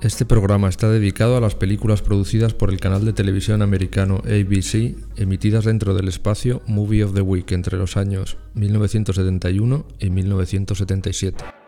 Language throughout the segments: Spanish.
Este programa está dedicado a las películas producidas por el canal de televisión americano ABC, emitidas dentro del espacio Movie of the Week entre los años 1971 y 1977.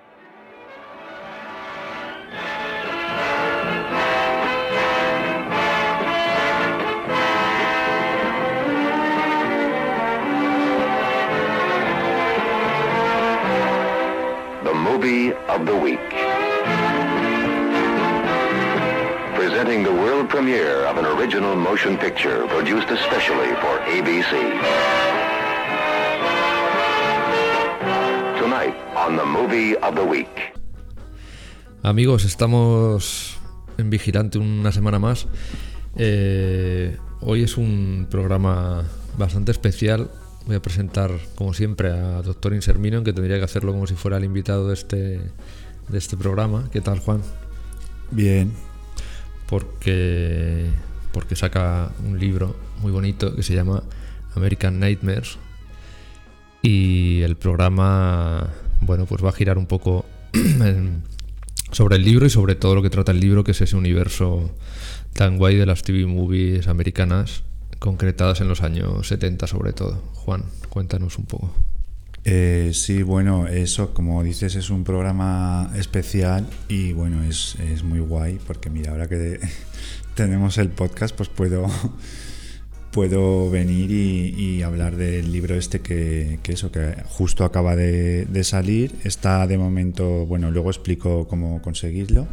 On the movie of the week. Amigos, estamos en Vigilante una semana más. Eh, hoy es un programa bastante especial. Voy a presentar, como siempre, a Doctor Insermino, que tendría que hacerlo como si fuera el invitado de este, de este programa. ¿Qué tal, Juan? Bien, Porque, porque saca un libro muy bonito que se llama American Nightmares. Y el programa, bueno, pues va a girar un poco sobre el libro y sobre todo lo que trata el libro, que es ese universo tan guay de las TV movies americanas, concretadas en los años 70 sobre todo. Juan, cuéntanos un poco. Eh, sí, bueno, eso, como dices, es un programa especial y bueno, es, es muy guay porque mira, ahora que tenemos el podcast, pues puedo, puedo venir y, hablar del libro este que, que eso, que justo acaba de, de salir. Está de momento, bueno, luego explico cómo conseguirlo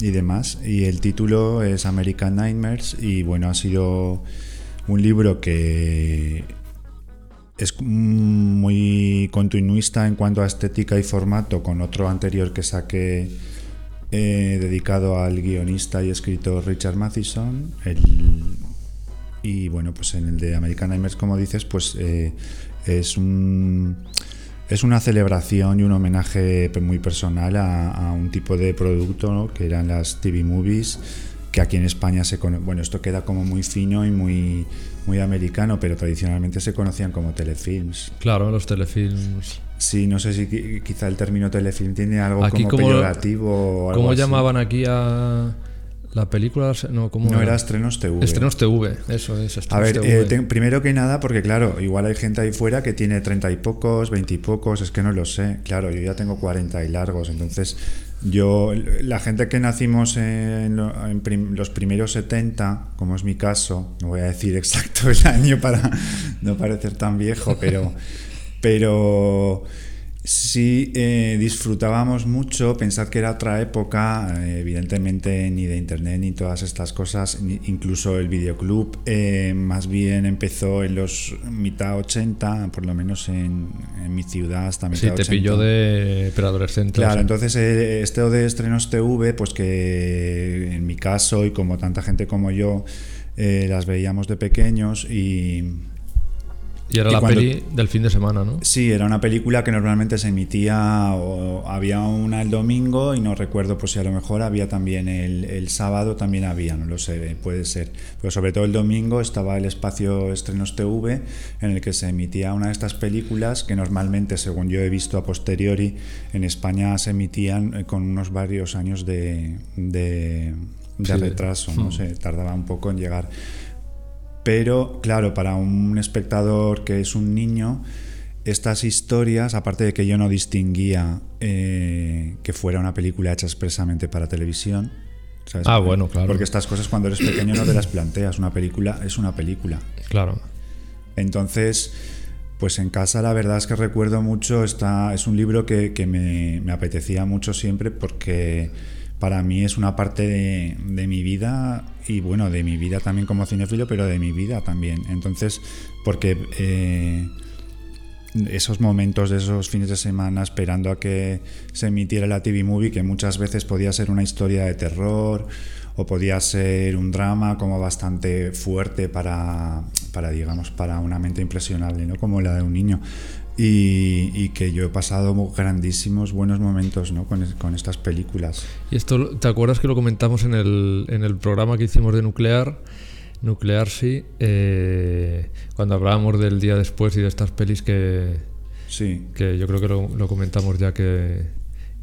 y demás. Y el título es American Nightmares y bueno, ha sido un libro que es muy continuista en cuanto a estética y formato con otro anterior que saqué eh, dedicado al guionista y escritor Richard Matheson. El- y bueno, pues en el de American Nightmares, como dices, pues eh, es un es una celebración y un homenaje muy personal a, a un tipo de producto ¿no? que eran las TV movies que aquí en España se conoce, bueno, esto queda como muy fino y muy, muy americano, pero tradicionalmente se conocían como telefilms. Claro, los telefilms. Sí, no sé si qui- quizá el término telefilm tiene algo Aquí como como- peyorativo o algo ¿Cómo así. llamaban aquí a la película? No, ¿cómo No era estrenos TV. Estrenos TV, eso es. A Estrenos ver, TV. eh, te- primero que nada, porque claro, igual hay gente ahí fuera que tiene treinta y pocos, veinte y pocos, es que no lo sé. Claro, yo ya tengo 40 y largos, entonces yo, la gente que nacimos en, lo- en prim- los primeros 70, como es mi caso, no voy a decir exacto el año para no parecer tan viejo, pero, pero sí eh, disfrutábamos mucho, pensar que era otra época, eh, evidentemente ni de internet ni todas estas cosas, ni- incluso el videoclub eh, más bien empezó en los mitad 80, por lo menos en, en mi ciudad hasta mitad Sí, te 80. pilló de preadolescente. Claro, o sea. entonces eh, esto de estrenos TV, pues que en mi caso y como tanta gente como yo, las veíamos de pequeños y Y era y la cuando- peli del fin de semana, ¿no? sí, era una película que normalmente se emitía o había una el domingo y no recuerdo pues si a lo mejor había también el, el sábado, también había, no lo sé, puede ser. Pero sobre todo el domingo estaba el espacio Estrenos TV en el que se emitía una de estas películas que normalmente, según yo he visto a posteriori, en España se emitían eh, con unos varios años de, de, de Sí. retraso, no Hmm. sé, tardaba un poco en llegar. Pero, claro, para un espectador que es un niño, estas historias, aparte de que yo no distinguía eh, que fuera una película hecha expresamente para televisión, ¿sabes? Ah, bueno, claro. Porque estas cosas cuando eres pequeño no te las planteas. Una película es una película. Claro. Entonces, pues en casa la verdad es que recuerdo mucho, esta, es un libro que, que me, me apetecía mucho siempre porque para mí es una parte de, de mi vida y bueno, de mi vida también como cinéfilo, pero de mi vida también. Entonces, porque eh, esos momentos de esos fines de semana esperando a que se emitiera la TV Movie, que muchas veces podía ser una historia de terror o podía ser un drama como bastante fuerte para, para digamos, para una mente impresionable, ¿no? Como la de un niño. Y, y que yo he pasado grandísimos buenos momentos ¿no? con, es- con estas películas. Y esto, ¿te acuerdas que lo comentamos en el, en el programa que hicimos de Nuclear? Nuclear sí, eh, cuando hablábamos del día después y de estas pelis que, Sí, que yo creo que lo, lo comentamos ya que,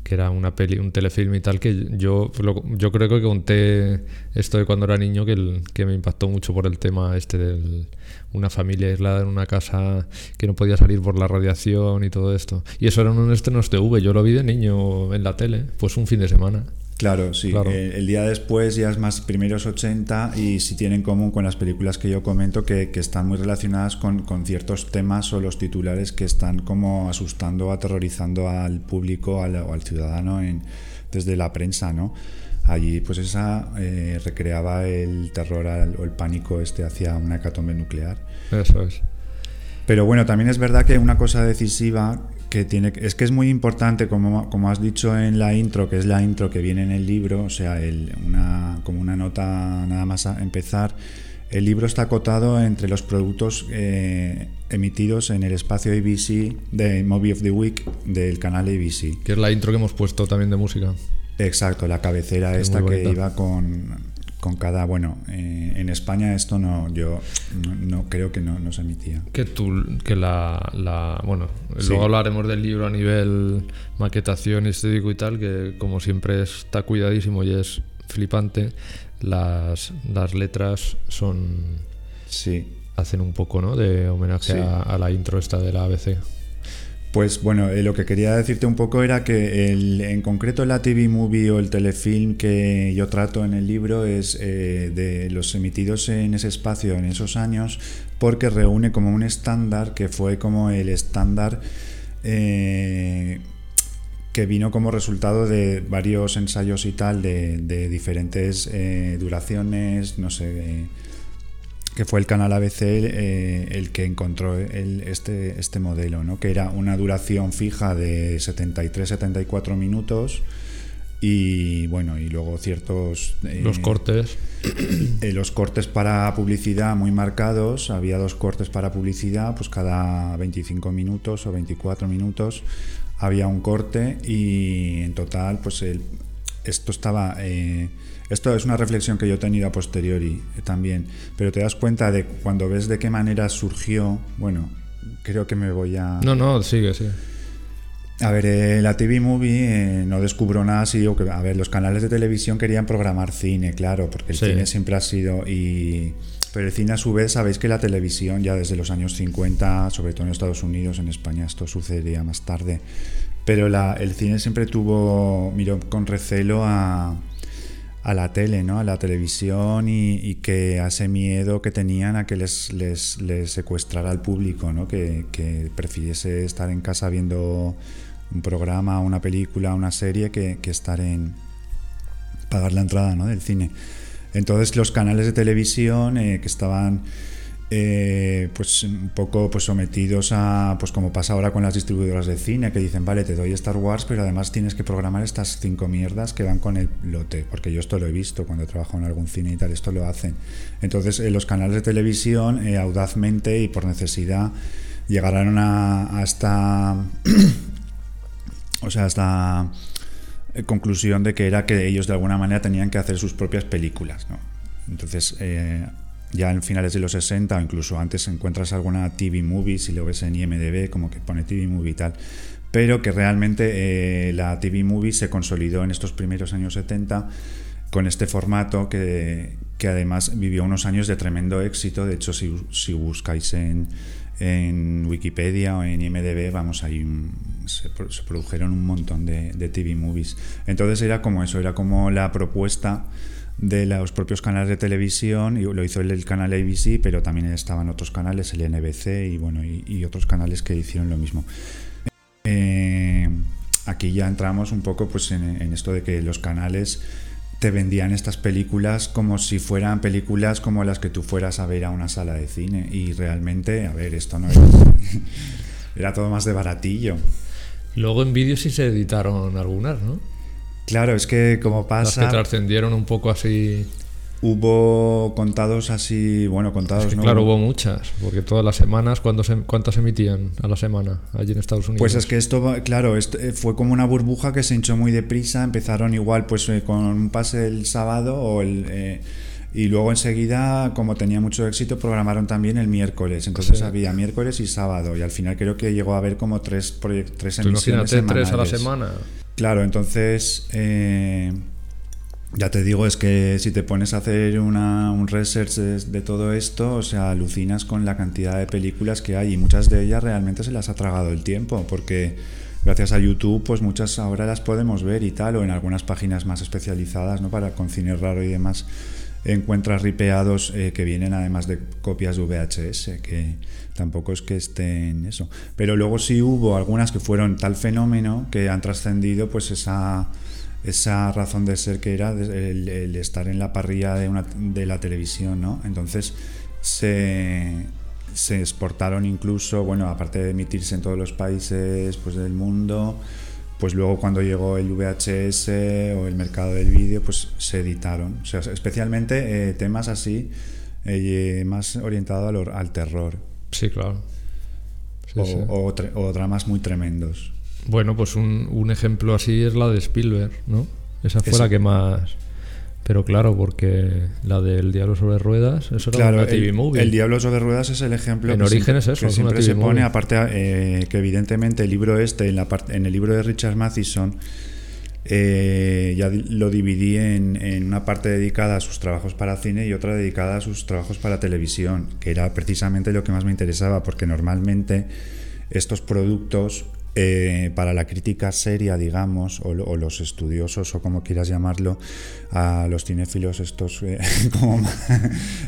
que era una peli, un telefilm y tal, que yo, lo- yo creo que conté esto de cuando era niño que, que me impactó mucho por el tema este de una familia aislada en una casa que no podía salir por la radiación y todo esto. Y eso eran unos estrenos TV, yo lo vi de niño en la tele, pues un fin de semana. Claro, sí. Claro. Eh, el día después ya es más primeros 80 y sí tiene en común con las películas que yo comento que, que están muy relacionadas con, con ciertos temas o los titulares que están como asustando, aterrorizando al público al- o al ciudadano en, desde la prensa, ¿no? Allí pues esa eh, recreaba el terror al- o el pánico este hacia una hecatombe nuclear. Eso es. Pero bueno, también es verdad que una cosa decisiva que tiene es que es muy importante, como, como has dicho en la intro, que es la intro que viene en el libro, o sea, el- una, como una nota nada más a empezar, el libro está acotado entre los productos eh, emitidos en el espacio ABC de Movie of the Week del canal ABC. Que es la intro que hemos puesto también de música. Exacto, la cabecera Es esta que iba con, con cada... Bueno, eh, en España esto no, yo no, no creo que no, no se emitía. Que tú, que la, la bueno, Sí. luego hablaremos del libro a nivel maquetación estético y tal, que como siempre está cuidadísimo y es flipante. Las, las letras son Sí, hacen un poco, ¿no? De homenaje Sí. a, a la intro esta de la ABC. Pues bueno, eh, lo que quería decirte un poco era que el- en concreto la TV movie o el telefilm que yo trato en el libro es eh, de los emitidos en ese espacio en esos años porque reúne como un estándar que fue como el estándar eh, que vino como resultado de varios ensayos y tal de, de diferentes duraciones, no sé, que fue el canal ABC eh, el que encontró el- este, este modelo, ¿no? que era una duración fija de 73-74 minutos y bueno, y luego ciertos... eh, Los cortes. eh, los cortes para publicidad muy marcados, había dos cortes para publicidad, pues cada 25 minutos o 24 minutos había un corte y en total pues el, esto estaba... eh, esto es una reflexión que yo he tenido a posteriori eh, también, pero te das cuenta de cuando ves de qué manera surgió, bueno, creo que me voy a... No, no, sigue, sigue. A ver, eh, la TV Movie eh, no descubrió nada así. O que, a ver, los canales de televisión querían programar cine, claro, porque el Sí. cine siempre ha sido. Y, pero el cine, a su vez, sabéis que la televisión, ya desde los años 50, sobre todo en Estados Unidos, en España esto sucedería más tarde. Pero la- el cine siempre tuvo. miró con recelo a, a la tele, ¿no? A la televisión y, y que ese miedo que tenían a que les, les, les secuestrara al público, ¿no? Que, que prefiriese estar en casa viendo un programa, una película, una serie que, que estar en pagar la entrada, ¿no? Del cine. Entonces los canales de televisión eh, que estaban eh, pues un poco pues sometidos a pues como pasa ahora con las distribuidoras de cine que dicen vale te doy Star Wars pero además tienes que programar estas cinco mierdas que van con el lote porque yo esto lo he visto cuando he trabajado en algún cine y tal esto lo hacen entonces eh, los canales de televisión eh, audazmente y por necesidad llegaron a, a esta o sea hasta eh, conclusión de que era que ellos de alguna manera tenían que hacer sus propias películas ¿no? entonces ya en finales de los 60 o incluso antes encuentras alguna TV movie, si lo ves en IMDB, como que pone TV movie y tal, pero que realmente eh, la TV movie se consolidó en estos primeros años 70 con este formato que, que además vivió unos años de tremendo éxito, de hecho si, si buscáis en, en Wikipedia o en IMDB, vamos, ahí se, pro- se produjeron un montón de TV movies. Entonces era como eso, era como la propuesta de los propios canales de televisión, y lo hizo el, canal ABC, pero también estaban otros canales, el NBC y bueno, y, otros canales que hicieron lo mismo. Eh, aquí ya entramos un poco pues en, en esto de que los canales te vendían estas películas como si fueran películas como las que tú fueras a ver a una sala de cine y realmente, a ver, esto no era era todo más de baratillo. Luego en vídeo sí se editaron algunas, ¿no? Claro, es que como Las que pasa... trascendieron un poco así. hubo contados así, bueno, contados, Es que, ¿no? claro, hubo muchas, porque todas las semanas, ¿cuándo se- ¿cuántas emitían a la semana allí en Estados Unidos? Pues es que esto, claro, esto, eh, fue como una burbuja que se hinchó muy deprisa. Empezaron igual, pues eh, con un pase el sábado o el, eh, y luego enseguida, como tenía mucho éxito, programaron también el miércoles. Entonces Sí. había miércoles y sábado y al final creo que llegó a haber como tres, tres emisiones imagínate tres a la semanales. semana. Claro, entonces eh, ya te digo, es que si te pones a hacer una, un research de, de todo esto, o sea, alucinas con la cantidad de películas que hay y muchas de ellas realmente se las ha tragado el tiempo, porque gracias a YouTube, pues muchas ahora las podemos ver y tal, o en algunas páginas más especializadas, ¿no? Para con cine raro y demás, encuentras ripeados eh, que vienen además de copias de VHS, que tampoco es que estén eso. Pero luego sí hubo algunas que fueron tal fenómeno que han trascendido pues esa esa razón de ser que era el, el estar en la parrilla de, una, de la televisión, ¿no? Entonces se, se exportaron incluso, bueno, aparte de emitirse en todos los países pues, del mundo, pues luego cuando llegó el VHS o el mercado del vídeo, pues se editaron. O sea, especialmente eh, temas así, eh, más orientados al, terror. Sí, claro. Sí, o, sí. o dramas muy tremendos. Bueno, pues un, un ejemplo así es la de Spielberg, ¿no? Esa fue la que más... Pero claro, porque la del Diablo sobre Ruedas, eso era Claro, una TV el, movie. el Diablo sobre ruedas es el ejemplo En que origen es eso, que es siempre se pone, movie. aparte eh, que evidentemente el libro este, en la en el libro de Richard Matheson, eh, ya lo dividí en, en una parte dedicada a sus trabajos para cine y otra dedicada a sus trabajos para televisión, que era precisamente lo que más me interesaba, porque normalmente estos productos eh, para la crítica seria, digamos, o, lo- o los estudiosos, o como quieras llamarlo, a los cinéfilos estos, eh, como,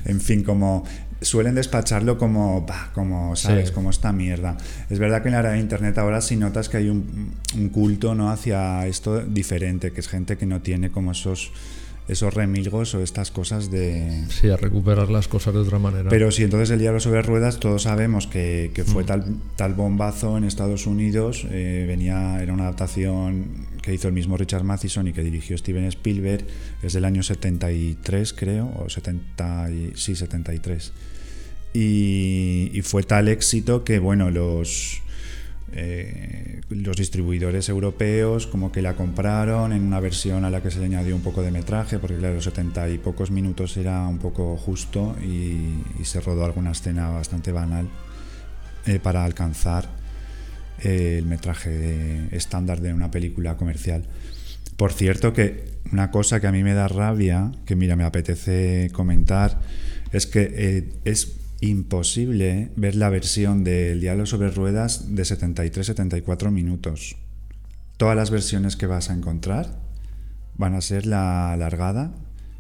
en fin, como suelen despacharlo como, bah, como, ¿sabes? Sí. Como esta mierda. Es verdad que en la era de Internet ahora sí notas que hay un, un culto, ¿no? Hacia esto diferente, que es gente que no tiene como esos esos remilgos o estas cosas de, Sí, a recuperar las cosas de otra manera. pero si entonces el diablo sobre ruedas, todos sabemos que, que Mm. fue tal, tal bombazo en Estados Unidos. eh, venía, era una adaptación que hizo el mismo Richard Matheson y que dirigió Steven Spielberg. Es del año 73, creo, o 70, y- sí, 73. Y, y fue tal éxito que, bueno, los, eh, los distribuidores europeos como que la compraron en una versión a la que se le añadió un poco de metraje, porque claro, 70 y pocos minutos era un poco justo y, se rodó alguna escena bastante banal eh, para alcanzar eh, el metraje estándar de una película comercial. Por cierto que una cosa que a mí me da rabia, que mira, me apetece comentar, es que es imposible ver la versión del Diablo sobre Ruedas de 73-74 minutos. Todas las versiones que vas a encontrar van a ser la alargada,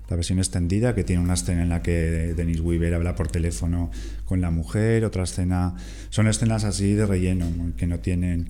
la versión extendida, que tiene una escena en la que Denis Weaver habla por teléfono con la mujer, otra escena... Son escenas así de relleno, que no tienen...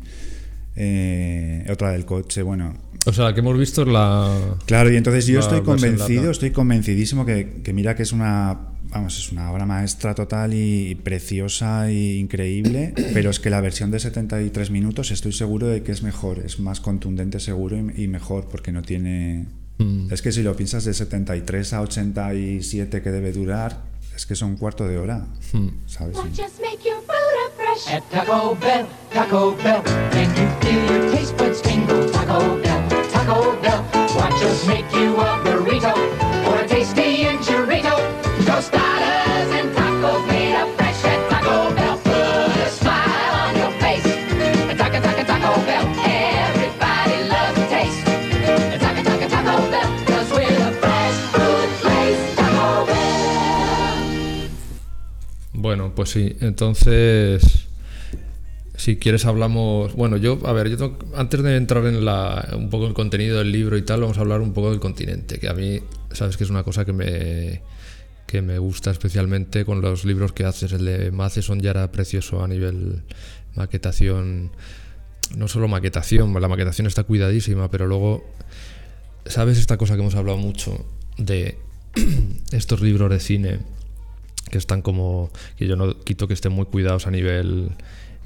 eh, otra del coche, bueno, O sea, la que hemos visto es la... Claro, y entonces yo estoy convencido, estoy convencidísimo que, que mira que es una, vamos, es una obra maestra total y preciosa e increíble, pero es que la versión de 73 minutos estoy seguro de que es mejor, es más contundente seguro y, y mejor porque no tiene... Mm. Es que si lo piensas de 73 a 87 que debe durar, es que son un cuarto de hora, Mm. ¿sabes? At Taco Bell, Taco Bell, can you feel your taste buds tingle? Taco Bell, Taco Bell, why just make you a burrito or a tasty enchilito? Bueno, pues sí, entonces... Si quieres hablamos... Bueno, yo, a ver, yo tengo- antes de entrar en la, un poco el contenido del libro y tal, vamos a hablar un poco del continente, que a mí, sabes que es una cosa que me, que me gusta especialmente con los libros que haces. El de Matheson ya era precioso a nivel maquetación, no solo maquetación, la maquetación está cuidadísima, pero luego, ¿sabes esta cosa que hemos hablado mucho de estos libros de cine? que están como que yo no quito que estén muy cuidados a nivel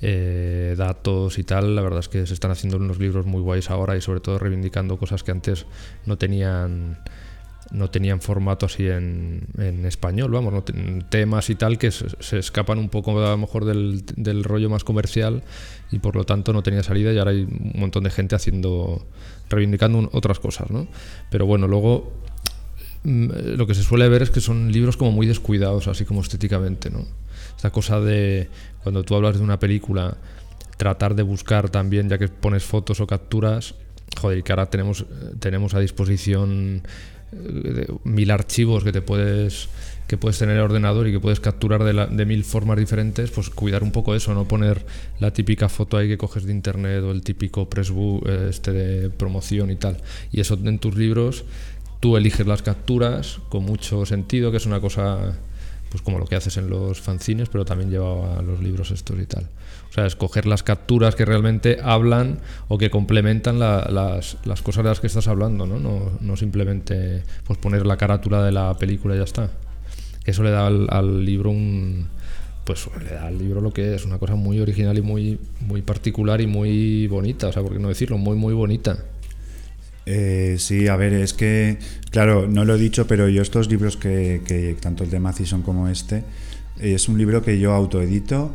eh, datos y tal la verdad es que se están haciendo unos libros muy guays ahora y sobre todo reivindicando cosas que antes no tenían no tenían formato así en, en español, vamos, no temas y tal que se, escapan un poco a lo mejor del, del rollo más comercial y por lo tanto no tenía salida y ahora hay un montón de gente haciendo, reivindicando otras cosas, ¿no? Pero bueno, luego mm, lo que se suele ver es que son libros como muy descuidados, así como estéticamente, ¿no? Esta cosa de cuando tú hablas de una película, tratar de buscar también, ya que pones fotos o capturas, joder, y que ahora tenemos, eh, tenemos a disposición eh, mil archivos que te puedes que puedes tener en el ordenador y que puedes capturar de, la- de mil formas diferentes, pues cuidar un poco eso, no poner la típica foto ahí que coges de internet o el típico pressbook eh, este de promoción y tal. Y eso en tus libros tú eliges las capturas con mucho sentido, que es una cosa pues como lo que haces en los fanzines, pero también llevado a los libros estos y tal. O sea, escoger las capturas que realmente hablan o que complementan la- las, las cosas de las que estás hablando, ¿no? No, no simplemente pues poner la carátula de la película y ya está. Eso le da al, al libro un pues le da al libro lo que es, una cosa muy original y muy, muy particular y muy bonita, o sea, por qué no decirlo, muy, muy bonita. Eh, sí, a ver, es que, claro, no lo he dicho, pero yo estos libros que, que tanto el de Mathison como este, eh, es un libro que yo autoedito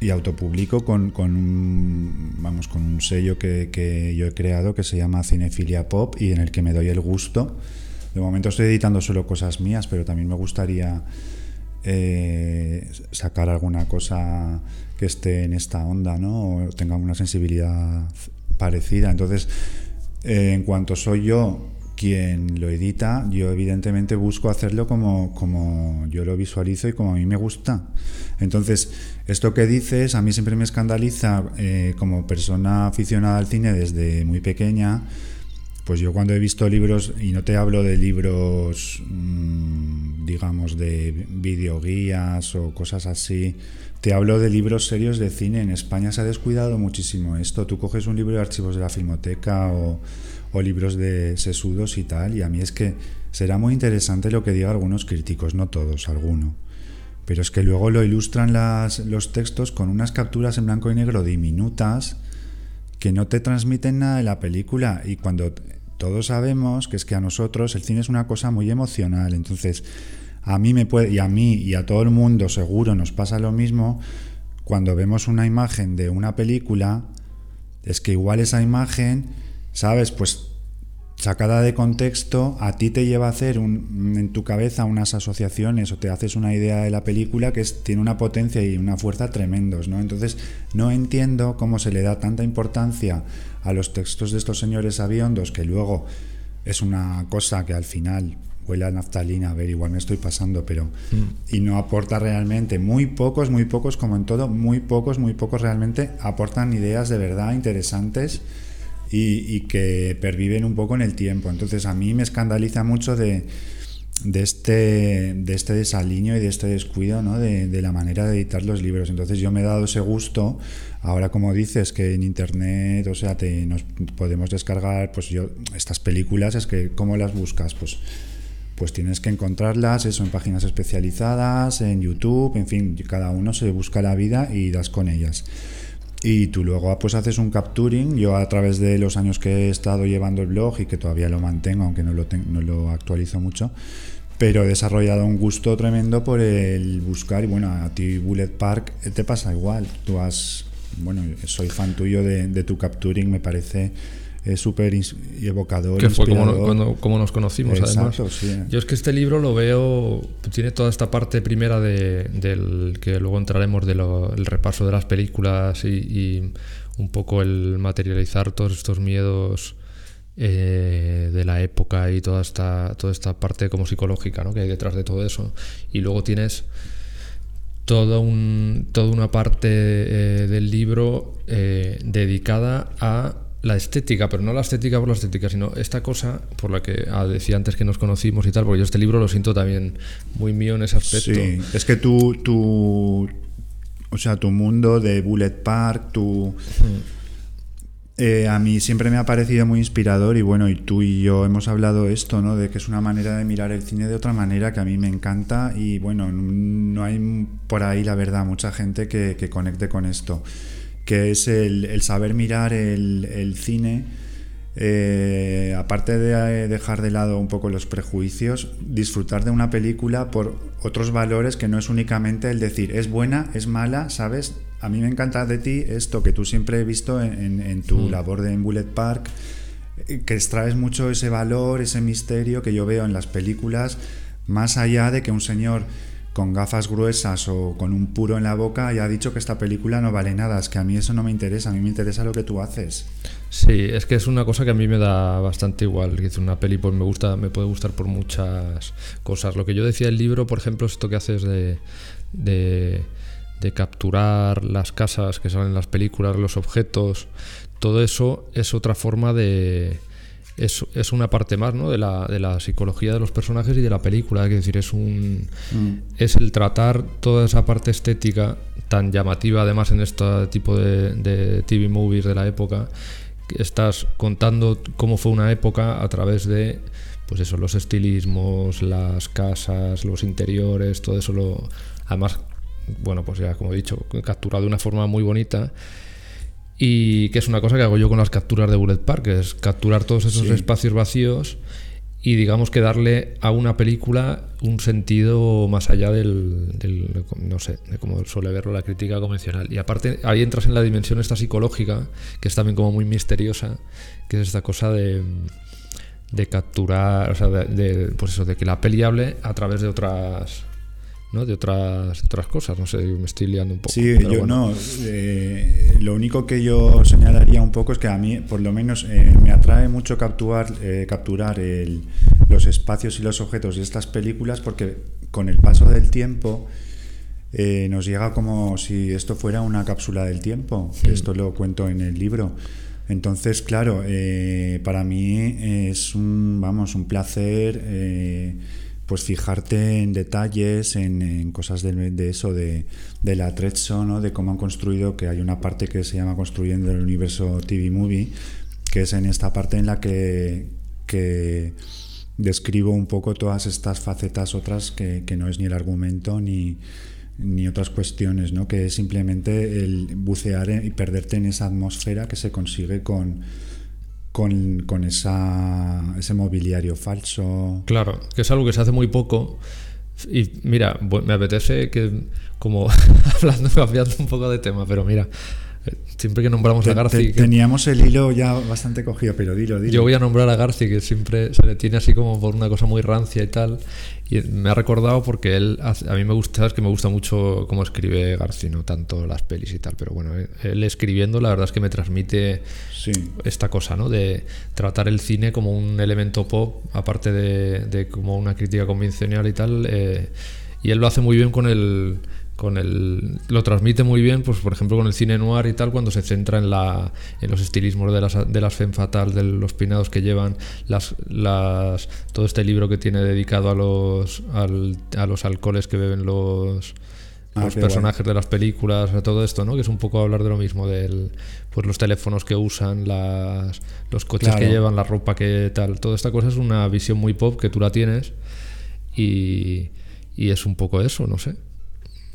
y autopublico con, con un, vamos, con un sello que, que yo he creado que se llama Cinefilia Pop y en el que me doy el gusto. De momento estoy editando solo cosas mías, pero también me gustaría eh, sacar alguna cosa que esté en esta onda, ¿no? O tenga una sensibilidad parecida. Entonces, eh, en cuanto soy yo quien lo edita, yo evidentemente busco hacerlo como, como yo lo visualizo y como a mí me gusta. Entonces, esto que dices a mí siempre me escandaliza eh, como persona aficionada al cine desde muy pequeña. Pues yo cuando he visto libros, y no te hablo de libros, mmm, digamos, de videoguías o cosas así, te hablo de libros serios de cine. En España se ha descuidado muchísimo esto. Tú coges un libro de archivos de la Filmoteca o, o libros de sesudos y tal, y a mí es que será muy interesante lo que digan algunos críticos, no todos, alguno. Pero es que luego lo ilustran las, los textos con unas capturas en blanco y negro diminutas que no te transmiten nada de la película y cuando todos sabemos que es que a nosotros el cine es una cosa muy emocional, entonces a mí me puede y a mí y a todo el mundo seguro nos pasa lo mismo cuando vemos una imagen de una película es que igual esa imagen, sabes, pues sacada de contexto, a ti te lleva a hacer en tu cabeza unas asociaciones o te haces una idea de la película que tiene una potencia y una fuerza tremendos, ¿no? Entonces, no entiendo cómo se le da tanta importancia a los textos de estos señores aviondos, que luego es una cosa que al final huele a naftalina, a ver, igual me estoy pasando, pero... Y no aporta realmente, muy pocos, muy pocos, como en todo, muy pocos, muy pocos realmente aportan ideas de verdad interesantes y, y, que perviven un poco en el tiempo. Entonces a mí me escandaliza mucho de, de, este, de este desaliño y de este descuido ¿no? de, de, la manera de editar los libros. Entonces yo me he dado ese gusto. Ahora como dices que en internet, o sea, te, nos podemos descargar, pues yo, estas películas, es que ¿cómo las buscas? Pues pues tienes que encontrarlas, eso en páginas especializadas, en YouTube, en fin, cada uno se busca la vida y das con ellas y tú luego pues haces un capturing. Yo a través de los años que he estado llevando el blog y que todavía lo mantengo, aunque no lo, no lo actualizo mucho, pero he desarrollado un gusto tremendo por el buscar y bueno, a ti Bullet Park te pasa igual. Tú has, bueno, soy fan tuyo de, de tu capturing, me parece es súper evocador. Que fue como, cuando, como, nos conocimos, Exacto, además. Sí. Yo es que este libro lo veo, tiene toda esta parte primera de, del que luego entraremos del de repaso de las películas y, y, un poco el materializar todos estos miedos eh, de la época y toda esta, toda esta parte como psicológica ¿no? que hay detrás de todo eso. Y luego tienes todo un, toda una parte eh, del libro eh, dedicada a la estética, pero no la estética por la estética, sino esta cosa por la que ah, decía antes que nos conocimos y tal, porque yo este libro lo siento también muy mío en ese aspecto. Sí, es que tú, tú o sea, tu mundo de Bullet Park, tu... Eh, a mí siempre me ha parecido muy inspirador y bueno, y tú y yo hemos hablado esto, ¿no? De que es una manera de mirar el cine de otra manera que a mí me encanta y bueno, no hay por ahí, la verdad, mucha gente que, que conecte con esto, que es el, el saber mirar el, el, cine eh, aparte de eh, dejar de lado un poco los prejuicios, disfrutar de una película por otros valores que no es únicamente el decir es buena, es mala, ¿sabes? A mí me encanta de ti esto que tú siempre he visto en, en- en tu Mm. labor de en Bullet Park, eh, que extraes mucho ese valor, ese misterio que yo veo en las películas, más allá de que un señor con gafas gruesas o con un puro en la boca haya dicho que esta película no vale nada. Es que a mí eso no me interesa, a mí me interesa lo que tú haces. Sí, es que es una cosa que a mí me da bastante igual. Una peli pues me gusta, me puede gustar por muchas cosas. Lo que yo decía del libro, por ejemplo, es esto que haces de, de, de capturar las casas que salen en las películas, los objetos, todo eso es otra forma de... Es, es una parte más ¿no? de, la, de la psicología de los personajes y de la película. Es decir, es un, es el tratar toda esa parte estética tan llamativa además en este tipo de, de TV movies de la época que estás contando cómo fue una época a través de pues eso los estilismos las casas los interiores todo eso lo además bueno pues ya como he dicho capturado de una forma muy bonita y que es una cosa que hago yo con las capturas de Bullet Park, que es capturar todos esos Sí. espacios vacíos y digamos que darle a una película un sentido más allá del, del- no sé, de como suele verlo la crítica convencional. Y aparte ahí entras en la dimensión esta psicológica, que es también como muy misteriosa, que es esta cosa de, de capturar, o sea, de, de, pues eso, de que la peli hable a través de otras... ¿no? de otras de otras cosas, no sé, me estoy liando un poco. Sí, yo bueno. no. eh, lo único que yo señalaría un poco es que a mí, por lo menos, eh, me atrae mucho capturar, eh, capturar el- los espacios y los objetos de estas películas porque con el paso del tiempo eh, nos llega como si esto fuera una cápsula del tiempo. Esto lo cuento en el libro. Entonces, claro, para mí es un, vamos, un placer. Pues fijarte en detalles, en, cosas de, de eso, de, del atrezzo, ¿no? de cómo han construido, que hay una parte que se llama Construyendo el Universo TV Movie, que es en esta parte en la que, que describo un poco todas estas facetas otras que, que no es ni el argumento ni, ni otras cuestiones, ¿no? que es simplemente el bucear y perderte en esa atmósfera que se consigue con, con, con esa, ese mobiliario falso. Claro, que es algo que se hace muy poco. Y mira, me apetece que, como hablando, cambiando un poco de tema, pero mira, siempre que nombramos a Garci, te- que- teníamos el hilo ya bastante cogido, pero dilo, dilo. yo voy a nombrar a Garci, que siempre se le tiene así como por una cosa muy rancia y tal. Y me ha recordado porque él, a mí me gusta, sabes que me gusta mucho cómo escribe Garci, no tanto las pelis y tal, pero bueno, él- él escribiendo, la verdad es que me transmite Sí. esta cosa, ¿no? De tratar el cine como un elemento pop, aparte de, de como una crítica convencional y tal. eh, y él lo hace muy bien con el. Con el, lo transmite muy bien, pues por ejemplo con el cine noir y tal, cuando se centra en, la, en los estilismos de las, de las femme fatal, de los peinados que llevan, las, las, todo este libro que tiene dedicado a los, al- a los alcoholes que beben los, Ah, los personajes de las películas, todo esto, ¿no? Que es un poco hablar de lo mismo, del, pues los teléfonos que usan, las, los coches Claro. que llevan, la ropa que tal. Toda esta cosa es una visión muy pop que tú la tienes y, y es un poco eso, no sé.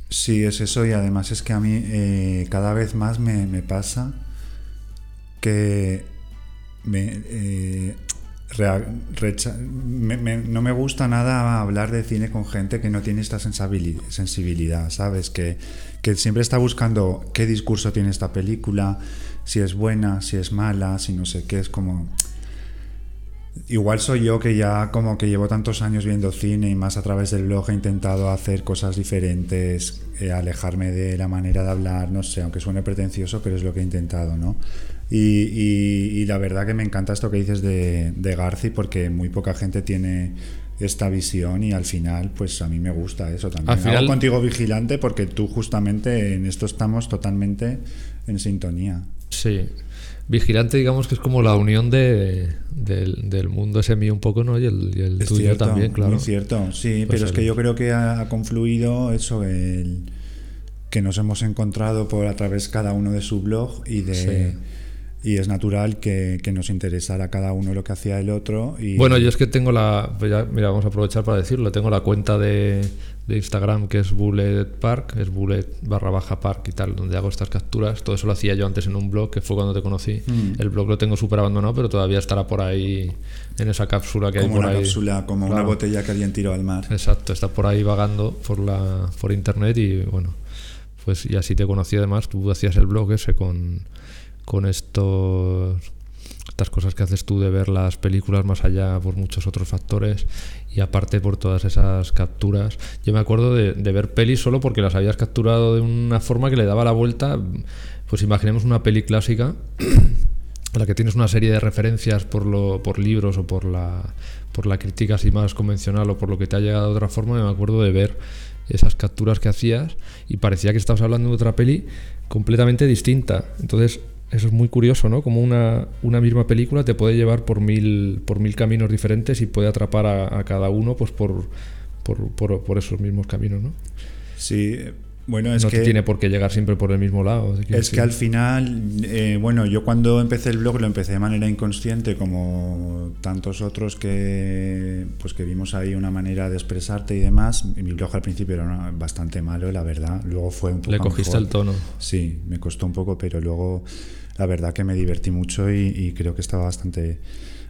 Sí, es eso y además es que a mí eh, cada vez más me, me pasa que me, eh, me- no me gusta nada hablar de cine con gente que no tiene esta sensibilidad, ¿sabes? Que, que siempre está buscando qué discurso tiene esta película, si es buena, si es mala, si no sé qué, es como... Igual soy yo que ya como que llevo tantos años viendo cine y más a través del blog he intentado hacer cosas diferentes, eh, alejarme de la manera de hablar, no sé, aunque suene pretencioso, pero es lo que he intentado, ¿no? Y, y- y la verdad que me encanta esto que dices de, de Garci porque muy poca gente tiene esta visión y al final pues a mí me gusta eso también. Al final- Hago contigo vigilante porque tú justamente en esto estamos totalmente en sintonía. Sí. Vigilante, digamos que es como la unión de, del, del mundo ese mío un poco, ¿no? Y el, y el Es tuyo cierto, también, claro. Muy cierto, sí, Pues pero es que yo creo que ha, ha confluido eso, el que nos hemos encontrado por a través cada uno de su blog y de, Sí. y es natural que, que nos interesara cada uno lo que hacía el otro. Y, Bueno, yo es que tengo la. pues ya, mira, vamos a aprovechar para decirlo. Tengo la cuenta de, de Instagram que es Bullet Park, es Bullet barra baja park y tal, donde hago estas capturas. Todo eso lo hacía yo antes en un blog, que fue cuando te conocí. Mm. El blog lo tengo súper abandonado, pero todavía estará por ahí en esa cápsula que hay como por una ahí. cápsula, como una botella que alguien tiró al mar. Exacto, está por ahí vagando por la por internet y bueno, pues y así te conocí además, tú hacías el blog ese con, con estos estas cosas que haces tú de ver las películas más allá por muchos otros factores y aparte por todas esas capturas. Yo me acuerdo de, ver pelis solo porque las habías capturado de una forma que le daba la vuelta. Pues imaginemos una peli clásica a la que tienes una serie de referencias por, lo, por libros o por la, por la crítica así más convencional o por lo que te ha llegado de otra forma, me acuerdo de ver esas capturas que hacías y parecía que estabas hablando de otra peli completamente distinta. Entonces, eso es muy curioso, ¿no? Como una, una misma película te puede llevar por mil, por mil caminos diferentes y puede atrapar a, cada uno pues por, por- por esos mismos caminos, ¿no? Sí, bueno, es no que... te tiene por qué llegar siempre por el mismo lado. Es que al final, eh, bueno, yo cuando empecé el blog lo empecé de manera inconsciente, como tantos otros que, pues que vimos ahí una manera de expresarte y demás. Mi blog al principio era bastante malo, la verdad. Luego fue un poco Le cogiste mejor. el tono. Sí, me costó un poco, pero luego la verdad que me divertí mucho y, y creo que estaba bastante,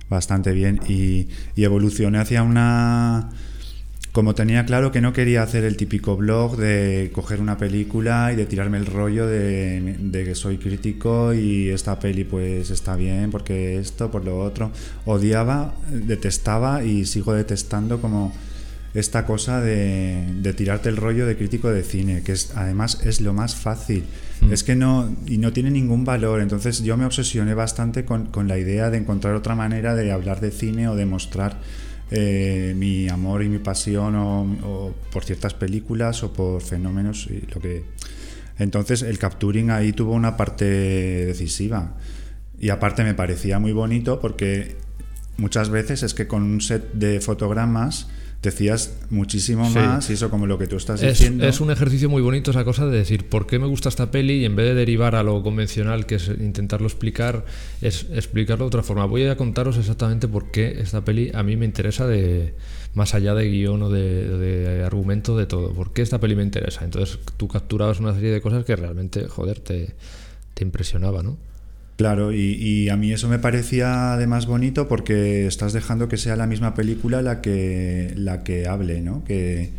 bastante bien. Y, y evolucioné hacia una... Como tenía claro que no quería hacer el típico blog de coger una película y de tirarme el rollo de, de que soy crítico y esta peli pues está bien porque esto, por lo otro. Odiaba, detestaba y sigo detestando como esta cosa de, de tirarte el rollo de crítico de cine, que es, además es lo más fácil. Es que no, y no tiene ningún valor. Entonces yo me obsesioné bastante con, con la idea de encontrar otra manera de hablar de cine o de mostrar eh, mi amor y mi pasión o, o por ciertas películas o por fenómenos y lo que entonces el capturing ahí tuvo una parte decisiva. Y aparte me parecía muy bonito porque muchas veces es que con un set de fotogramas decías muchísimo Sí. más y eso como lo que tú estás Es, diciendo es un ejercicio muy bonito esa cosa de decir por qué me gusta esta peli y en vez de derivar a lo convencional, que es intentarlo explicar, es explicarlo de otra forma. Voy a contaros exactamente por qué esta peli a mí me interesa de más allá de guion o de, de argumento, de todo. ¿Por qué esta peli me interesa? Entonces tú capturabas una serie de cosas que realmente, joder, te, te impresionaba, ¿no? Claro, y, a mí eso me parecía además bonito porque estás dejando que sea la misma película la que, la que hable, ¿no? Que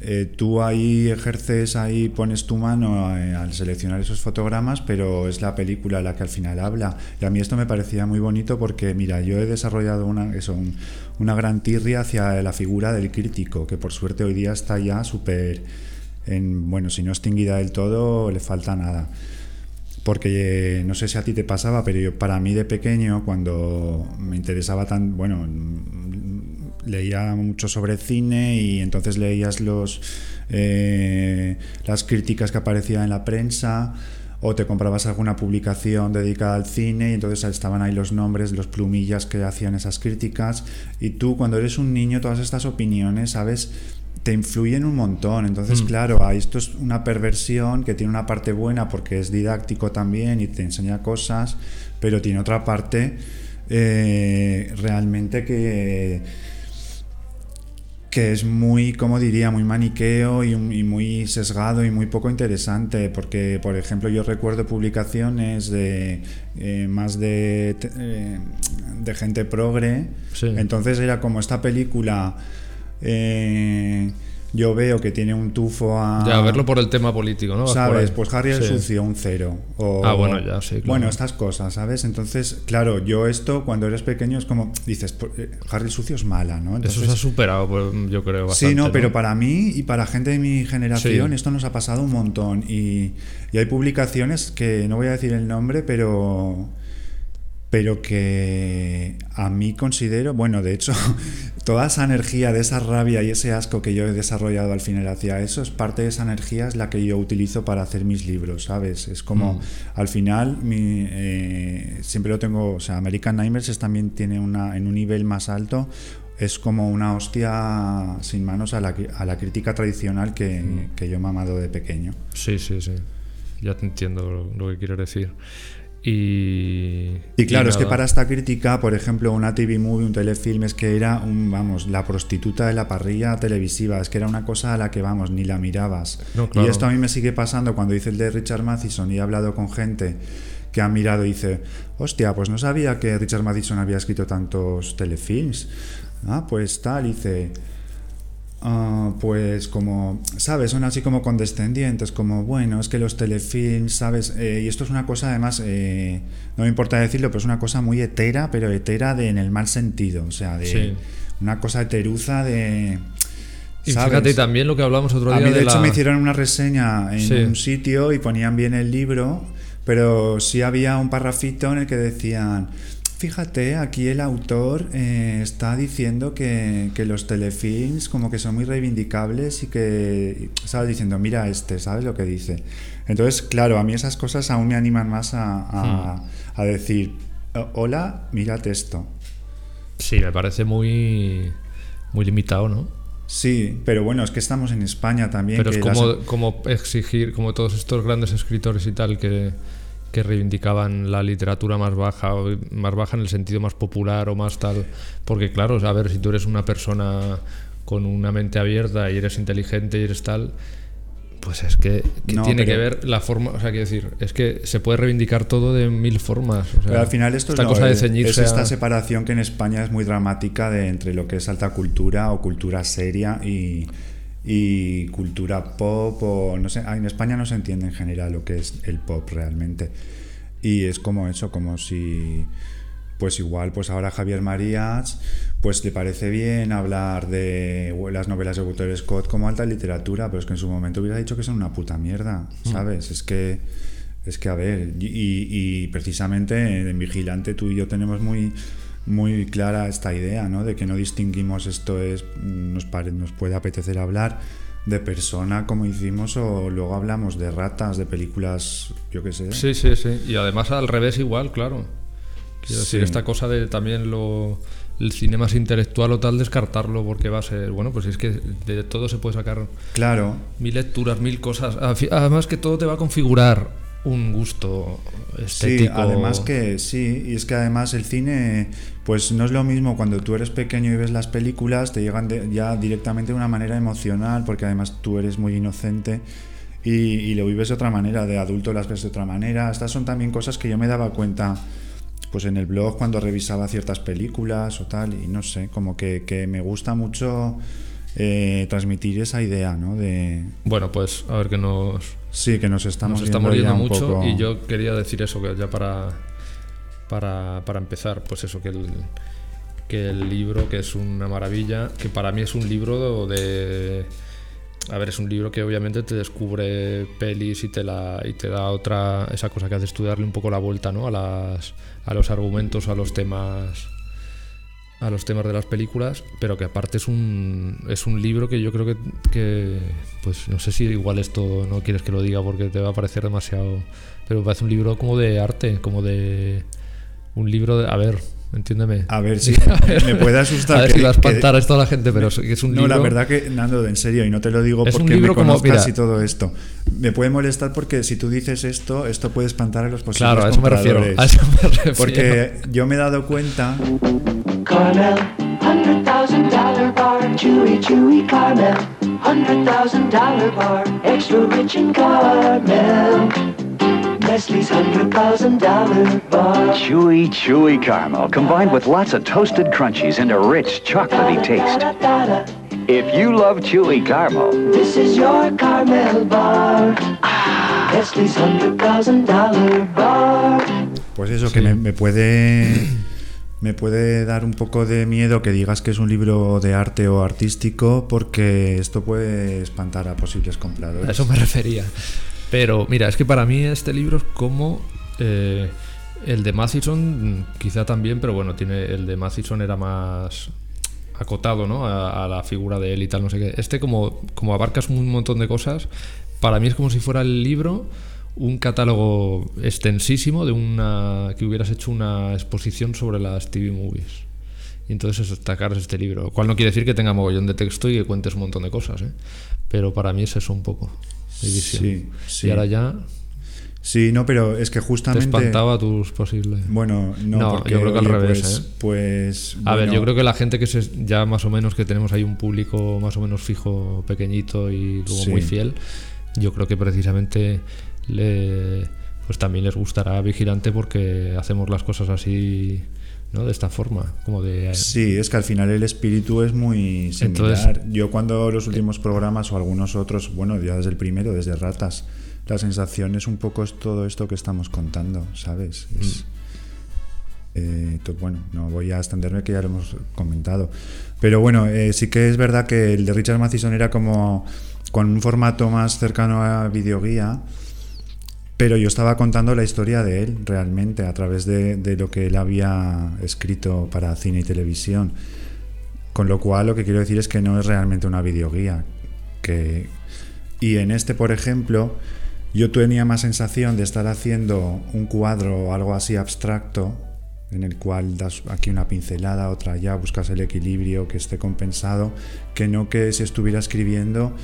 eh, tú ahí ejerces, ahí pones tu mano eh, al seleccionar esos fotogramas, pero es la película la que al final habla. Y a mí esto me parecía muy bonito porque, mira, yo he desarrollado una, eso, un- una gran tirria hacia la figura del crítico, que por suerte hoy día está ya súper, en, bueno, si no extinguida del todo, le falta nada. Porque eh, no sé si a ti te pasaba, pero yo, para mí de pequeño, cuando me interesaba tan, bueno, mm, leía mucho sobre cine y entonces leías los eh, las críticas que aparecían en la prensa o te comprabas alguna publicación dedicada al cine y entonces estaban ahí los nombres, los plumillas que hacían esas críticas y tú cuando eres un niño todas estas opiniones, ¿sabes? Te influyen un montón. Entonces, Mm. claro, esto es una perversión que tiene una parte buena porque es didáctico también y te enseña cosas, pero tiene otra parte eh, realmente que que es muy, como diría, muy maniqueo y, muy sesgado y muy poco interesante, porque, por ejemplo, yo recuerdo publicaciones de eh, más de, eh, de gente progre, Sí. entonces era como esta película, eh, yo veo que tiene un tufo a... Ya, verlo por el tema político, ¿no? ¿Sabes? Pues Harry el Sí. sucio, un cero. O- Ah, bueno, ya, sí, claro. Bueno, estas cosas, ¿sabes? Entonces, claro, yo esto, cuando eres pequeño, es como, dices, por- eh, Harry el sucio es mala, ¿no? Eso se ha superado, pues, yo creo, bastante. Sí, no, pero para mí y para gente de mi generación Sí. esto nos ha pasado un montón. Y, y hay publicaciones que no voy a decir el nombre, pero pero que a mí considero, bueno, de hecho, toda esa energía de esa rabia y ese asco que yo he desarrollado al final hacia eso, es parte de esa energía es la que yo utilizo para hacer mis libros, ¿sabes? Es como, Mm. al final, mi, eh, siempre lo tengo, o sea, American Nightmares es también tiene una, en un nivel más alto, es como una hostia sin manos a la, a la crítica tradicional que, que yo he mamado de pequeño. Sí, sí, sí. Ya te entiendo lo, lo que quieres decir. Y, Y claro, es que para esta crítica, por ejemplo, una TV movie, un telefilm, es que era un, vamos, la prostituta de la parrilla televisiva, es que era una cosa a la que, vamos, ni la mirabas. No, claro. Y esto a mí me sigue pasando cuando hice el de Richard Matheson y he hablado con gente que ha mirado y dice, hostia, pues no sabía que Richard Matheson había escrito tantos telefilms. Ah, pues tal, y dice, Ah, pues como, ¿sabes? Son así como condescendientes, como, bueno, es que los telefilms, ¿sabes? Eh, y esto es una cosa, además, eh, no me importa decirlo, pero es una cosa muy hetera, pero hetera de, en el mal sentido, o sea, de Sí. una cosa heteruza de... Y ¿sabes? fíjate también lo que hablamos otro A día mí, de, de hecho, la- me hicieron una reseña en Sí. un sitio y ponían bien el libro, pero sí había un parrafito en el que decían, fíjate, aquí el autor eh, está diciendo que, que los telefilms como que son muy reivindicables y que, ¿sabes? Diciendo, mira este, ¿sabes lo que dice? Entonces, claro, a mí esas cosas aún me animan más a, a- a decir, "Oh, hola, mírate esto. Sí, me parece muy, muy limitado, ¿no? Sí, pero bueno, es que estamos en España también. Pero es que las- como, como exigir, como todos estos grandes escritores y tal que, que reivindicaban la literatura más baja, o más baja en el sentido más popular o más tal. Porque claro, a ver, si tú eres una persona con una mente abierta y eres inteligente y eres tal, pues es que, que No, tiene que ver la forma, o sea, quiero decir, es que se puede reivindicar todo de mil formas. o sea, Pero al final esto es, esta lo- cosa de ceñirse es esta a- separación que en España es muy dramática de entre lo que es alta cultura o cultura seria y, y cultura pop o no sé, ah, en España no se entiende en general lo que es el pop realmente. Y es como eso, como si pues igual pues ahora Javier Marías pues le parece bien hablar de las novelas de Walter Scott como alta literatura, pero es que en su momento hubiera dicho que son una puta mierda, ¿sabes? Es que es que a ver, y, y precisamente en Vigilante tú y yo tenemos muy muy clara esta idea, ¿no? De que no distinguimos esto es nos pare- nos puede apetecer hablar de persona como hicimos o luego hablamos de ratas, de películas, yo qué sé. Sí, sí, sí. Y además al revés igual, claro. Quiero decir, Sí. esta cosa de también lo el cine más intelectual o tal, descartarlo porque va a ser, bueno, pues es que de todo se puede sacar Claro, mil lecturas, mil cosas. Además que todo te va a configurar un gusto estético. Sí, además que sí, y es que además el cine, pues no es lo mismo cuando tú eres pequeño y ves las películas, te llegan de- ya directamente de una manera emocional, porque además tú eres muy inocente y, y lo vives de otra manera, de adulto las ves de otra manera. Estas son también cosas que yo me daba cuenta, pues en el blog cuando revisaba ciertas películas o tal, y no sé, como que, que me gusta mucho eh, transmitir esa idea, ¿no? De Bueno, pues a ver que nos, sí, que nos estamos, nos estamos yendo yendo ya un mucho poco- y yo quería decir eso, que ya para, para, para empezar, pues eso, que el, que el libro, que es una maravilla, que para mí es un libro de... A ver, es un libro que obviamente te descubre pelis y te, la, y te da otra... Esa cosa que haces tú, darle un poco la vuelta, ¿no? A, las, a los argumentos, a los temas a los temas de las películas, pero que aparte es un, es un libro que yo creo que, que, pues no sé si igual esto no quieres que lo diga porque te va a parecer demasiado, pero me parece un libro como de arte, como de un libro de, a ver, entiéndeme. A ver si A ver. me puede asustar. A ver que- si va a que- espantar a esto a la gente, pero que es un no, libro. la verdad que, Nando, en serio, y no te lo digo Es un porque libro me como- conozcas mira. y todo esto. Me puede molestar porque si tú dices esto, esto puede espantar a los posibles Claro, a eso me refiero. compradores. A eso me refiero. Porque yo me he dado cuenta, Carmel, hundred thousand dollar bar, chewy, chewy Carmel, hundred thousand dollar bar, extra rich in Carmel. Nestle's hundred thousand dollar bar. Chewy, chewy caramel combined with lots of toasted crunchies and a rich chocolatey taste. If you love chewy caramel, This is your Carmel bar. Nestle's hundred thousand dollar bar. pues eso, que me, me puede me puede dar un poco de miedo que digas que es un libro de arte o artístico porque esto puede espantar a posibles compradores. A eso me refería. Pero mira, es que para mí este libro es como eh, el de Mathison, quizá también, pero bueno, tiene el de Mathison era más acotado, ¿no? A, la figura de él y tal, no sé qué. Este como, como abarcas un montón de cosas, para mí es como si fuera el libro un catálogo extensísimo de una que hubieras hecho una exposición sobre las TV movies. Y entonces destacar este libro. Cual no quiere decir que tenga mogollón de texto y que cuentes un montón de cosas, ¿eh? Pero para mí es eso un poco. Sí, sí. Y ahora ya. Sí, no, pero es que Te justamente. espantaba tus posibles. Bueno, no, No, porque, yo creo que al revés, pues, ¿eh? pues, A ver, yo creo que la gente que se, ya más o menos que tenemos ahí un público más o menos fijo, pequeñito y luego Sí. muy fiel, yo creo que precisamente le, pues también les gustará Vigilante porque hacemos las cosas así, ¿no? De esta forma, como de... Sí, es que al final el espíritu es muy similar. Entonces- Yo cuando los últimos programas o algunos otros, bueno, ya desde el primero, desde Ratas, la sensación es un poco es todo esto que estamos contando, ¿sabes? Es- eh, bueno, no voy a extenderme que ya lo hemos comentado. Pero bueno, eh, sí que es verdad que el de Richard Matheson era como con un formato más cercano a videoguía. Pero yo estaba contando la historia de él realmente a través de, lo que él había escrito para cine y televisión. Con lo cual lo que quiero decir es que no es realmente una videoguía. Que... Y en este, por ejemplo, yo tenía más sensación de estar haciendo un cuadro o algo así abstracto, en el cual das aquí una pincelada, otra allá, buscas el equilibrio que esté compensado, que no que si estuviera escribiendo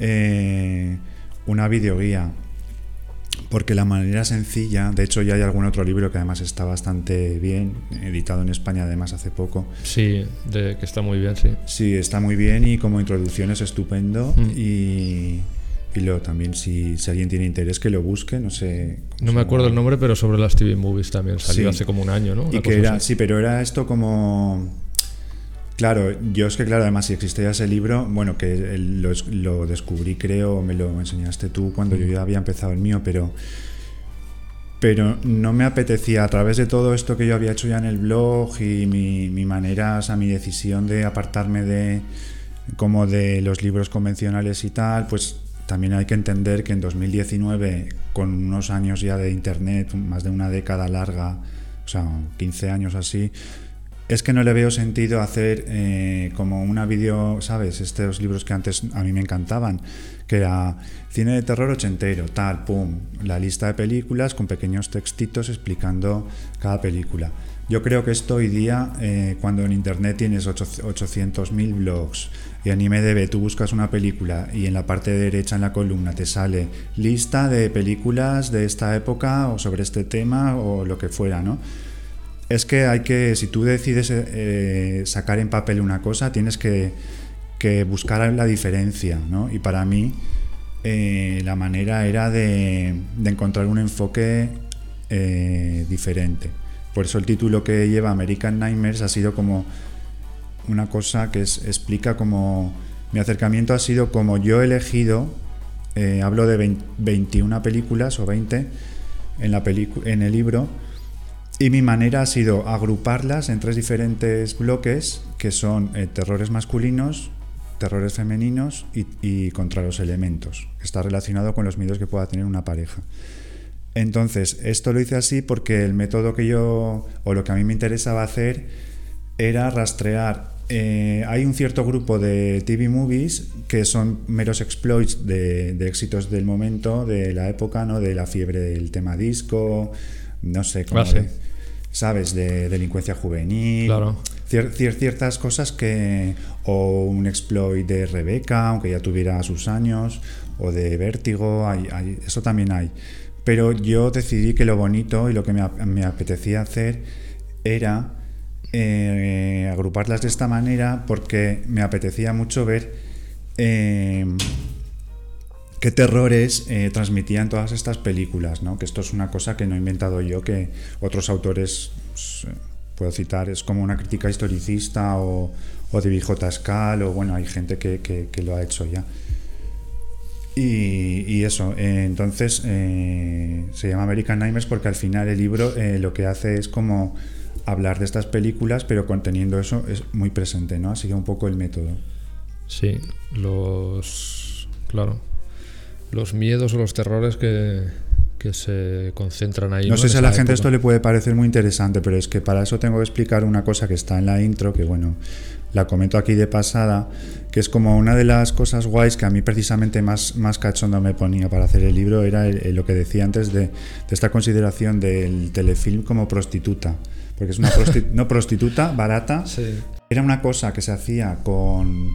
eh, una videoguía porque la manera sencilla, de hecho ya hay algún otro libro que además está bastante bien, editado en España además hace poco, Sí, de, que está muy bien, sí. sí, está muy bien y como introducción es estupendo Mm. y, y luego también si, si alguien tiene interés que lo busque, no sé... No me acuerdo el nombre, pero sobre las TV Movies también salió Sí. hace como un año, ¿no? Y que era, así. sí, pero era esto como... Claro, yo es que claro, además si existía ese libro, bueno, que lo, lo descubrí creo, me lo enseñaste tú cuando yo ya había empezado el mío, pero pero no me apetecía a través de todo esto que yo había hecho ya en el blog y mi, mi manera, o sea, mi decisión de apartarme de como de los libros convencionales y tal, pues también hay que entender que en 2019, con unos años ya de internet, más de una década larga, o sea, 15 años así, es que no le veo sentido hacer eh, como una vídeo, ¿sabes? Estos libros que antes a mí me encantaban, que era cine de terror ochentero, tal, pum, la lista de películas con pequeños textitos explicando cada película. Yo creo que esto hoy día, eh, cuando en internet tienes ocho- 800.000 blogs y en IMDB tú buscas una película y en la parte derecha en la columna te sale lista de películas de esta época o sobre este tema o lo que fuera, ¿no? Es que hay que, si tú decides eh, sacar en papel una cosa, tienes que, buscar la diferencia, ¿no? Y para mí eh, la manera era de, encontrar un enfoque eh, diferente. Por eso el título que lleva American Nightmares ha sido como una cosa que explica como mi acercamiento ha sido como yo he elegido, eh, hablo de 20 21 películas o 20 en, la en el libro, y mi manera ha sido agruparlas en tres diferentes bloques, que son eh, terrores masculinos, terrores femeninos y, y contra los elementos. Está relacionado con los miedos que pueda tener una pareja. Entonces, esto lo hice así porque el método que yo, o lo que a mí me interesaba hacer, era rastrear. eh, hay un cierto grupo de TV movies que son meros exploits de, de éxitos del momento, de la época, ¿no? De la fiebre del tema disco, no sé, Ah, sí. de- ¿sabes? De delincuencia juvenil. Claro. Cier- cier- ciertas cosas que. O un exploit de Rebeca, aunque ya tuviera sus años, o de Vértigo, hay, hay- eso también hay. Pero yo decidí que lo bonito y lo que me apetecía hacer era eh, agruparlas de esta manera porque me apetecía mucho ver eh, qué terrores eh, transmitían todas estas películas, ¿no? Que esto es una cosa que no he inventado yo, que otros autores, pues, eh, puedo citar, es como una crítica historicista o, o de Viejo Tascal, o bueno, hay gente que, que- lo ha hecho ya. Y, y eso, eh, entonces se llama American Nightmares porque al final el libro lo que hace es como hablar de estas películas, pero conteniendo eso es muy presente, ¿no? Así que un poco el método. Sí, los. Claro. Los miedos o los terrores que, que se concentran ahí. No sé En si a la gente época. esto le puede parecer muy interesante, pero es que para eso tengo que explicar una cosa que está en la intro, que bueno, la comento aquí de pasada, que es como una de las cosas guays que a mí precisamente más, más cachondo me ponía para hacer el libro, era el- el- lo que decía antes de, de esta consideración del telefilm como prostituta. Porque es una prosti- no prostituta barata, Sí. era una cosa que se hacía con,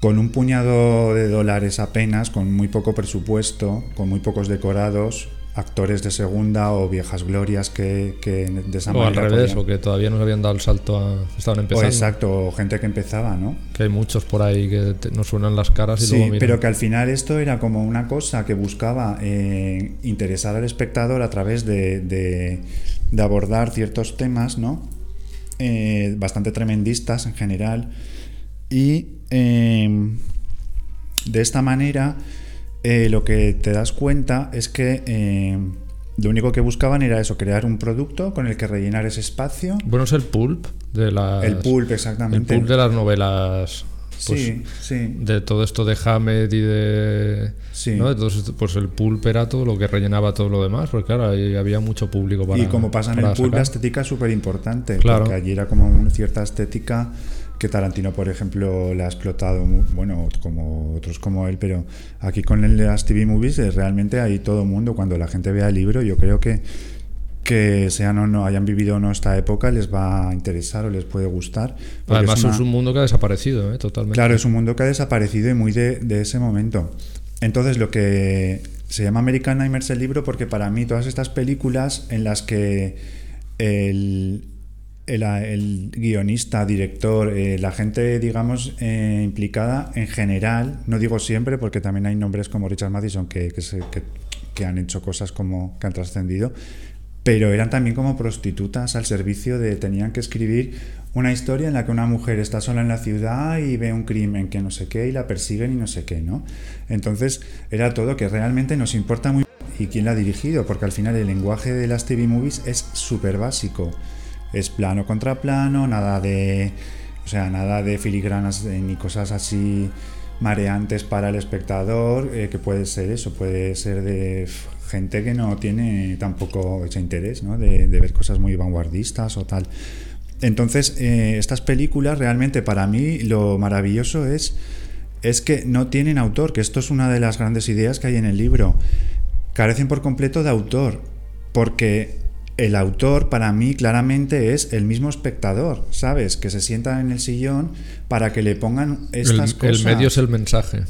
con un puñado de dólares apenas, con muy poco presupuesto, con muy pocos decorados actores de segunda o viejas glorias que, que de esa O al revés, podían- o que todavía no habían dado el salto a. Estaban o empezando. exacto, o gente que empezaba, ¿no? Que hay muchos por ahí que te- nos suenan las caras y Sí, luego pero que al final esto era como una cosa que buscaba eh, interesar al espectador a través de, de- de abordar ciertos temas, ¿no? Eh, bastante tremendistas en general. Y eh, de esta manera eh, lo que te das cuenta es que eh, lo único que buscaban era eso, crear un producto con el que rellenar ese espacio. Bueno, es el pulp de las. El pulp, El exactamente. pulp de las novelas. Pues, sí, sí. de todo esto de Hamed y de. Sí. ¿no? Entonces, pues el pulp era todo lo que rellenaba todo lo demás, porque claro, ahí había mucho público para. y como pasa en el pulp, la estética es súper importante. Claro. Porque allí era como una cierta estética que Tarantino, por ejemplo, la ha explotado, bueno, como otros como él, pero aquí con el de las TV movies eh, realmente hay todo el mundo, cuando la gente vea el libro, yo creo que que sean o no hayan vivido o no esta época les va a interesar o les puede gustar. Además, es una- es un mundo que ha desaparecido, ¿eh? totalmente. Claro, es un mundo que ha desaparecido y muy de, de ese momento. Entonces, lo que se llama American Nightmares el libro, porque para mí todas estas películas en las que el, el, el guionista, director, eh, la gente, digamos, eh, implicada en general, no digo siempre, porque también hay nombres como Richard Matheson que, que, se- que- que han hecho cosas como que han trascendido, pero eran también como prostitutas al servicio de tenían que escribir una historia en la que una mujer está sola en la ciudad y ve un crimen que no sé qué y la persiguen y no sé qué, ¿no? Entonces era todo que realmente nos importa muy y quién la ha dirigido, porque al final el lenguaje de las TV movies es súper básico. Es plano contra plano, nada de o sea, nada de filigranas ni cosas así mareantes para el espectador, eh, que puede ser eso, puede ser de gente que no tiene tampoco ese interés, ¿no? De, de ver cosas muy vanguardistas o tal. Entonces, eh, estas películas realmente para mí lo maravilloso es, es que no tienen autor, que esto es una de las grandes ideas que hay en el libro. Carecen por completo de autor, porque el autor para mí claramente es el mismo espectador, ¿sabes? Que se sienta en el sillón para que le pongan el, estas el cosas. medio es el mensaje.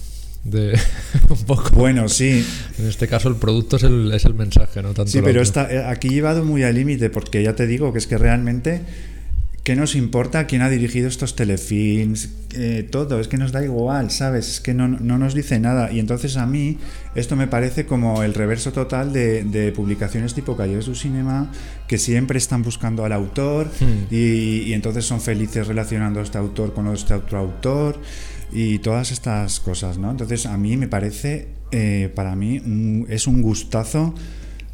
De, un poco. Bueno, sí, En este caso, el producto es el, es el mensaje, no tanto Sí, el pero está, eh, aquí llevado muy al límite, porque ya te digo que es que realmente, ¿qué nos importa quién ha dirigido estos telefilms? Eh, todo, es que nos da igual, ¿sabes? Es que no, no nos dice nada. Y entonces a mí esto me parece como el reverso total de, de publicaciones tipo Calle su Cinema, que siempre están buscando al autor Hmm. y, y entonces son felices relacionando a este autor con este otro autor y todas estas cosas, ¿no? Entonces a mí me parece, eh, para mí, un- es un gustazo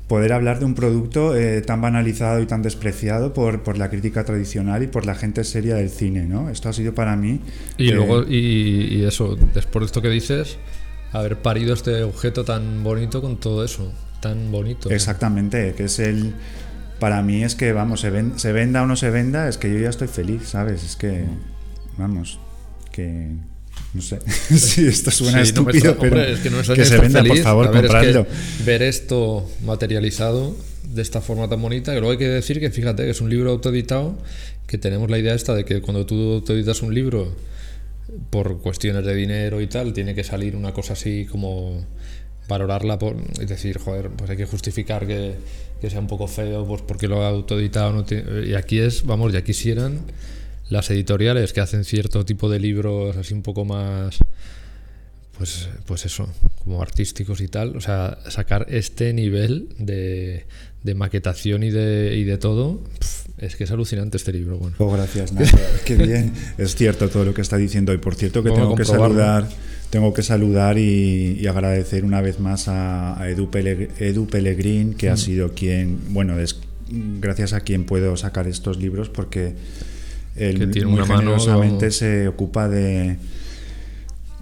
poder hablar de un producto eh, tan banalizado y tan despreciado por, por la crítica tradicional y por la gente seria del cine, ¿no? Esto ha sido para mí... Y eh, luego, y, y eso, después de esto que dices, haber parido este objeto tan bonito con todo eso, tan bonito. Exactamente, que es el... Para mí es que, vamos, se, ven- se venda o no se venda, es que yo ya estoy feliz, ¿sabes? Es que, vamos, que... No sé si esto suena Sí, estúpido, pero hombre, es que, no se venda, por feliz. favor, A ver, es que compradlo. ver esto materializado de esta forma tan bonita, que luego hay que decir que fíjate que es un libro autoeditado, que tenemos la idea esta de que cuando tú autoeditas un libro por cuestiones de dinero y tal, tiene que salir una cosa así como valorarla por es decir, joder, pues hay que justificar que, que sea un poco feo pues porque lo ha autoeditado no y aquí es, vamos, ya quisieran las editoriales que hacen cierto tipo de libros así un poco más pues, pues eso, como artísticos y tal, o sea, sacar este nivel de, de maquetación y de, y de todo, es que es alucinante este libro. Bueno. Oh, gracias, Nacho. Qué bien. Es cierto todo lo que está diciendo. Y por cierto que tengo que saludar, tengo que saludar y, y agradecer una vez más a, a Edu, Pellegrin, que Mm. ha sido quien, bueno, es gracias a quien puedo sacar estos libros porque él Que tiene muy una mano, generosamente ¿no? se ocupa de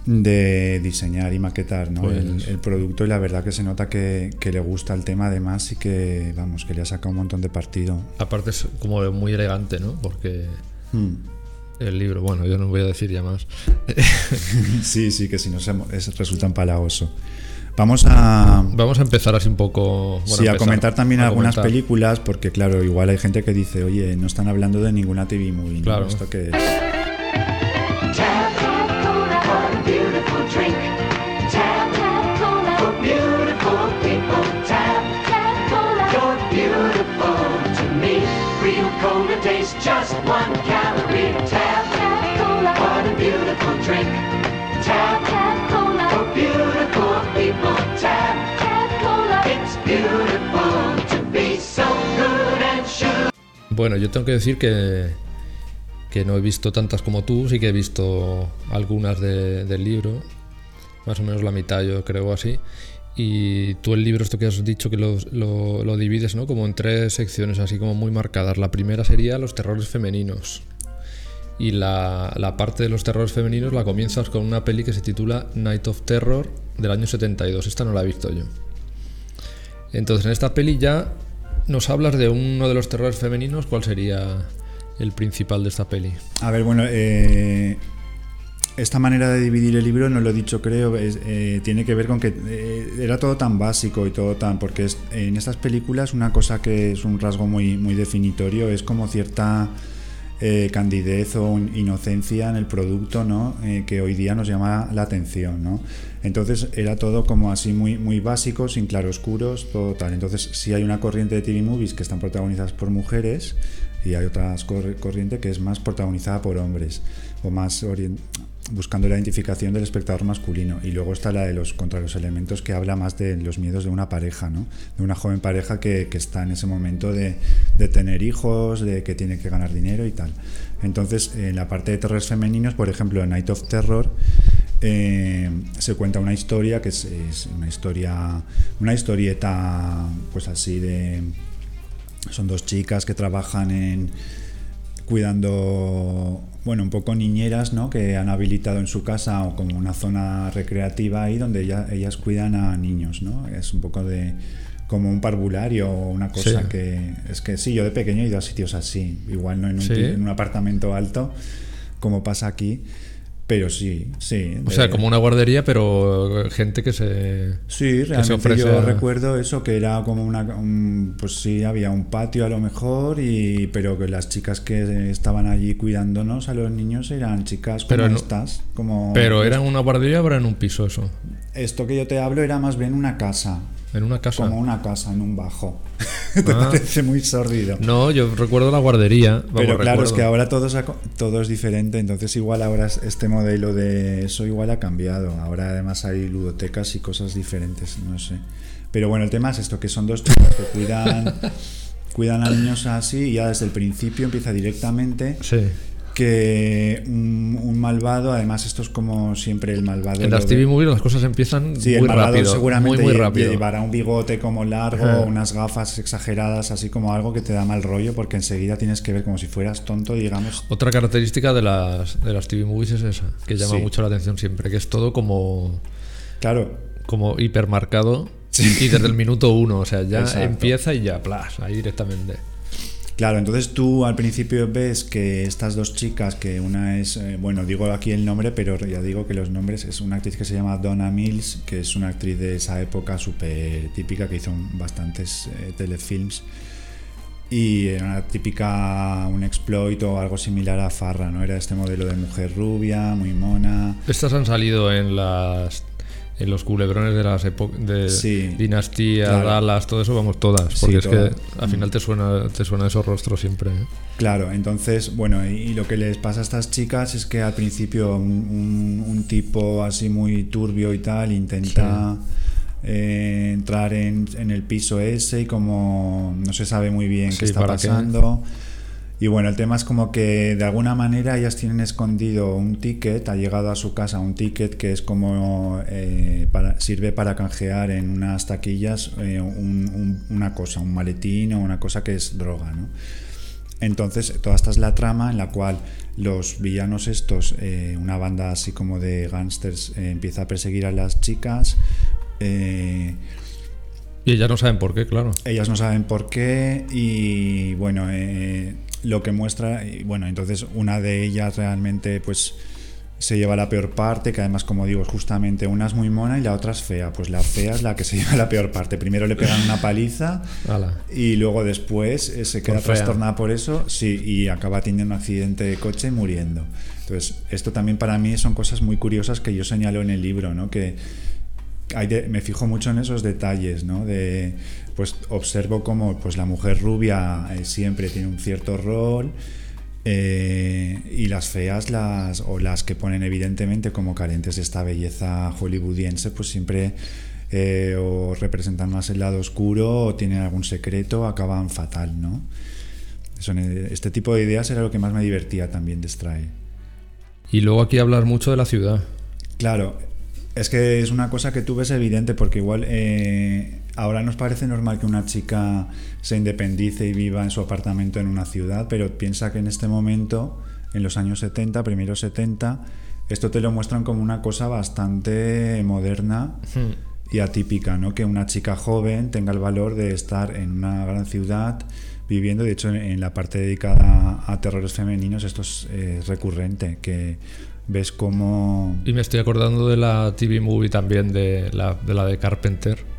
de diseñar y maquetar ¿no? Pues- el, el producto y la verdad que se nota que, que le gusta el tema además y que vamos que le ha sacado un montón de partido Aparte es como muy elegante, ¿no? Porque Hmm. el libro, bueno, yo no voy a decir ya más. Sí, sí, que si no se, es, resulta empalagoso. Vamos a, Vamos a empezar así un poco... bueno, sí, a empezar, comentar también a algunas comentar. películas, porque claro, igual hay gente que dice, oye, no están hablando de ninguna TV movie. ¿no? Claro. ¿Esto qué es? Bueno, yo tengo que decir que, que no he visto tantas como tú, sí que he visto algunas de- del libro, más o menos la mitad yo creo así. Y tú el libro, esto que has dicho, que lo, lo- lo divides ¿no? como en tres secciones así como muy marcadas. La primera sería los terrores femeninos. Y la, la parte de los terrores femeninos la comienzas con una peli que se titula Night of Terror del año 72. Esta no la he visto yo. Entonces en esta peli ya nos hablas de uno de los terrores femeninos. ¿Cuál sería el principal de esta peli? A ver, bueno, eh, esta manera de dividir el libro, no lo he dicho creo, eh, tiene que ver con que eh, era todo tan básico y todo tan... Porque en estas películas una cosa que es un rasgo muy, muy definitorio es como cierta candidez o inocencia en el producto, ¿no? Que hoy día nos llama la atención, ¿no? Entonces era todo como así muy, muy básico, sin claroscuros, todo tal. Entonces sí hay una corriente de TV movies que están protagonizadas por mujeres y hay otra corri- corriente que es más protagonizada por hombres o más buscando la identificación del espectador masculino y luego está la de los contra los elementos que habla más de los miedos de una pareja ¿no? de una joven pareja que, que está en ese momento de, de tener hijos de que tiene que ganar dinero y tal entonces en la parte de terrores femeninos por ejemplo en Night of Terror eh, se cuenta una historia que es, es una historia una historieta pues así de son dos chicas que trabajan en cuidando, bueno, un poco niñeras, ¿no? Que han habilitado en su casa o como una zona recreativa ahí donde ella- ellas cuidan a niños, ¿no? Es un poco de como un parvulario o una cosa Sí. que es que sí, yo de pequeño he ido a sitios así, igual no en un, Sí. pi- en un apartamento alto como pasa aquí, pero sí, sí. O sea, de- como una guardería, pero gente que se... Sí, se realmente ofrece yo a- recuerdo eso, que era como una... un- pues sí, había un patio a lo mejor, y pero que las chicas que estaban allí cuidándonos a los niños eran chicas como Pero estas. Como Pero era en una guardería o era en un piso eso. Esto que yo te hablo era más bien una casa, En una casa. como una casa en un bajo. te Ah. parece muy sórdido. No, yo recuerdo la guardería. vamos, Pero claro, es que ahora todo, co- todo es diferente, entonces igual ahora es- este modelo de eso igual ha cambiado. Ahora además hay ludotecas y cosas diferentes, no sé. Pero bueno, el tema es esto, que son dos chicas que cuidan, cuidan a niños así y ya desde el principio empieza directamente Sí. Que un, un malvado, además esto es como siempre el malvado... En las TV movies las cosas empiezan Sí, el muy malvado rápido. seguramente muy, muy rápido. llevará un bigote como largo, unas gafas exageradas, así como algo que te da mal rollo, porque enseguida tienes que ver como si fueras tonto, digamos, Otra característica de las, de las TV movies es esa, que llama Sí. mucho la atención siempre, que es todo como, Claro, como hipermarcado y desde el minuto uno, o sea, ya Exacto. empieza y ya, plas, ahí directamente. Claro. Entonces tú al principio ves que estas dos chicas, que una es, eh, bueno, digo aquí el nombre, pero ya digo que los nombres es una actriz que se llama Donna Mills, que es una actriz de esa época súper típica que hizo bastantes eh, telefilms. Y era una típica, un exploit o algo similar a Farra, ¿no? Era este modelo de mujer rubia, muy mona. Estas han salido en las en los culebrones de las épocas de Sí, Dinastía, claro. Dallas, todo eso, vamos todas, Sí, porque es que al final te suena te suena esos rostros siempre. ¿eh? Claro, entonces, bueno, y, y lo que les pasa a estas chicas es que al principio un, un- un tipo así muy turbio y tal intenta eh, entrar en, en el piso ese y como no se sabe muy bien qué está ¿para qué? Y bueno, el tema es como que de alguna manera ellas tienen escondido un ticket, ha llegado a su casa un ticket que es como eh, para, sirve para canjear en unas taquillas eh, un- un- una cosa, un maletín o una cosa que es droga, ¿no? Entonces, toda esta es la trama en la cual los villanos estos, eh, una banda así como de gángsters, empieza a perseguir a las chicas. Y ellas no saben por qué, claro. ellas no saben por qué y bueno, eh, lo que muestra, y bueno, entonces una de ellas realmente pues se lleva la peor parte, que además como digo, justamente una es muy mona y la otra es fea. Pues la fea es la que se lleva la peor parte. Primero le pegan una paliza Ala. y luego después eh, se queda Por trastornada por eso, sí, y acaba teniendo un accidente de coche y muriendo. Entonces, esto también para mí son cosas muy curiosas que yo señalo en el libro, ¿no? Que hay de- me fijo mucho en esos detalles, ¿no? De, pues observo cómo pues, la mujer rubia eh, siempre tiene un cierto rol eh, y las feas las o las que ponen evidentemente como carentes de esta belleza hollywoodiense, pues siempre eh, o representan más el lado oscuro o tienen algún secreto, acaban fatal, ¿no? Son, eh, este tipo de ideas era lo que más me divertía también de Stray. Y luego aquí hablas mucho de la ciudad. Claro, es que es una cosa que tú ves evidente porque igual eh, ahora nos parece normal que una chica se independice y viva en su apartamento en una ciudad, pero piensa que en este momento, en los años 70, primeros 70, esto te lo muestran como una cosa bastante moderna y atípica, ¿no? Que una chica joven tenga el valor de estar en una gran ciudad viviendo. De hecho, en, la parte dedicada a terrores femeninos esto es eh, recurrente, que ves cómo... Y me estoy acordando de la TV movie también, de la de, la de Carpenter.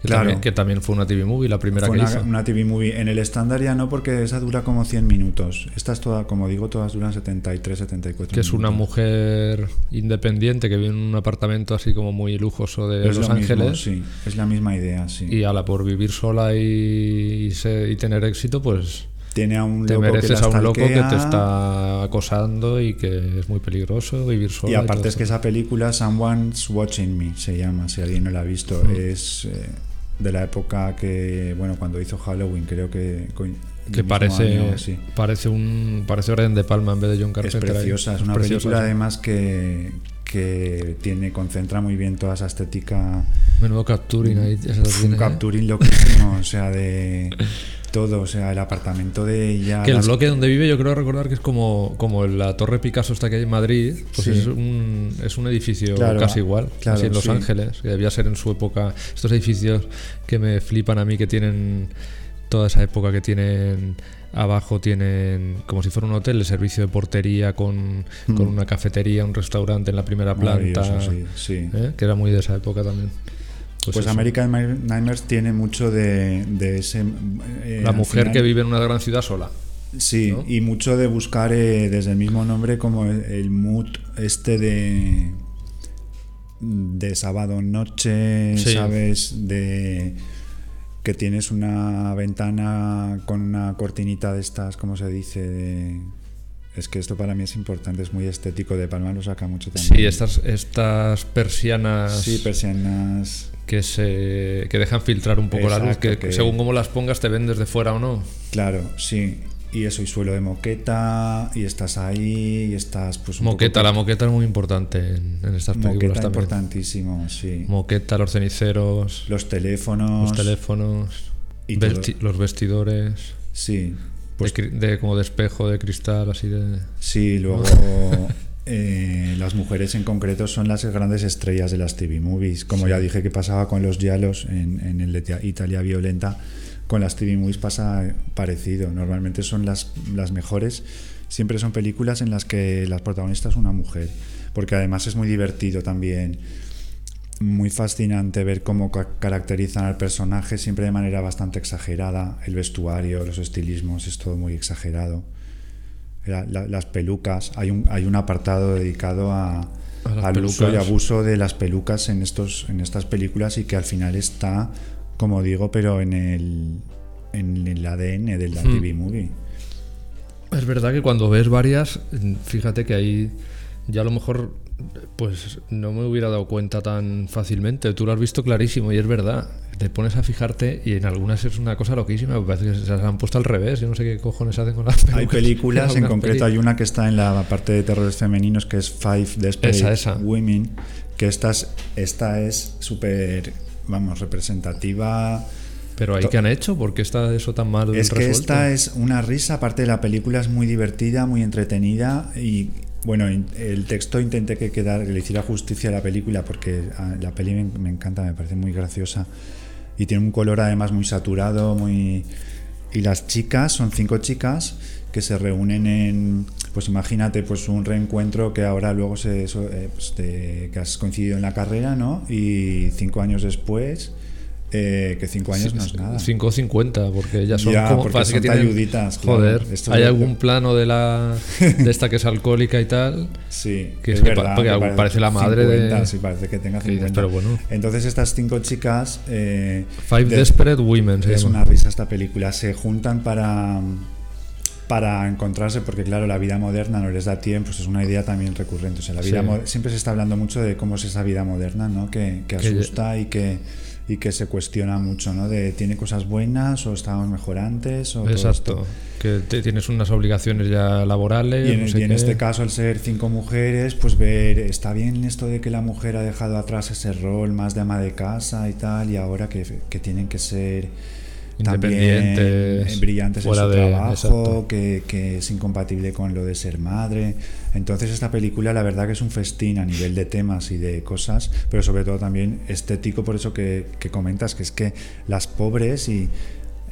Que, Claro. también, que también fue una TV movie, la primera Fue que una, hizo. una TV movie. En el estándar ya no, porque esa dura como 100 minutos. Estas todas, como digo, todas duran 73, 74 que es una minutos. mujer independiente que vive en un apartamento así como muy lujoso de Es Los lo mismo, Ángeles. sí, es la misma idea, sí. Y ala, por vivir sola y, y se- y tener éxito, pues Tiene a un te loco que mereces la a un loco que te está acosando y que es muy peligroso vivir sola. Y aparte todo es que esa película, Someone's Watching Me, se llama, si alguien no la ha visto. Mm. Es eh, de la época que, bueno, cuando hizo Halloween, creo que... que parece, año, sí. parece un parece Orden de Palma en vez de John Es Carpenter. ahí. preciosa, es una preciosa, película sí. además que, que tiene, concentra muy bien toda esa estética Menudo capturing ahí. un ¿eh? capturing loquísimo, o sea, de todo, o sea, el apartamento de ella. Que el las- bloque donde vive yo creo recordar que es como, como la Torre Picasso esta que hay en Madrid, pues Sí. es, un, es un edificio Claro, casi igual, claro, así en Los sí. Ángeles, que debía ser en su época, estos edificios que me flipan a mí que tienen toda esa época que tienen abajo tienen como si fuera un hotel el servicio de portería con, con una cafetería, un restaurante en la primera planta, Mm. Sí, sí. ¿eh? que era muy de esa época también. Pues, Pues. American Nightmares tiene mucho de, de ese. eh, la mujer final- que vive en una gran ciudad sola. Sí, ¿no? y mucho de buscar eh, desde el mismo nombre como el, el mood este de. de sábado noche, Sí. ¿sabes? De que tienes una ventana con una cortinita de estas, ¿cómo se dice? De- es que esto para mí es importante, es muy estético. De Palma lo saca mucho también. Sí, estas, estas persianas Sí, persianas. que se que dejan filtrar un poco la luz, que, que- según cómo las pongas te ven desde fuera o no. Claro, sí. Y eso, y suelo de moqueta, y estás ahí, y estás pues Moqueta, poco- la moqueta es muy importante en, en estas películas Moqueta también. importantísimo, sí. Moqueta, los ceniceros, Los teléfonos. los teléfonos, Y vesti- todo. los vestidores, Sí, pues de, como de espejo, de cristal, así de... sí, luego eh, las mujeres en concreto son las grandes estrellas de las TV movies. Como ya dije que pasaba con los Giallos en, en el de Ita- Italia Violenta, con las TV movies pasa parecido. Normalmente son las, las mejores. Siempre son películas en las que la protagonista es una mujer. Porque además es muy divertido también. Muy fascinante ver cómo ca- caracterizan al personaje, siempre de manera bastante exagerada. El vestuario, los estilismos, es todo muy exagerado. La- la- las pelucas, hay un, hay un apartado dedicado a, al uso y abuso de las pelucas en, estos, en estas películas y que al final está, como digo, pero en el, en el ADN de la Hmm. TV movie. Es verdad que cuando ves varias, fíjate que ahí ya a lo mejor pues no me hubiera dado cuenta tan fácilmente. Tú lo has visto clarísimo y es verdad. Te pones a fijarte y en algunas es una cosa loquísima. Me parece que se las han puesto al revés. Yo no sé qué cojones hacen con las pelucas. Hay películas, en concreto hay una que está en la parte de terrores femeninos que es Five Desperate Esa, esa. Women, que esta es, esta es súper, vamos, representativa. Pero ahí que han hecho, ¿por qué está eso tan mal Es que esta es una risa, aparte de la película es muy divertida, muy entretenida y bueno, el texto intenté que, quedara, que le hiciera justicia a la película porque ah, la peli me, encanta, me parece muy graciosa y tiene un color además muy saturado, muy... Y las chicas, son cinco chicas que se reúnen en, pues imagínate, pues un reencuentro que ahora luego se, eh, pues que has coincidido en la carrera, ¿no? Y cinco años después, eh, que cinco años no es nada. 5.50, porque ellas son Ya, como. porque son que tienen- talluditas, claro. Joder, Esto hay algún plano de la de esta que es alcólica y tal. Sí, Que es es que verdad. pa- que parece la madre de- 50, Sí, parece que tenga Que dices, 50. pero bueno. Entonces estas cinco chicas... eh, Five de- Desperate Women se es llama. una risa esta película. Se juntan para, para encontrarse, porque claro, la vida moderna no les da tiempo, pues es una idea también recurrente. O sea, la vida Sí. siempre se está hablando mucho de cómo es esa vida moderna, ¿no? Que, que Que- asusta y que, y que se cuestiona mucho, ¿no? De tiene cosas buenas o estábamos mejor antes o Exacto. Que te- tienes unas obligaciones ya laborales. Y en, no sé y en qué. este caso, al ser cinco mujeres, pues ver, está bien esto de que la mujer ha dejado atrás ese rol más de ama de casa y tal, y ahora que, que tienen que ser también Independientes, eh, brillantes en fuera su de- trabajo, que es incompatible con lo de ser madre. Entonces esta película la verdad que es un festín a nivel de temas y de cosas, pero sobre todo también estético, por eso que, comentas, que es que las pobres y...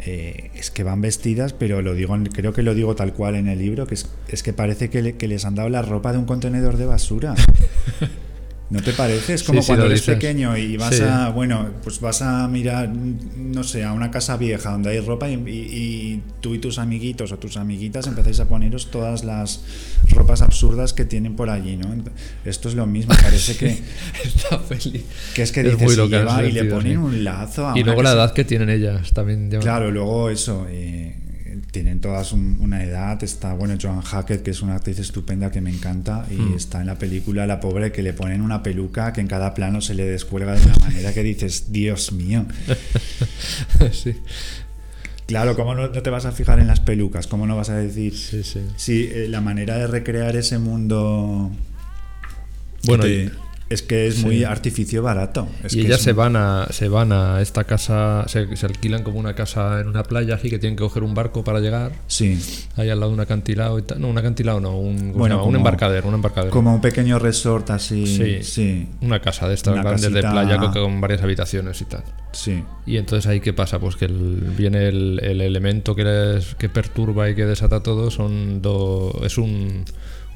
eh, es que van vestidas, pero lo digo, creo que lo digo tal cual en el libro, que es, es que parece que, le- que les han dado la ropa de un contenedor de basura. ¿No te parece? Es como Sí, sí, cuando eres dices. pequeño y vas Sí. a, bueno, pues vas a mirar, no sé, a una casa vieja donde hay ropa y, y- y tú y tus amiguitos o tus amiguitas empezáis a poneros todas las ropas absurdas que tienen por allí, ¿no? Esto es lo mismo, parece que, Esta peli. que es que Es dices, y, lleva- y le ponen un lazo a Y luego la edad que tienen ellas también. lleva- Claro, luego eso, eh, tienen todas un- una edad, está, bueno, Joan Hackett, que es una actriz estupenda que me encanta, y Mm. está en la película La Pobre, que le ponen una peluca que en cada plano se le descuelga de una manera que dices, Dios mío. sí, Claro, ¿cómo no, te vas a fijar en las pelucas? ¿Cómo no vas a decir? sí, sí. Sí, eh, la manera de recrear ese mundo... Bueno, y- es que es sí. muy artificio barato. Es y que ellas es se van a se van a esta casa, se, se alquilan como una casa en una playa, así que tienen que coger un barco para llegar. Sí, Ahí al lado de un acantilado y tal. No, un acantilado no, un, ¿cómo se Bueno, un embarcadero, un embarcadero. como un pequeño resort así. Sí. sí, Una casa de estas Una grandes de playa con, con varias habitaciones y tal. sí. Y entonces ahí qué pasa, pues que el- viene el, el elemento que les que perturba y que desata todo son do- es un,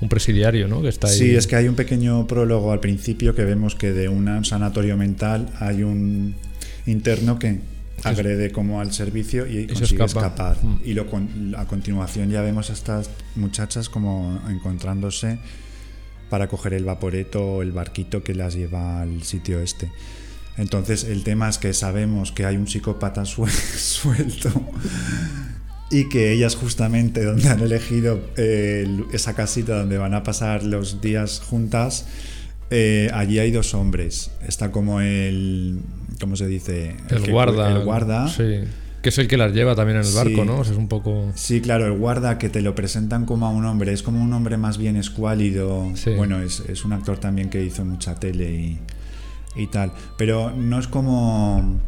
un presidiario, ¿no? Que está ahí. Sí, es que hay un pequeño prólogo al principio que vemos que de un sanatorio mental hay un interno que agrede como al servicio y, consigue escapa. escapar. Mm. Y lo, con- a continuación ya vemos a estas muchachas como encontrándose para coger el vaporeto o el barquito que las lleva al sitio este. Entonces el tema es que sabemos que hay un psicópata suel- suelto y que ellas justamente donde han elegido eh, esa casita donde van a pasar los días juntas, eh, allí hay dos hombres. Está como el, ¿cómo se dice? el que- guarda. El guarda. Sí. Que es el que las lleva también en el barco, Sí. ¿no? O sea, es un poco. Sí, claro, el guarda que te lo presentan como a un hombre, es como un hombre más bien escuálido. Sí. Bueno, es, es un actor también que hizo mucha tele y, y tal. Pero no es como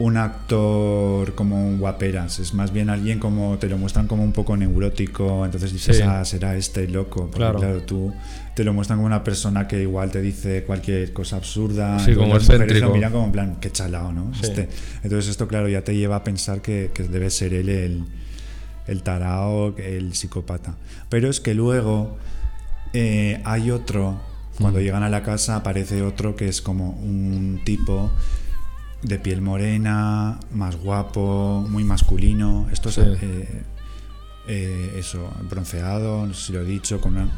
un actor como un guaperas, es más bien alguien como te lo muestran como un poco neurótico, entonces dices, Sí. ah, será este loco. Porque Claro. claro. tú te lo muestran como una persona que igual te dice cualquier cosa absurda. Sí, como las mujeres lo miran como en plan, qué chalao, ¿no? Sí. Este. Entonces esto, claro, ya te lleva a pensar que, que debe ser él el, el tarao, el psicópata. Pero es que luego eh, hay otro, cuando Mm. llegan a la casa aparece otro que es como un tipo de piel morena, más guapo, muy masculino. Esto es eh, eh, eso, bronceado, no sé si lo he dicho, con una...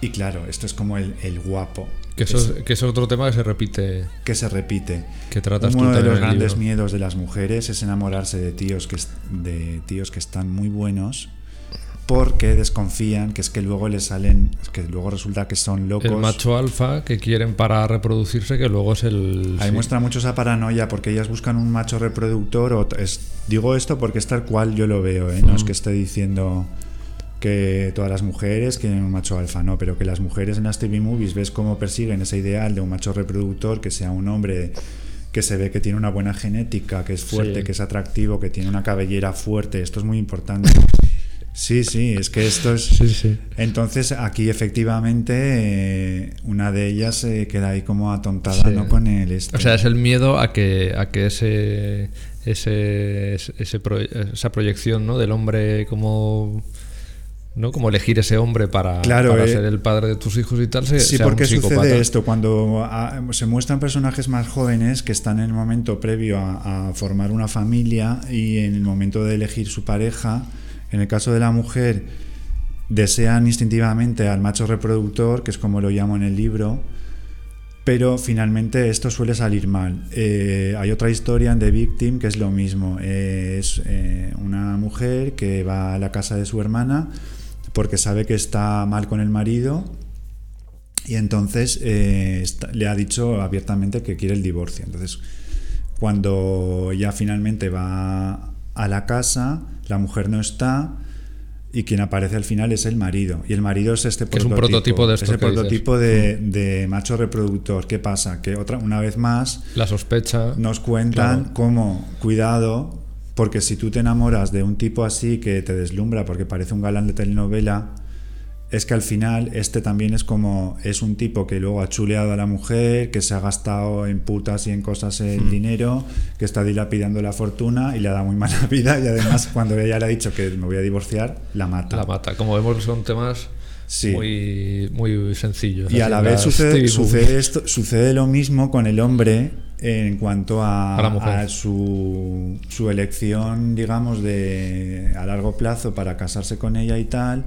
Y claro, esto es como el, el guapo. Que eso, Es- que es otro tema que se repite. que se repite. Que tratas Uno tú de los grandes libro. miedos de las mujeres es enamorarse de tíos que de tíos que están muy buenos porque desconfían que es que luego les salen que luego resulta que son locos. El macho alfa que quieren para reproducirse, que luego es el. Ahí sí. muestra mucho esa paranoia porque ellas buscan un macho reproductor o es- digo esto porque es tal cual yo lo veo, ¿eh? no es Mm. que esté diciendo que todas las mujeres quieren un macho alfa, no, pero que las mujeres en las TV movies ves cómo persiguen ese ideal de un macho reproductor que sea un hombre que se ve que tiene una buena genética, que es fuerte, Sí. que es atractivo, que tiene una cabellera fuerte, esto es muy importante. Sí, sí, es que esto es... Sí, sí. Entonces aquí efectivamente eh, una de ellas se queda ahí como atontada Sí. ¿no? con el este. O sea, es el miedo a que, a que ese, ese, ese pro- esa proyección ¿no? del hombre como. ¿no? Como elegir ese hombre para, Claro, para eh. ser el padre de tus hijos y tal. Se, Sí, sea un porque psicópata. sucede esto cuando ah, se muestran personajes más jóvenes que están en el momento previo a, a formar una familia y en el momento de elegir su pareja, en el caso de la mujer, desean instintivamente al macho reproductor, que es como lo llamo en el libro, pero finalmente esto suele salir mal. Eh, hay otra historia en The Victim que es lo mismo. Eh, es eh, una mujer que va a la casa de su hermana porque sabe que está mal con el marido y entonces le ha dicho abiertamente que quiere el divorcio. Entonces, cuando ya finalmente va a la casa, la mujer no está y quien aparece al final es el marido. Y el marido es este Que es un prototipo de esto prototipo de, de macho reproductor. ¿Qué pasa? Que otra, una vez más La sospecha. nos cuentan Claro. cómo, cuidado, porque si tú te enamoras de un tipo así que te deslumbra porque parece un galán de telenovela, es que al final este también es como, es un tipo que luego ha chuleado a la mujer, que se ha gastado en putas y en cosas el Hmm. dinero, que está dilapidando la fortuna y le da muy mala vida y además cuando ella le ha dicho que me voy a divorciar, la mata. La mata. Como vemos, son temas Sí. muy, muy sencillos. Y a la vez sucede, sucede, esto, sucede lo mismo con el hombre en cuanto a, A la mujer. a su, su elección, digamos, de a largo plazo para casarse con ella y tal.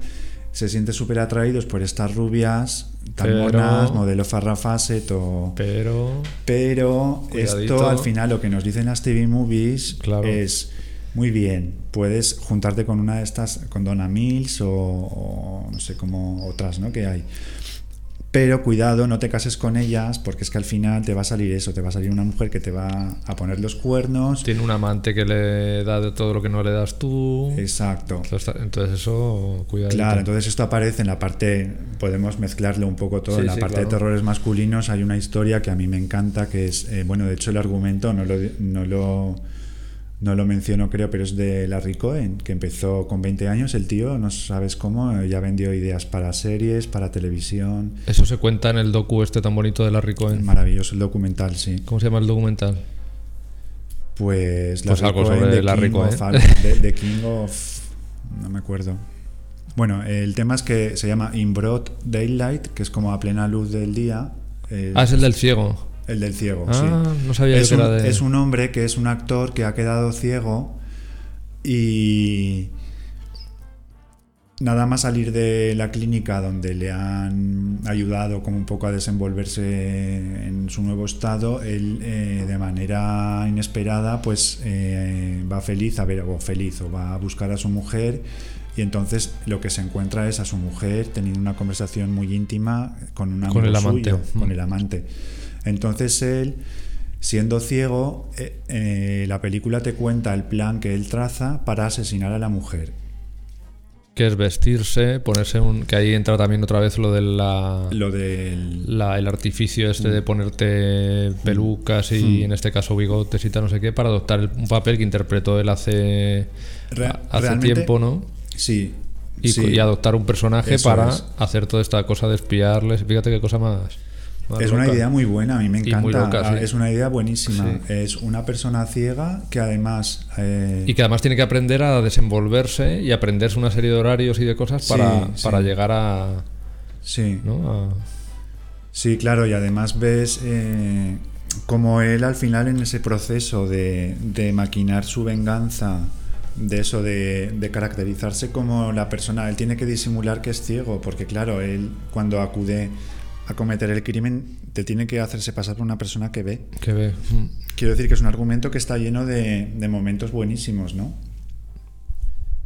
Se siente súper atraídos por estas rubias tan Pero- monas, modelo Farrafasset o... Pero. Pero Cuidadito. esto al final lo que nos dicen las TV movies Claro. es muy bien, puedes juntarte con una de estas, con Donna Mills o, o no sé cómo otras ¿no? que hay. Pero cuidado, no te cases con ellas porque es que al final te va a salir eso, te va a salir una mujer que te va a poner los cuernos. Tiene un amante que le da de todo lo que no le das tú. Exacto. Entonces, eso, cuidado. Claro, entonces esto aparece en la parte, podemos mezclarlo un poco todo, Sí, en la sí, parte claro. de terrores masculinos hay una historia que a mí me encanta, que es, eh, bueno, de hecho el argumento no lo, no lo, no lo menciono creo, pero es de Larry Cohen, que empezó con 20 años, el tío, no sabes cómo, eh, ya vendió ideas para series, para televisión, Eso se cuenta en el docu este tan bonito de Larry Cohen. maravilloso el documental, sí. ¿Cómo se llama el documental? Pues, Pues algo sobre The Larry King Cohen. The King of. No me acuerdo. Bueno, el tema es que se llama In Broad Daylight, que es como a plena luz del día. Ah, es el del ciego. El del ciego, Ah, sí. no sabía yo es que un, era de- es un hombre que es un actor que ha quedado ciego y nada más salir de la clínica donde le han ayudado como un poco a desenvolverse en su nuevo estado, él eh, de manera inesperada pues eh, va feliz a ver, o feliz, o va a buscar a su mujer y entonces lo que se encuentra es a su mujer teniendo una conversación muy íntima con un Con amigo el amante. suyo, con Mm. el amante. Entonces él, siendo ciego, eh, eh, la película te cuenta el plan que él traza para asesinar a la mujer. Que es vestirse, ponerse un. Que ahí entra también otra vez lo de la. Lo del... la- el artificio este Mm. de ponerte pelucas y en este caso bigotes y tal, no sé qué, para adoptar un papel que interpretó él hace, hace tiempo, ¿no? Sí. Y, sí. y adoptar un personaje para es. hacer toda esta cosa de espiarles. Fíjate qué cosa más. Es una idea muy buena, a mí me encanta. muy loca, sí. Es una idea buenísima. Sí. Es una persona ciega que además... eh, Y que además tiene que aprender a desenvolverse y aprenderse una serie de horarios y de cosas para, sí. para llegar a, sí. ¿no? a- Sí, claro, y además ves eh, como él al final en ese proceso de, de maquinar su venganza, de eso, de, de caracterizarse como la persona, él tiene que disimular que es ciego, porque claro, él cuando acude a cometer el crimen, te tiene que hacerse pasar por una persona que ve. que ve. Mm. Quiero decir que es un argumento que está lleno de, de momentos buenísimos, ¿no?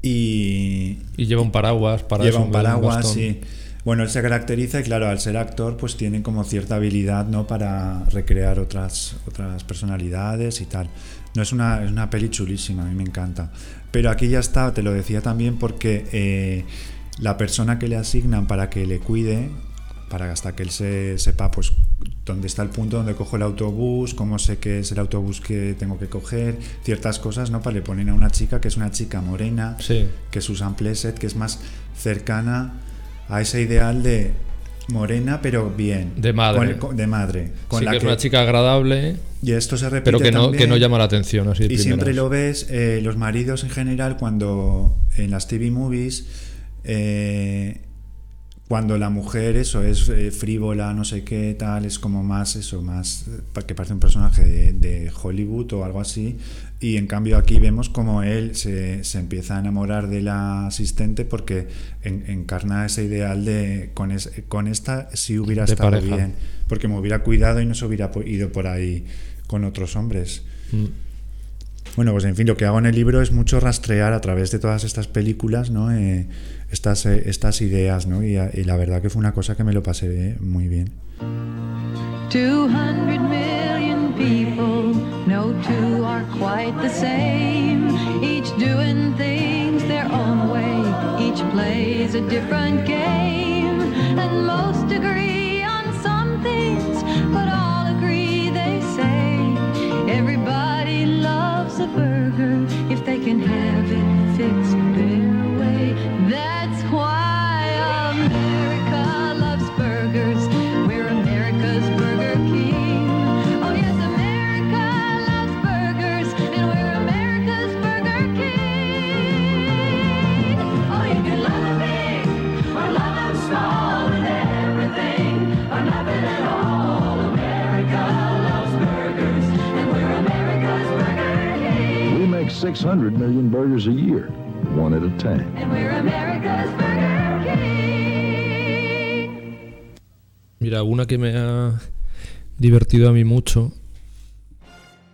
Y, Y lleva un paraguas para Lleva eso, un paraguas, sí. Bueno, él se caracteriza y claro, al ser actor pues tiene como cierta habilidad, ¿no? Para recrear otras, otras personalidades y tal. No es una, es una peli chulísima, a mí me encanta. Pero aquí ya está, te lo decía también porque eh, la persona que le asignan para que le cuide, para hasta que él se sepa pues dónde está el punto donde cojo el autobús, cómo sé que es el autobús que tengo que coger, ciertas cosas, ¿no? Para le ponen a una chica que es una chica morena, Sí. que es Susan Plesset, que es más cercana a ese ideal de morena, pero bien. De madre. Con- de madre. Con Sí, la que es que- una chica agradable, Y esto se repite pero que no, también. que no llama la atención así Y siempre lo ves, eh, los maridos en general, cuando en las TV movies, eh, cuando la mujer, eso, es eh, frívola, no sé qué, tal, es como más, eso, más, eh, que parece un personaje de, de Hollywood o algo así. Y en cambio aquí vemos como él se, se empieza a enamorar de la asistente porque en- encarna ese ideal de con, es- con esta sí hubiera De estado pareja. bien, porque me hubiera cuidado y no se hubiera ido por ahí con otros hombres. Mm. Bueno, pues en fin, lo que hago en el libro es mucho rastrear a través de todas estas películas, ¿no? Eh, estas, eh, estas ideas, ¿no? Y, y la verdad que fue una cosa que me lo pasé muy bien. 200 million people, no two are quite the same. Each doing things their own way, each plays a different game. And most agree on some things, but all agree, they say. Everybody loves a burger if they can have it 600 million burgers a year, one at a time. And we're America's Burger King. Mira, una que me ha divertido a mí mucho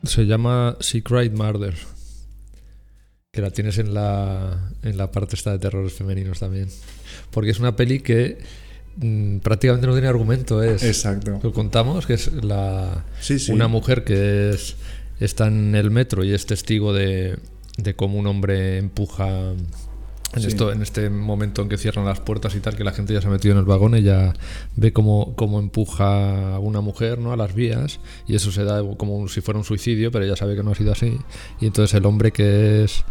se llama Secret Murder. Que la tienes en la, en la parte esta de terrores femeninos también. Porque es una peli que mm, prácticamente no tiene argumento. Es, Exacto. Lo contamos, que es la, Sí, sí. una mujer que es, está en el metro y es testigo de, de cómo un hombre empuja en, Sí. esto, en este momento en que cierran las puertas y tal, que la gente ya se ha metido en el vagón, ella ve cómo, cómo empuja a una mujer ¿no? a las vías y eso se da como si fuera un suicidio, pero ella sabe que no ha sido así. Y entonces el hombre que es...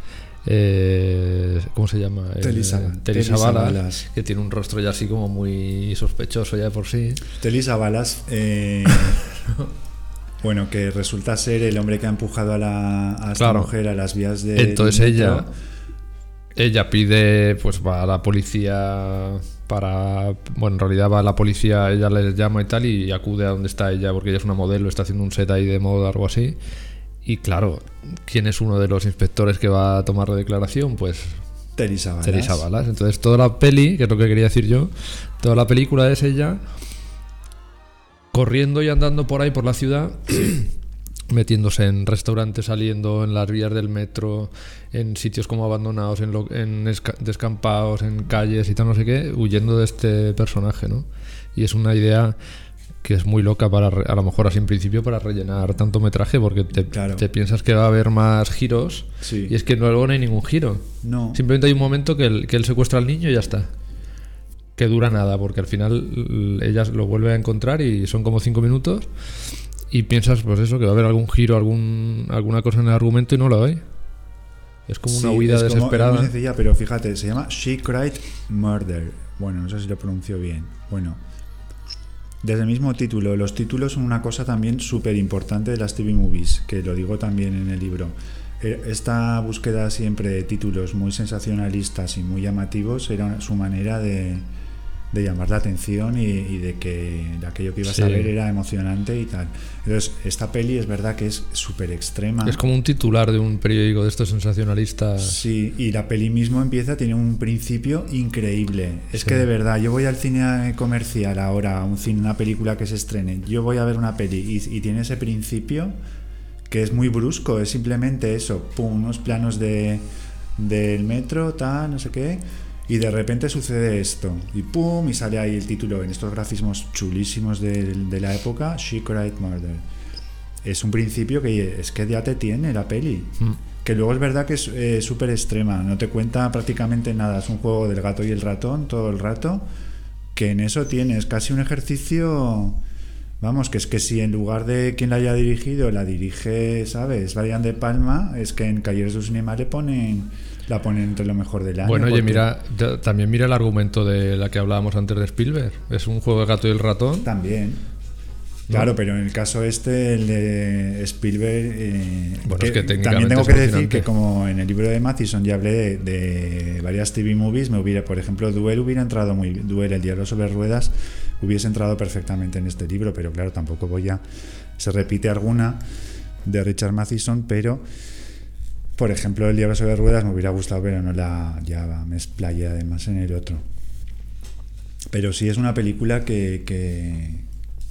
eh, ¿Cómo se llama? Telisa- Telisa Telisa Balas, Balas. que tiene un rostro ya así como muy sospechoso ya de por sí. Telisa Balas, eh, bueno, que resulta ser el hombre que ha empujado a, la, a esta Claro. mujer a las vías de. Entonces ella, ella pide, pues va a la policía para, bueno, en realidad va a la policía, ella les llama y tal y acude a donde está ella porque ella es una modelo, está haciendo un set ahí de moda o algo así. Y claro, ¿quién es uno de los inspectores que va a tomar la declaración? Pues. Teresa Balas. Entonces toda la peli, que es lo que quería decir yo, toda la película es ella corriendo y andando por ahí por la ciudad, metiéndose en restaurantes, saliendo en las vías del metro, en sitios como abandonados, en, lo- en esca- descampados, en calles y tal, no sé qué, huyendo de este personaje, ¿no? Y es una idea que es muy loca para, a lo mejor así en principio, para rellenar tanto metraje, porque te, Claro. te piensas que va a haber más giros, Sí. y es que luego no hay ningún giro. No. Simplemente hay un momento que él, que él secuestra al niño y ya está. Que dura nada, porque al final l- ella lo vuelve a encontrar y son como cinco minutos. Y piensas, pues eso, que va a haber algún giro, algún, alguna cosa en el argumento y no lo hay. Es como una Sí, huida es como- es desesperada. muy sencilla, pero fíjate, se llama She Cried Murder. Bueno, no sé si lo pronuncio bien. Bueno, desde el mismo título, los títulos son una cosa también súper importante de las TV movies, que lo digo también en el libro. Eh, Esta búsqueda siempre de títulos muy sensacionalistas y muy llamativos era su manera de, de llamar la atención y, y de que aquello que ibas Sí. a ver era emocionante y tal. Entonces, esta peli es verdad que es súper extrema. Es como un titular de un periódico de estos sensacionalistas. Sí, y la peli mismo empieza, tiene un principio increíble. Es Sí. que de verdad, yo voy al cine comercial ahora, a un cine, una película que se estrene, yo voy a ver una peli y, y tiene ese principio que es muy brusco, es simplemente eso, pum, unos planos de del metro, tal, no sé qué, y de repente sucede esto, y pum, y sale ahí el título en estos grafismos chulísimos de, de la época, She Cried Murder. Es un principio que es que ya te tiene la peli. Mm. Que luego es verdad que es eh, súper extrema, no te cuenta prácticamente nada, es un juego del gato y el ratón todo el rato, que en eso tienes casi un ejercicio, vamos, que es que si en lugar de quien la haya dirigido la dirige, ¿sabes? Brian De Palma, es que en Cayeres du Cinema le ponen, la ponen entre lo mejor del año. Bueno, oye, porque- mira, también mira el argumento de la que hablábamos antes de Spielberg. Es un juego de gato y el ratón. También. Claro, pero en el caso este, el de Spielberg. eh, Bueno, es que también tengo que decir que, como en el libro de Mathison ya hablé de, de varias TV movies, me hubiera, por ejemplo, Duel hubiera entrado muy bien. Duel, el diablo sobre ruedas, hubiese entrado perfectamente en este libro, pero claro, tampoco voy a. Se repite alguna de Richard Matheson, pero. Por ejemplo, el diablo sobre ruedas me hubiera gustado, pero no la. Ya me explayé además en el otro. Pero sí es una película que, que,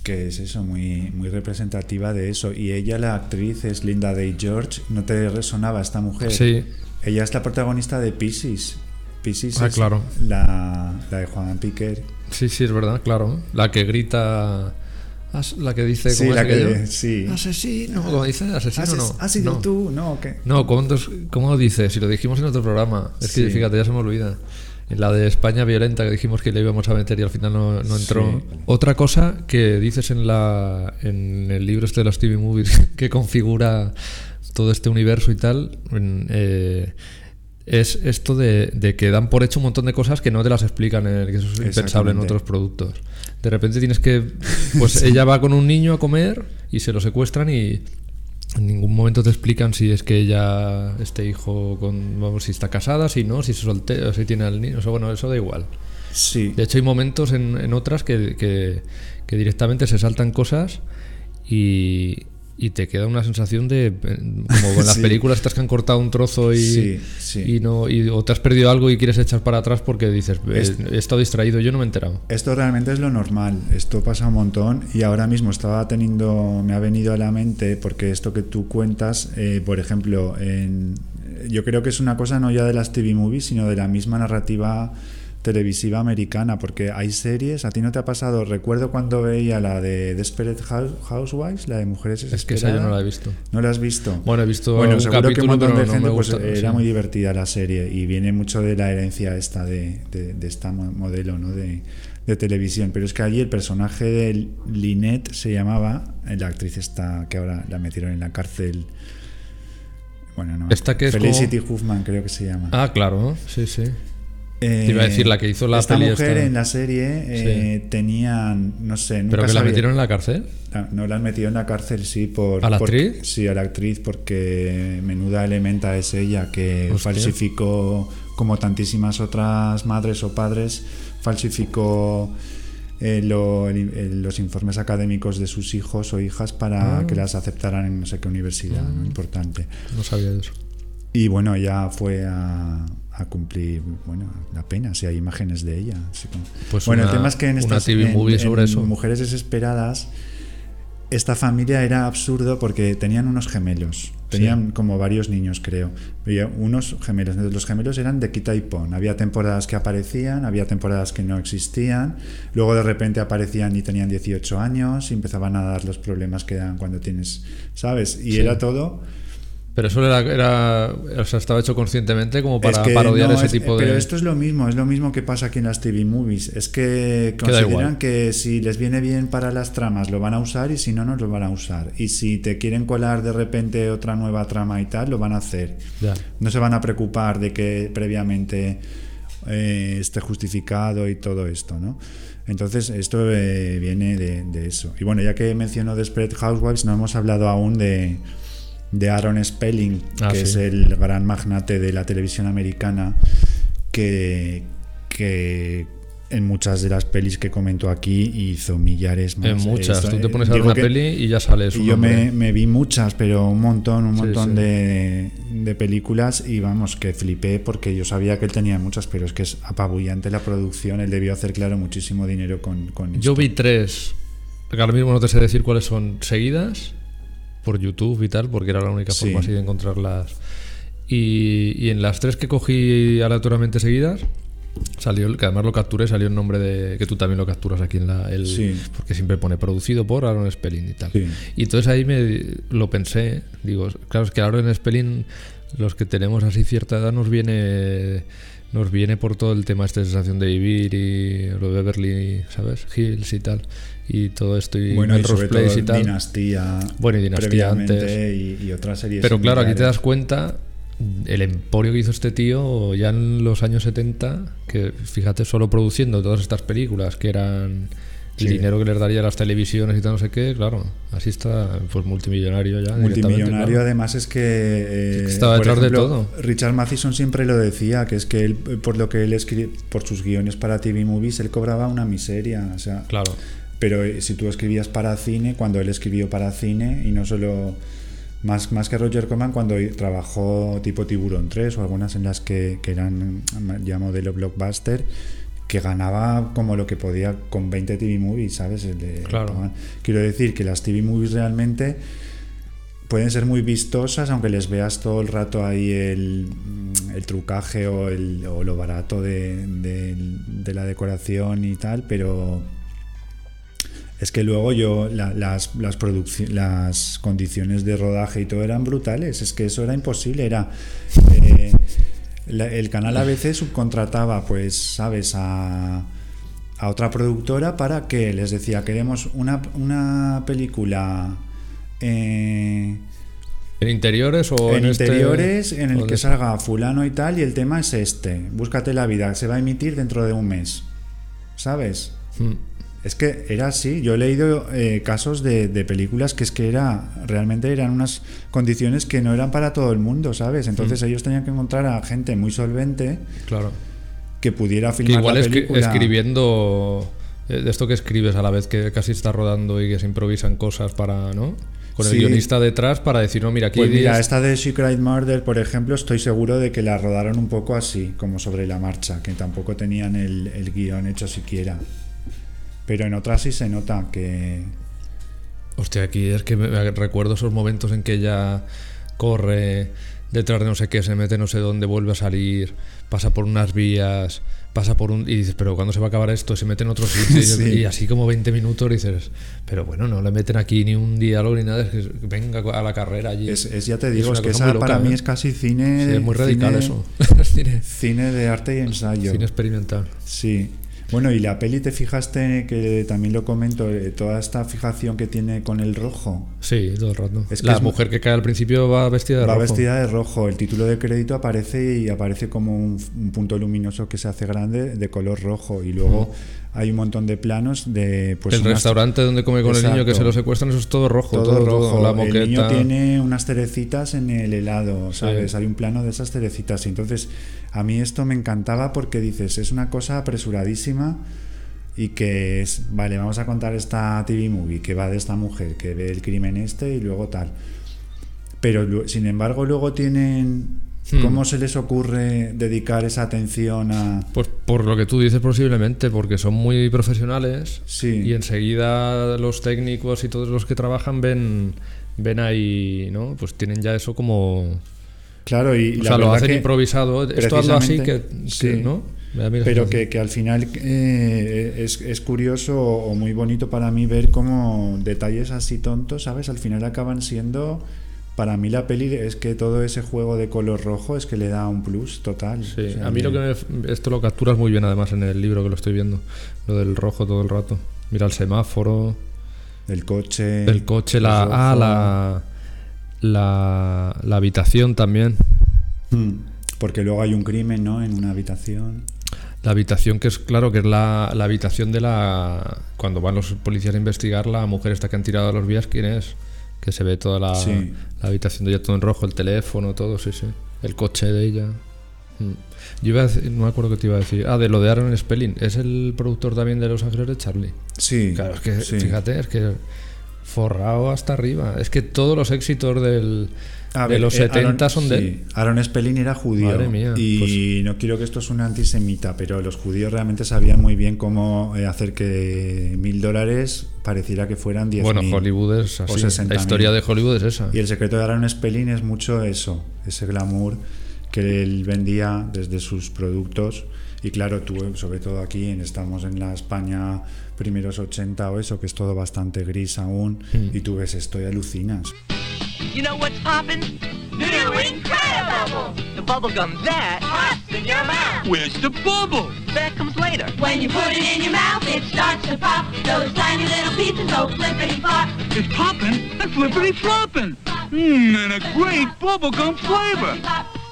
que es eso, muy, muy representativa de eso. Y ella, la actriz, es Linda Day George. ¿No te resonaba esta mujer? Sí. Ella es la protagonista de Pisces. Pisces Ah, es claro. la, la de Juan Piquer. Sí, sí, es verdad, claro. La que grita As- la que dice, Sí, ¿cómo es la que- sí. Asesino, como dice, asesino ¿Has, no. has sido no. tú? No, ¿o qué? No, ¿cómo, cómo lo dice? Si lo dijimos en otro programa. Es que Sí. fíjate, ya se me olvida. En la de España violenta que dijimos que le íbamos a meter y al final no, no entró. Sí. Otra cosa que dices en la en el libro este de los TV movies que configura todo este universo y tal, eh, es esto de, de que dan por hecho un montón de cosas que no te las explican, en el- que eso es impensable en otros productos. De repente tienes que, pues ella va con un niño a comer y se lo secuestran y en ningún momento te explican si es que ella, este hijo, con, vamos, si está casada, si no, si se soltera, si tiene al niño, o sea, bueno, eso da igual. Sí. De hecho hay momentos en, en otras que, que- que directamente se saltan cosas y, y te queda una sensación de, eh, como en las Sí. películas estas que han cortado un trozo y, Sí, sí. y no y, o te has perdido algo y quieres echar para atrás porque dices, eh, Es- he estado distraído, yo no me he enterado. Esto realmente es lo normal, esto pasa un montón y ahora mismo estaba teniendo, me ha venido a la mente porque esto que tú cuentas, eh, por ejemplo, en, yo creo que es una cosa no ya de las TV movies, sino de la misma narrativa televisiva americana, porque hay series, a ti no te ha pasado, recuerdo cuando veía la de Desperate House- Housewives, la de Mujeres Es que esa yo no la he visto. ¿No la has visto? Bueno, he visto Bueno, un seguro que un capítulo, montón de no gente me pues, era muy divertida la serie y viene mucho de la herencia esta de, de, de esta mo- modelo ¿no? de, de televisión. Pero es que allí el personaje de Lynette se llamaba, eh, la actriz esta que ahora la metieron en la cárcel. Bueno, no. Esta que es Felicity Huffman creo que se llama. Ah, claro, sí, sí. Eh, te iba a decir, la que hizo la Esta peli mujer esta. en la serie eh, tenían, no sé, nunca Pero que la sabía- metieron en la cárcel. No la han metido en la cárcel, sí, por... ¿A la por- actriz? Sí, a la actriz, porque menuda elementa es ella, que Hostia. falsificó, como tantísimas otras madres o padres, falsificó eh, lo- el- el- los informes académicos de sus hijos o hijas para Ah. que las aceptaran en no sé qué universidad, ¿no? importante. No sabía eso. Y bueno, ella fue a, a cumplir bueno, la pena, si hay imágenes de ella. Pues bueno, una- el tema es que en estas TV en- movie en sobre eso. Mujeres Desesperadas, esta familia era absurdo porque tenían unos gemelos. Tenían como varios niños, creo. Había unos gemelos. Entonces, los gemelos eran de quita y pon. Había temporadas que aparecían, había temporadas que no existían. Luego de repente aparecían y tenían 18 años y empezaban a dar los problemas que dan cuando tienes, ¿sabes? Y Sí. era todo Pero eso era, era o sea, estaba hecho conscientemente como para Es que parodiar no, ese es- tipo Pero de. esto es lo mismo, es lo mismo que pasa aquí en las TV movies. Es que consideran que si les viene bien para las tramas lo van a usar y si no, no lo van a usar. Y si te quieren colar de repente otra nueva trama y tal, lo van a hacer. Ya. No se van a preocupar de que previamente eh, esté justificado y todo esto, ¿no? Entonces, esto eh, viene de, de eso. Y bueno, ya que menciono Desperate Housewives, no hemos hablado aún de, de Aaron Spelling, Ah, que sí. es el gran magnate de la televisión americana, que, que en muchas de las pelis que comento aquí hizo millares más. En muchas. Esto, Tú te eh, pones a ver una peli y ya sale su y yo me, vi muchas, pero un montón, un Sí, montón sí. De, de películas y vamos, que flipé porque yo sabía que él tenía muchas, pero es que es apabullante la producción, él debió hacer, claro, muchísimo dinero con, con Yo esto. vi tres, que ahora mismo no te sé decir cuáles son seguidas, por YouTube y tal, porque era la única Sí. forma así de encontrarlas. Y, y en las tres que cogí aleatoriamente seguidas, salió, el- que además lo capturé, salió el nombre de. que tú también lo capturas aquí en la. El, Sí. Porque siempre pone producido por Aaron Spelling y tal. Sí. Y entonces ahí me lo pensé, digo, claro, es que Aaron Spelling, los que tenemos así cierta edad, nos viene. Nos viene por todo el tema de sensación de vivir y lo de Beverly, ¿sabes? Hills y tal. Y todo esto y Bueno, y Melrose sobre Place todo y tal. Dinastía. Bueno, y Dinastía antes. Y, y otras series. Pero claro, aquí te das cuenta el emporio que hizo este tío ya en los años 70, que fíjate, solo produciendo todas estas películas que eran el Sí. dinero que les daría las televisiones y tal, no sé qué, claro, así está, pues multimillonario ya. Multimillonario, claro. además es que. eh, estaba detrás de todo. Richard Matheson siempre lo decía, que es que él, por lo que él escribe, por sus guiones para TV movies, él cobraba una miseria. O sea, Claro. Pero eh, si tú escribías para cine, cuando él escribió para cine, y no solo. Más, más que Roger Corman, cuando trabajó tipo Tiburón 3 o algunas en las que, que eran ya modelo blockbuster, que ganaba como lo que podía con 20 TV movies, ¿sabes? El de- Claro. Quiero decir que las TV movies realmente pueden ser muy vistosas, aunque les veas todo el rato ahí el, el trucaje o, el, o lo barato de, de- de la decoración y tal, pero Es que luego yo, la- las, las, condiciones de rodaje y todo eran brutales. Es que eso era imposible. Era. eh, la- el canal ABC subcontrataba, pues, ¿sabes? A, a otra productora para que les decía: queremos una, una película. eh, ¿En interiores o en, en, este- interiores en el que de- salga fulano y tal y el tema es este búscate la vida se va a emitir dentro de un mes ¿sabes? Mm. Es que era así yo he leído eh, casos de, de películas que es que era realmente eran unas condiciones que no eran para todo el mundo ¿sabes? entonces Mm. ellos tenían que encontrar a gente muy solvente Claro. que pudiera Que filmar igual la película escribiendo eh, de esto que escribes a la vez que casi está rodando y que se improvisan cosas para, ¿no? Con el Sí. guionista detrás para decir, no, mira, aquí Pues mira, esta de Secret Murder, por ejemplo, estoy seguro de que la rodaron un poco así, como sobre la marcha, que tampoco tenían el, el guion hecho siquiera. Pero en otras sí se nota que... Hostia, aquí es que me, recuerdo esos momentos en que ella corre detrás de no sé qué, se mete no sé dónde, vuelve a salir, pasa por unas vías, pasa por un... Y dices, pero ¿cuándo se va a acabar esto? Se mete en otro sitio. y- Sí. Y así como 20 minutos dices, pero bueno, no le meten aquí ni un diálogo ni nada, es que venga a la carrera allí. Es, es- ya te digo, es, que esa loca, para mí ¿eh? es casi cine... Sí, es muy radical cine- eso. cine, Cine de arte y ensayo. cine experimental. Sí. Bueno, y la peli te fijaste que también lo comento, eh, toda esta fijación que tiene con el rojo. Sí, todo el rato. Es que la es mu- mujer que cae al principio va vestida de Va rojo. vestida de rojo. El título de crédito aparece y aparece como un, un punto luminoso que se hace grande de color rojo. Y luego hay un montón de planos de. Pues el unas- restaurante donde come con el niño que Exacto. se lo secuestran, eso es todo rojo. Todo, Todo, rojo. todo, La el moqueta. niño tiene unas cerecitas en el helado, ¿sabes? Sí. Hay un plano de esas cerecitas. Y entonces, a mí esto me encantaba porque dices, es una cosa apresuradísima y que es, vale, vamos a contar esta TV movie que va de esta mujer que ve el crimen este y luego tal. Pero, sin embargo, luego tienen. Hmm. ¿Cómo se les ocurre dedicar esa atención a.? Pues por lo que tú dices posiblemente, porque son muy profesionales Sí. y enseguida los técnicos y todos los que trabajan ven ven ahí, ¿no? Pues tienen ya eso como... Claro, y, o la sea, lo hacen que improvisado. Esto hazlo así que, sí. ¿no? Pero que, que al final eh, es, es curioso o muy bonito para mí ver cómo detalles así tontos, ¿sabes? Al final acaban siendo... Para mí la peli es que todo ese juego de color rojo es que le da un plus total. Sí, O sea, a mí lo que me- esto lo capturas muy bien además en el libro que lo estoy viendo, lo del rojo todo el rato. Mira el semáforo, El coche... el coche, la el ah, la, la la habitación también. Mm, Porque luego hay un crimen, ¿no? En una habitación. La habitación que es, claro, que es la, la habitación de la... Cuando van los policías a investigar, la mujer esta que han tirado a los vías, ¿quién es? Que se ve toda la, Sí. la habitación de ella todo en rojo, el teléfono, todo, sí, sí. El coche de ella. Mm. Yo iba a decir, no me acuerdo qué te iba a decir. Ah, de lo de Aaron Spelling. ¿Es el productor también de Los Ángeles de Charlie? Sí. Claro, es que, sí. fíjate, es que forrado hasta arriba. Es que todos los éxitos del, A de ver, los eh, 70 Aaron- son de sí, él. Aaron Spelling era judío. Madre mía, y pues- no quiero que esto suene antisemita, pero los judíos realmente sabían muy bien cómo eh, hacer que mil dólares pareciera que fueran diez Bueno, mil. Hollywood es así. 60.000. La historia de Hollywood es esa. Y el secreto de Aaron Spelling es mucho eso, ese glamour que él vendía desde sus productos. Y claro, tú, sobre todo aquí, estamos en la España primeros 80 o eso, que es todo bastante gris aún, Hmm. y tú ves esto y alucinas. You know what's poppin'? New Incredible! The bubble gum that pops in your mouth. Where's the bubble? That comes later. When you put it in your mouth, it starts to pop. Those tiny little pieces go flippity flop. It's popping and flippity flopping. Mmm, and a great bubblegum flavor.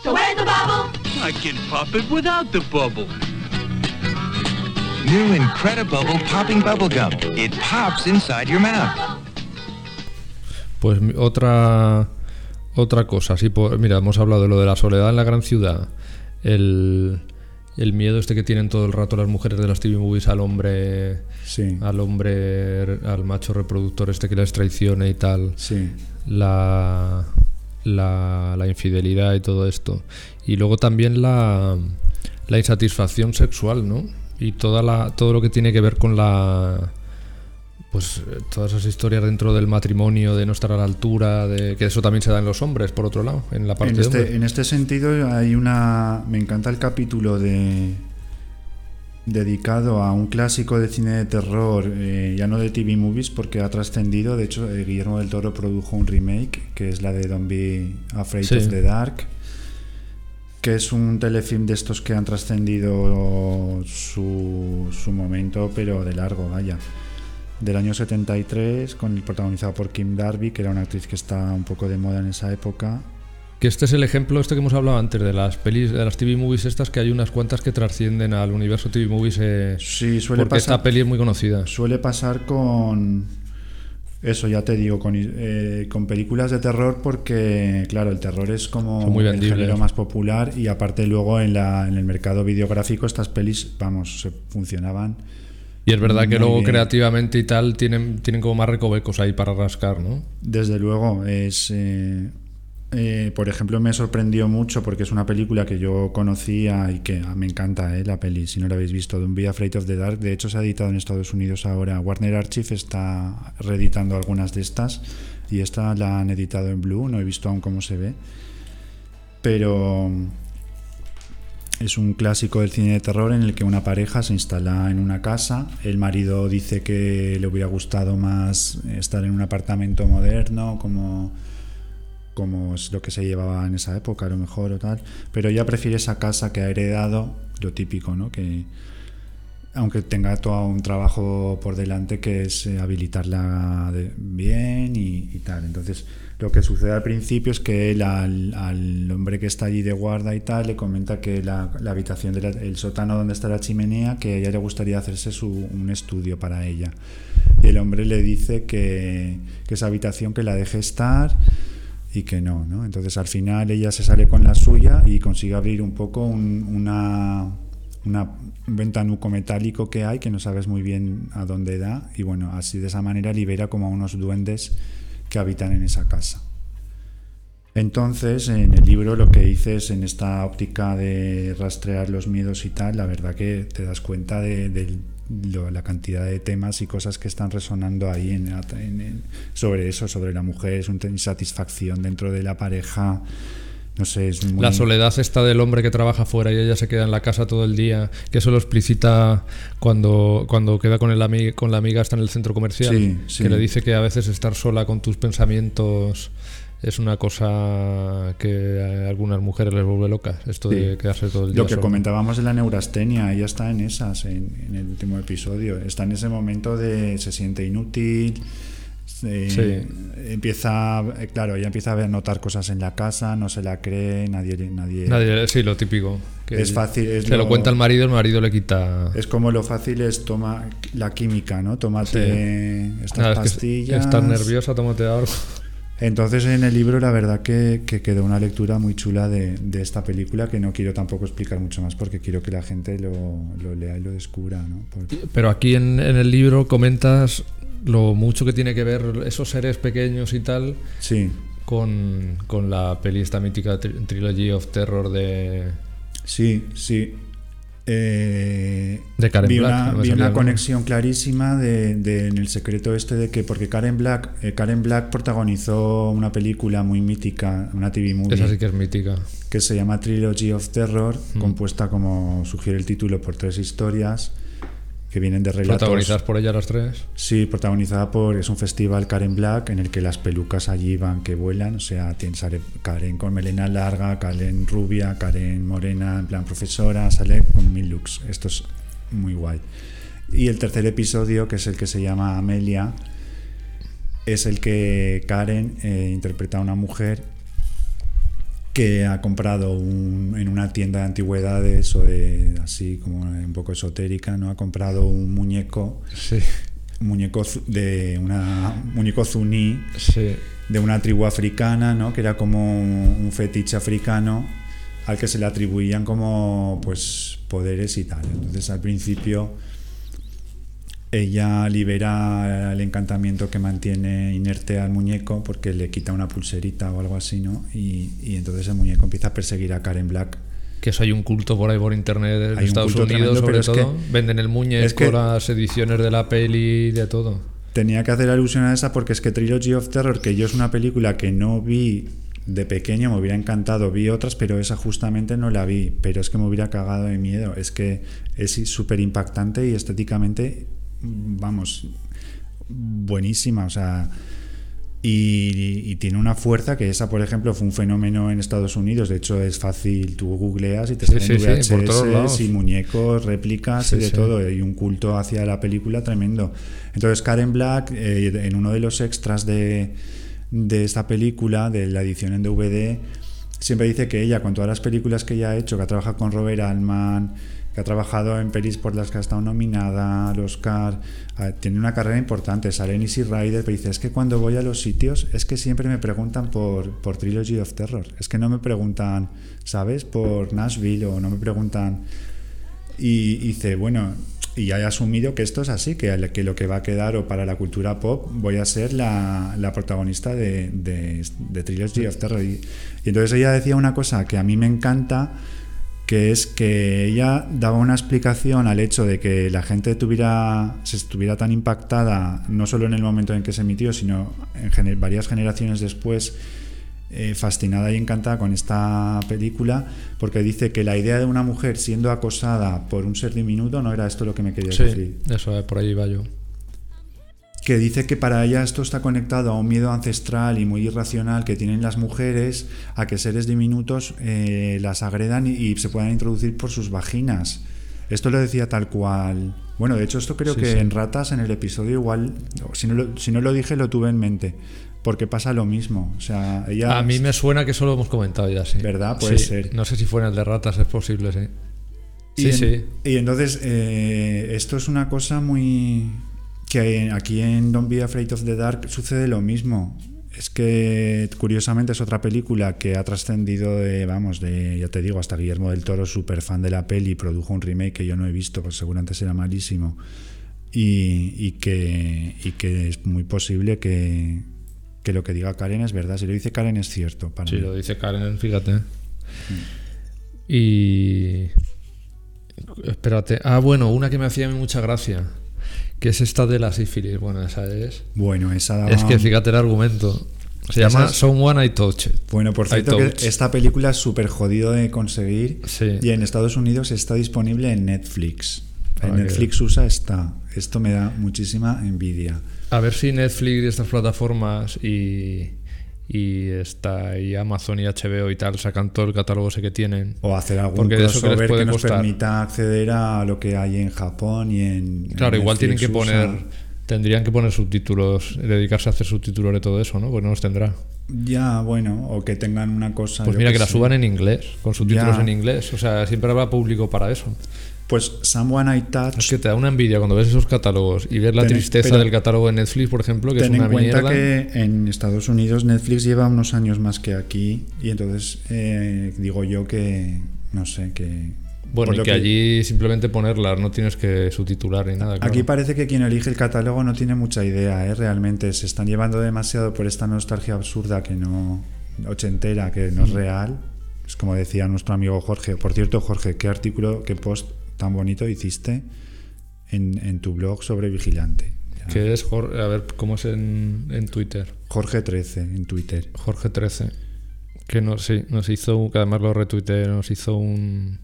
So where's the bubble? I can pop it without the bubble. New Incredibubble Popping Bubblegum. It pops inside your mouth. Pues otra otra cosa, sí, por, mira, hemos hablado de lo de la soledad en la gran ciudad, el, el miedo este que tienen todo el rato las mujeres de las TV movies al hombre, Sí, al hombre, al macho reproductor este que les traiciona y tal, sí. la, la, la infidelidad y todo esto. Y luego también la, la insatisfacción sexual, ¿no? Y toda la, todo lo que tiene que ver con la... Pues eh, todas esas historias dentro del matrimonio, de no estar a la altura, de que eso también se da en los hombres, por otro lado, en la parte En este, en este sentido hay una... Me encanta el capítulo de... dedicado a un clásico de cine de terror, eh, ya no de TV movies porque ha trascendido. De hecho, eh, Guillermo del Toro produjo un remake que es la de Don't Be Afraid Sí. of the Dark, que es un telefilm de estos que han trascendido su, su momento, pero de largo, vaya. Del año 73, con el protagonizado por Kim Darby, que era una actriz que está un poco de moda en esa época. Que este es el ejemplo este que hemos hablado antes de las pelis, de las TV movies estas, que hay unas cuantas que trascienden al universo TV movies. eh, Sí, suele porque pasar. esta peli es muy conocida. Suele pasar con. Eso ya te digo, con, eh, con películas de terror, porque, claro, el terror es como muy el género más popular y aparte luego en, la, en el mercado videográfico estas pelis, vamos, se funcionaban. Y es verdad que luego bien. creativamente y tal tienen, tienen como más recovecos ahí para rascar, ¿no? Desde luego, es. eh, eh, por ejemplo, me sorprendió mucho porque es una película que yo conocía y que ah, me encanta eh, la peli. Si no la habéis visto, Don't Be Afraid of the Dark. De hecho, se ha editado en Estados Unidos ahora. Warner Archive está reeditando algunas de estas y esta la han editado en Blue. No he visto aún cómo se ve, pero es un clásico del cine de terror en el que una pareja se instala en una casa. El marido dice que le hubiera gustado más estar en un apartamento moderno, como, como es lo que se llevaba en esa época, a lo mejor o tal. Pero ella prefiere esa casa que ha heredado, lo típico, ¿no? Que aunque tenga todo un trabajo por delante que es eh, habilitarla de- bien y, y tal. Entonces, lo que sucede al principio es que él al, al hombre que está allí de guarda y tal le comenta que la, la habitación del sótano donde está la chimenea, que a ella le gustaría hacerse su, un estudio para ella. Y el hombre le dice que, que esa habitación que la deje estar y que no, ¿no? Entonces al final ella se sale con la suya y consigue abrir un poco un, ventanuco metálico que hay que no sabes muy bien a dónde da y bueno, así de esa manera libera como a unos duendes que habitan en esa casa. Entonces, en el libro lo que dices en esta óptica de rastrear los miedos y tal, la verdad que te das cuenta de, de lo- la cantidad de temas y cosas que están resonando ahí en, en- en- sobre eso, sobre la mujer, su insatisfacción dentro de la pareja. No sé, es muy... La soledad esta del hombre que trabaja fuera y ella se queda en la casa todo el día, que eso lo explicita cuando, cuando queda con, el ami- con la amiga, está en el centro comercial, Sí, sí. que le dice que a veces estar sola con tus pensamientos es una cosa que a algunas mujeres les vuelve locas, esto Sí. de quedarse todo el día Lo que comentábamos de la neurastenia, ella está en esas, en, en el último episodio. Está en ese momento de se siente inútil, se- empieza, eh, claro, ella empieza a notar cosas en la casa, no se la cree, nadie, nadie, Nadie- sí, lo típico. que Es fácil, es se lo lo- cuenta el marido, el marido le quita... Es como lo fácil es toma la química, ¿no? Tómate estas Nada, es que pastillas. estás nerviosa, tómate algo. Entonces en el libro la verdad que, que quedó una lectura muy chula de, de esta película que no quiero tampoco explicar mucho más porque quiero que la gente lo, lo lea y lo descubra, ¿no? Porque- Pero aquí en, en el libro comentas lo mucho que tiene que ver esos seres pequeños y tal Sí. con, con la peli esta mítica tri- Trilogy of Terror de... Sí, sí. Eh, De Karen vi Black, una, no vi una conexión clarísima de, de- en el secreto este de que porque Karen Black eh, Karen Black protagonizó una película muy mítica, una TV movie Esa sí que es mítica. que se llama Trilogy of Terror, Mm. compuesta como sugiere el título por tres historias que vienen de relatos. Protagonizadas por ella las tres. Sí, protagonizada por. Es un festival Karen Black en el que las pelucas allí van que vuelan. O sea, tiene, sale Karen con melena larga, Karen rubia, Karen morena, en plan profesora, sale con mil looks. Esto es muy guay. Y el tercer episodio, que es el que se llama Amelia, es el que Karen eh, interpreta a una mujer que ha comprado un- en una tienda de antigüedades o de así como un poco esotérica, ¿no? Ha comprado un muñeco, un muñeco de una un muñeco zuní de una tribu africana, ¿no? Que era como un fetiche africano al que se le atribuían como pues poderes y tal. Entonces al principio ella libera el encantamiento que mantiene inerte al muñeco porque le quita una pulserita o algo así, ¿no? Y, y entonces el muñeco empieza a perseguir a Karen Black. Que eso hay un culto por ahí por internet de Hay un Estados Unidos, tremendo, sobre pero es todo. que- Venden el muñeco, es que- las ediciones de la peli, de todo. Tenía que hacer alusión a esa porque es que Trilogy of Terror, que yo es una película que no vi de pequeño me hubiera encantado. Vi otras, pero esa justamente no la vi. Pero es que me hubiera cagado de miedo. Es que es súper impactante y estéticamente, vamos, buenísima. O sea, y, y tiene una fuerza que esa, por ejemplo, fue un fenómeno en Estados Unidos. De hecho, es fácil, tú googleas y te Sí, salen sí, sí, VHS y muñecos, réplicas y de todo. Y un culto hacia la película tremendo. Entonces, Karen Black, eh, en uno de los extras de, de esta película, de la edición en DVD, siempre dice que ella, con todas las películas que ella ha hecho, que ha trabajado con Robert Altman, que ha trabajado en pelis por las que ha estado nominada al Oscar, ah, tiene una carrera importante, sale en Easy Rider, pero dice, es que cuando voy a los sitios, es que siempre me preguntan por, por Trilogy of Terror, es que no me preguntan, ¿sabes? Por Nashville o no me preguntan... Y, y dice, bueno, y ya he asumido que esto es así, que, que lo que va a quedar o para la cultura pop voy a ser la, la protagonista de, de, de Trilogy of Terror. Y, y entonces ella decía una cosa que a mí me encanta, que es que ella daba una explicación al hecho de que la gente tuviera, se estuviera tan impactada, no solo en el momento en que se emitió, sino en gener- varias generaciones después, eh, fascinada y encantada con esta película, porque dice que la idea de una mujer siendo acosada por un ser diminuto no era esto lo que me quería Sí, decir. eso, eh, por ahí iba yo. Que dice que para ella esto está conectado a un miedo ancestral y muy irracional que tienen las mujeres a que seres diminutos eh, las agredan y, y se puedan introducir por sus vaginas. Esto lo decía tal cual. Bueno, de hecho, esto creo Sí, que sí. en Ratas, en el episodio, igual, si no, lo, si no lo dije, lo tuve en mente. Porque pasa lo mismo. O sea, ella. A mí me suena que eso lo hemos comentado ya, sí. ¿Verdad? Puede Sí, ser. No sé si fue en el de ratas, es posible, sí. Y Sí, en- sí. Y entonces, eh, esto es una cosa muy. Que aquí en Don't Be Afraid of the Dark sucede lo mismo. Es que, curiosamente, es otra película que ha trascendido de, vamos, de, ya te digo, hasta Guillermo del Toro, súper fan de la peli, produjo un remake que yo no he visto, pues seguramente será malísimo. Y, y que, y que es muy posible que, que lo que diga Karen es verdad. Si lo dice Karen es cierto. Para Sí, mí. lo dice Karen, fíjate. Y. Espérate. Ah, bueno, una que me hacía mucha gracia. Que es esta de la sífilis. Bueno, esa es. Bueno, esa daba- Es que fíjate el argumento. Se Esa llama Someone I Touched. Bueno, por cierto, que esta película es súper jodido de conseguir Sí. y en Estados Unidos está disponible en Netflix. Ah, En qué Netflix USA está. Esto me da muchísima envidia. A ver si Netflix y estas plataformas y, y, esta, y Amazon y HBO y tal sacan todo el catálogo ese que tienen. O hacer algún Porque de eso que les crossover que, nos costar. permita acceder a lo que hay en Japón y en. Claro, en igual tienen que poner. Tendrían que poner subtítulos, dedicarse a hacer subtítulos de todo eso, ¿no? Pues no los tendrá. Ya, bueno, o que tengan una cosa. Pues mira que la suban en inglés, con subtítulos Ya. en inglés. O sea, siempre habrá público para eso. Pues Someone I Touch. Es que te da una envidia cuando ves esos catálogos y ver la Ten- tristeza del catálogo de Netflix, por ejemplo, que es una en cuenta mierda. que en Estados Unidos Netflix lleva unos años más que aquí y entonces eh, digo yo que no sé que Bueno, y que, allí simplemente ponerlas, no tienes que subtitular ni nada. claro. Aquí parece que quien elige el catálogo no tiene mucha idea, ¿eh? realmente se están llevando demasiado por esta nostalgia absurda que no ochentera, que no es Mm. real. Es como decía nuestro amigo Jorge. Por cierto, Jorge, qué artículo, qué post tan bonito hiciste en, en tu blog sobre Vigilante. Que es, Jor- a ver, ¿cómo es en, en Twitter? Jorge 13 en Twitter. Jorge 13. Que nos, sí, nos hizo, que además lo retuiteé, nos hizo un...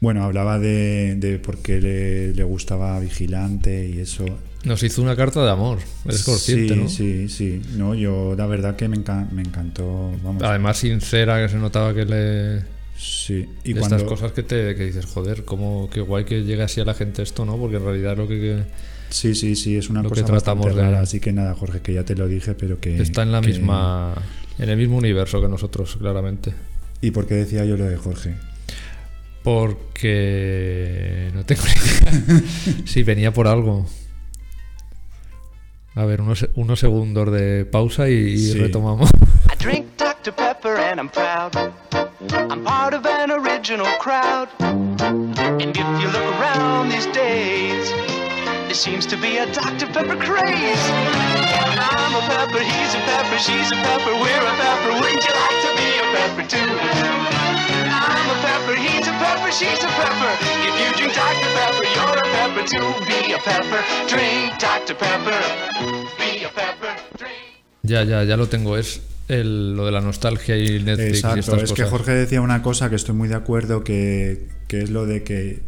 Bueno, hablaba de, de por qué le, le gustaba Vigilante y eso. Nos hizo una carta de amor, es consciente, sí, ¿no? sí, sí. No, yo la verdad que me, enca- me encantó. Vamos, Además sincera, que se notaba que le... sí. Y de cuando, estas cosas que te que dices, joder, cómo, qué guay que llegue así a la gente esto, ¿no? Porque en realidad lo que, que Sí, sí, sí, es una lo que cosa bastante tratamos de- rara. Así que nada, Jorge, que ya te lo dije, pero que. está en la que- misma... En el mismo universo que nosotros, claramente. ¿Y por qué decía yo lo de Jorge? Porque no tengo ni idea. Sí, venía por algo. A ver, unos, unos segundos de pausa y, y Sí. retomamos. I drink Dr. Pepper and I'm proud. I'm part of an original crowd. And if you look around these days, there seems to be a Dr. Pepper craze. I'm a pepper, he's a pepper, she's a pepper, we're a pepper. Wouldn't you like to be a pepper too? I'm a pepper, he's a pepper, she's a pepper. If you drink Dr. Pepper, you're a pepper too. Be a pepper, drink Dr. Pepper. Be a pepper, drink. Ya, ya, ya lo tengo. Es el- lo de la nostalgia y Netflix y Exacto, estas es que. Jorge decía una cosa que estoy muy de acuerdo, que, que es lo de que,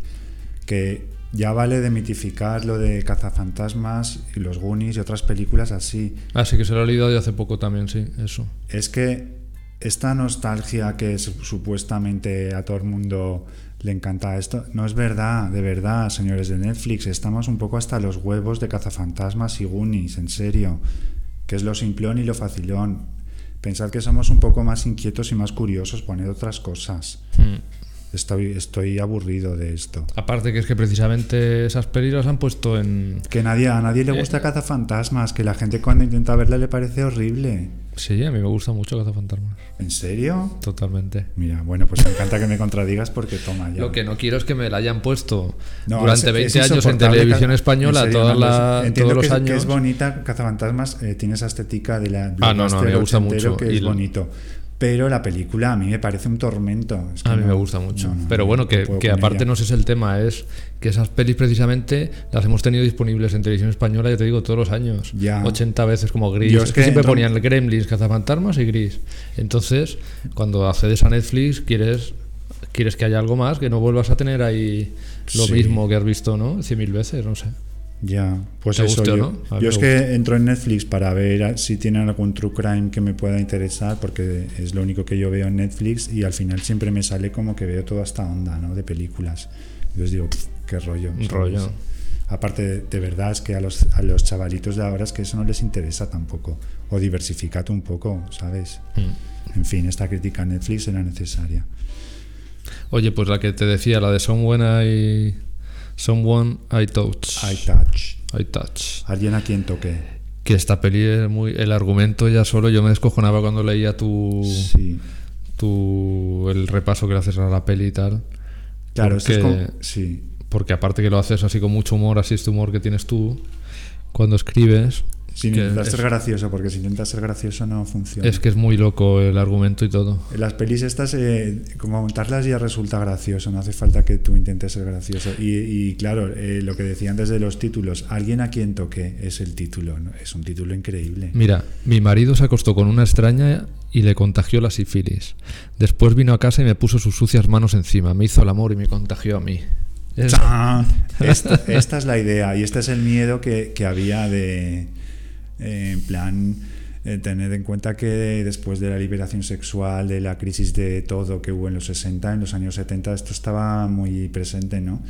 que ya vale de mitificar lo de cazafantasmas y los Goonies y otras películas así. Ah, sí, que se lo he leído yo hace poco también, sí, eso. Es que esta nostalgia que es- supuestamente a todo el mundo le encanta esto, no es verdad, de verdad, señores de Netflix, estamos un poco hasta los huevos de cazafantasmas y Goonies, en serio, que es lo simplón y lo facilón. Pensad que somos un poco más inquietos y más curiosos, poned otras cosas. Hmm. Estoy, estoy aburrido de esto. Aparte que es que precisamente esas pelis las han puesto en... Que nadie, a nadie le gusta Eh. cazafantasmas, que la gente cuando intenta verla le parece horrible. Sí, a mí me gusta mucho Cazafantasmas. ¿En serio? Totalmente. Mira, bueno, pues me encanta que me contradigas porque toma ya. Lo que no quiero es que me la hayan puesto No, durante es- 20 es años en televisión española en serio, todas la- entiendo todos los que, es- años. que es bonita, Cazafantasmas eh, tiene esa estética de la Ah, no, no, me gusta mucho. que Y es bonito. Pero la película a mí me parece un tormento. Es que A mí no- me gusta mucho. no, no, Pero no, bueno, no que, que aparte ella. no es el tema, es que esas pelis precisamente las hemos tenido disponibles en televisión española, ya te digo, todos los años. Ya. 80 veces como gris. Yo Es es que que siempre ponían el Gremlins, Cazafantasmas y gris. Entonces, cuando accedes a Netflix, quieres quieres que haya algo más, que no vuelvas a tener ahí lo Sí. mismo que has visto, ¿no? Cien mil veces, no sé. Ya, pues ¿Te eso. yo no? Yo es que entro en Netflix para ver si tienen algún true crime que me pueda interesar, porque es lo único que yo veo en Netflix y al final siempre me sale como que veo toda esta onda, ¿no? De películas. Entonces digo, "Pf, qué rollo. Un rollo. Aparte, de, de verdad, es que a los, a los chavalitos de ahora es que eso no les interesa tampoco. O diversificate un poco, ¿sabes? Mm. En fin, esta crítica a Netflix era necesaria. Oye, pues la que te decía, la de Someone I, Someone I Touch. I touch. I Touch. Alguien a quien toque. Que esta peli es muy. El argumento ya solo yo me descojonaba cuando leía tu. Sí. tu el repaso que le haces a la peli y tal. Claro, esto es porque, como- sí. porque aparte que lo haces así con mucho humor, así este humor que tienes tú cuando escribes. Sin que intentar es, ser gracioso, porque si intentas ser gracioso no funciona. es que es muy loco el argumento y todo. Las pelis estas, eh, como montarlas ya resulta gracioso, no hace falta que tú intentes ser gracioso. Y, y claro, eh, lo que decía antes de los títulos, alguien a quien toque es el título, ¿no? es un título increíble. Mira, mi marido se acostó con una extraña y le contagió la sífilis. Después vino a casa y me puso sus sucias manos encima. Me hizo el amor y me contagió a mí. Esta, esta es la idea y este es el miedo que, que había de, eh, en plan, eh, tener en cuenta que después de la liberación sexual, de la crisis de todo que hubo en los 60, en los años 70, esto estaba muy presente, ¿no?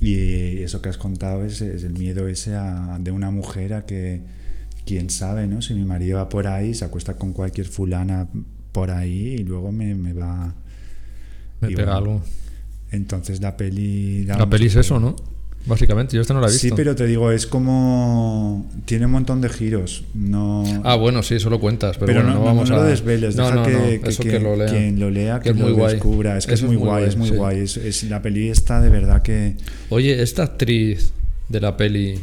Y eso que has contado es, es el miedo ese a- de una mujer a que, quién sabe, ¿no? Si mi marido va por ahí, se acuesta con cualquier fulana por ahí y luego me, me va... Me pega bueno, algo. Entonces la peli... La peli es eso, ¿no? Básicamente, yo esta no la he visto. Sí, pero te digo, es como. Tiene un montón de giros. No. Ah, bueno, sí, eso lo cuentas, pero, Pero bueno, no, no, no, vamos no a... lo desveles, No, deja no, que, no, que eso quien, que lo lea. quien lo lea, que, es lo muy guay. descubra. Es que es muy guay, es muy sí. guay. Es, es- la peli está de verdad que. Oye, esta actriz de la peli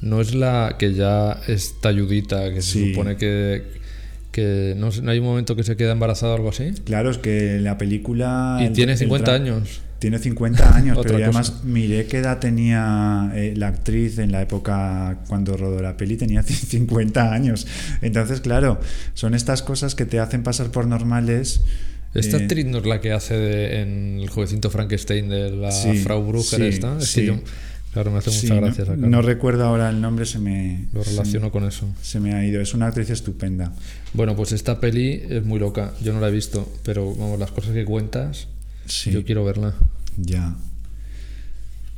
no es la que ya es talludita, que se supone que, que no, ¿no hay un momento que se queda embarazada o algo así. Claro, es que la película. Y el- tiene el 50 tra- años. Tiene 50 años, pero además miré qué edad tenía eh, la actriz en la época cuando rodó la peli, tenía 50 años. Entonces, claro, son estas cosas que te hacen pasar por normales. Esta eh, actriz no es la que hace de- en el jueguecito Frankenstein de la Sí, Frau Brucher sí, esta. Es sí. que yo, claro, me hace mucha no- gracia no, cara. recuerdo ahora el nombre, se me. Lo relaciono con eso. Se me ha ido. Es una actriz estupenda. Bueno, pues esta peli es muy loca. Yo no la he visto, pero vamos, las cosas que cuentas, yo quiero verla. Ya.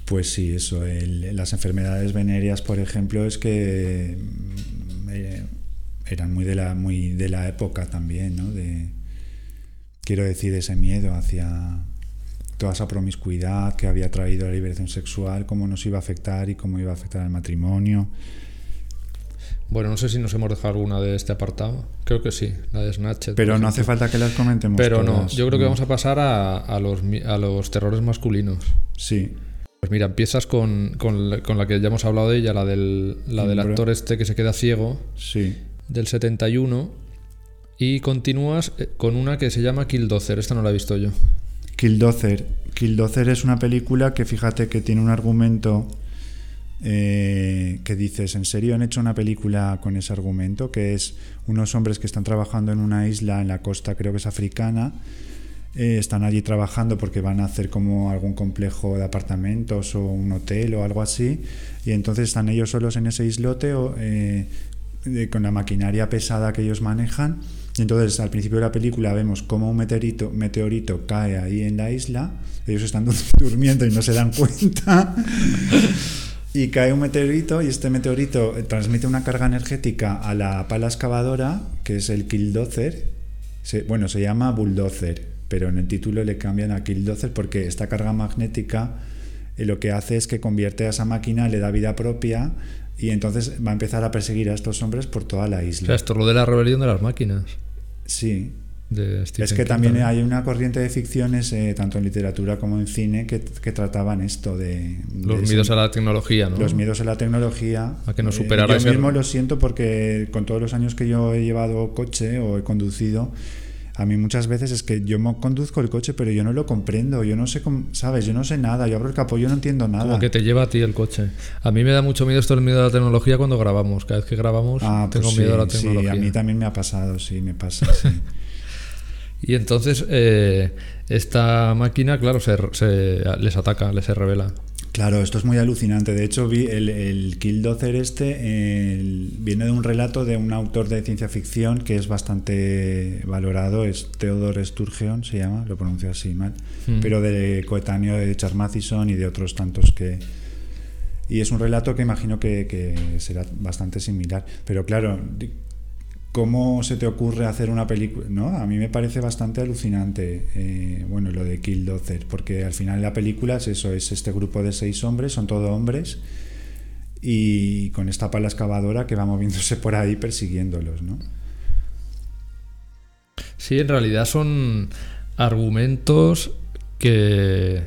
Pues sí, eso. el- las enfermedades venéreas, por ejemplo, es que mm, eh, eran muy de la muy de la época también, ¿no? De quiero decir ese miedo hacia toda esa promiscuidad que había traído la liberación sexual, cómo nos iba a afectar y cómo iba a afectar al matrimonio. Bueno, no sé si nos hemos dejado alguna de este apartado. Creo que sí, la de Snatched. Pero no hace falta que las comentemos. Pero no, yo creo que no. vamos a pasar a, a los, a los terrores masculinos. Sí. Pues mira, empiezas con, con la, con la que ya hemos hablado de ella, la del, la del actor este que se queda ciego, Sí. del 71. Y continúas eh, con una que se llama Killdozer. Esta no la he visto yo. Killdozer. Killdozer es una película que fíjate que tiene un argumento eh, que dices, ¿en serio han hecho una película con ese argumento? Que es unos hombres que están trabajando en una isla en la costa, creo que es africana, eh, están allí trabajando porque van a hacer como algún complejo de apartamentos o un hotel o algo así, y entonces están ellos solos en ese islote o, eh, con la maquinaria pesada que ellos manejan. Y entonces al principio de la película vemos cómo un meteorito cae ahí en la isla, ellos están durmiendo y no se dan cuenta. Y cae un meteorito y este meteorito eh, transmite una carga energética a la pala excavadora, que es el Killdozer. Se- bueno, se llama Bulldozer, pero en el título le cambian a Killdozer porque esta carga magnética eh, lo que hace es que convierte a esa máquina, le da vida propia y entonces va a empezar a perseguir a estos hombres por toda la O isla. sea, esto es lo de la rebelión de las máquinas. Sí. De Es que King también hay una corriente de ficciones, eh, tanto en literatura como en cine, que, que trataban esto de... Los miedos a la tecnología, ¿no? Los miedos a la tecnología. A que nos Eh, superara Yo mismo lo siento porque con todos los años que yo he llevado coche o he conducido, a mí muchas veces es que yo mo- conduzco el coche, pero yo no lo comprendo, yo no sé cómo, ¿sabes? Yo no sé nada, yo abro el capó, yo no entiendo nada. Como que te lleva a ti el coche. A mí me da mucho miedo esto del miedo a la tecnología cuando grabamos. Cada vez que grabamos Ah, pues tengo sí, miedo a la sí, tecnología. a mí también me ha pasado, sí, me pasa, sí. Y entonces eh, esta máquina, claro, se, se- les ataca, les se revela. Claro, esto es muy alucinante. De hecho, vi el, el Killdozer este el- viene de un relato de un autor de ciencia ficción que es bastante valorado, es Theodore Sturgeon, se llama, lo pronuncio así mal, Mm. pero de coetáneo de Charles Mathison y de otros tantos que... Y es un relato que imagino que, que será bastante similar. Pero claro, ¿cómo se te ocurre hacer una película? ¿No? A mí me parece bastante alucinante, eh, bueno, lo de Killdozer, porque al final la película es eso, es este grupo de seis hombres, son todos hombres, y con esta pala excavadora que va moviéndose por ahí persiguiéndolos, ¿no? Sí, en realidad son argumentos que,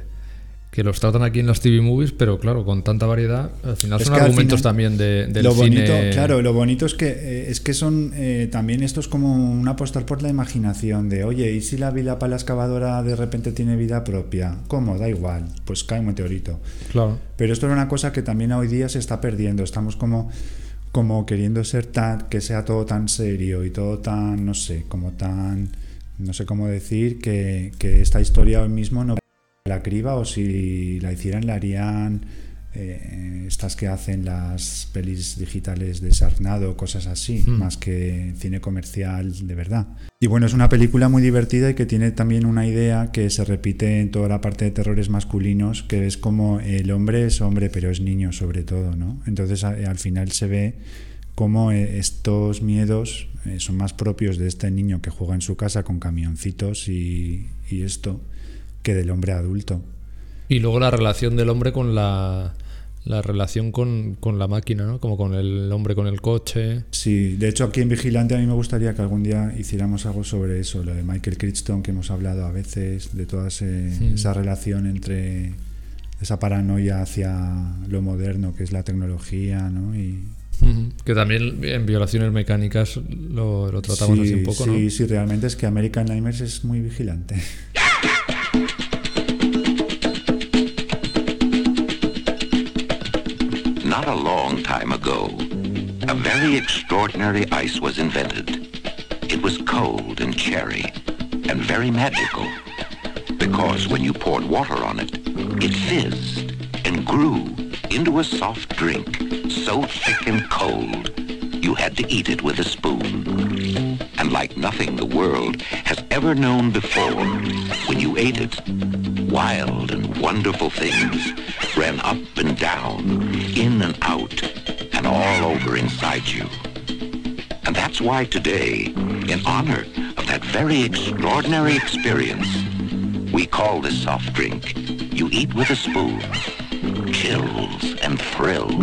que los tratan aquí en las TV movies, pero claro, con tanta variedad, al final Es son argumentos final, también de, del lo bonito, cine. claro, lo bonito es que eh, es que son eh, también esto es como un apostar por la imaginación de, oye, ¿y si la vida para la excavadora de repente tiene vida propia? ¿Cómo? Da igual, pues cae un meteorito. Claro. Pero esto es una cosa que también hoy día se está perdiendo. Estamos como, como queriendo ser tan, que sea todo tan serio y todo tan, no sé, como tan, no sé cómo decir, que, que esta historia hoy mismo no la criba o si la hicieran la harían eh, estas que hacen las pelis digitales de Sarnado, cosas así, Mm. más que cine comercial de verdad. Y bueno, es una película muy divertida y que tiene también una idea que se repite en toda la parte de terrores masculinos, que es como el hombre es hombre, pero es niño sobre todo, ¿no? Entonces a- al final se ve cómo eh, estos miedos eh, son más propios de este niño que juega en su casa con camioncitos y, y esto que del hombre adulto. Y luego la relación del hombre con la, la relación con, con la máquina, ¿no? Como con el hombre con el coche. Sí, de hecho aquí en Vigilante a mí me gustaría que algún día hiciéramos algo sobre eso, lo de Michael Crichton que hemos hablado a veces, de toda ese- Sí. esa relación entre esa paranoia hacia lo moderno que es la tecnología, ¿no? Y. Que también en violaciones mecánicas lo, lo tratamos sí, así un poco, sí, ¿no? sí, realmente es que American Nightmares es muy vigilante. Not a long time ago, a very extraordinary ice was invented. It was cold and cherry and very magical because when you poured water on it, it fizzed and grew into a soft drink so thick and cold you had to eat it with a spoon. And like nothing the world has ever known before, when you ate it, wild and wonderful things ran up and down, in and out, and all over inside you. And that's why today, in honor of that very extraordinary experience, we call this soft drink You Eat with a Spoon. Chills and thrills.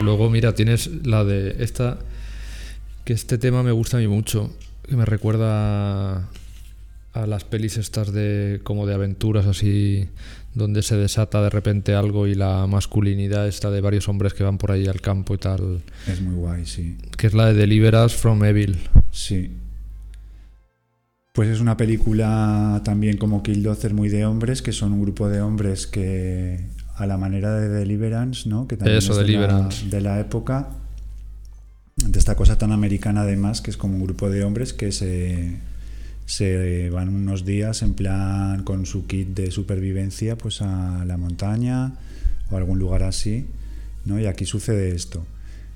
Luego, mira, tienes la de esta. Que este tema me gusta a mí mucho. Que me recuerda a las pelis estas de. como de aventuras así. Donde se desata de repente algo y la masculinidad está de varios hombres que van por ahí al campo y tal. Es muy guay, sí. Que es la de Deliver Us from Evil. Sí. Pues es una película también como Kill Dozer muy de hombres, que son un grupo de hombres que a la manera de Deliverance, ¿no? Que también Eso, es de la- Deliverance. de la época, de esta cosa tan americana además, que es como un grupo de hombres que se, se van unos días en plan con su kit de supervivencia pues a la montaña o a algún lugar así, ¿no? Y aquí sucede esto.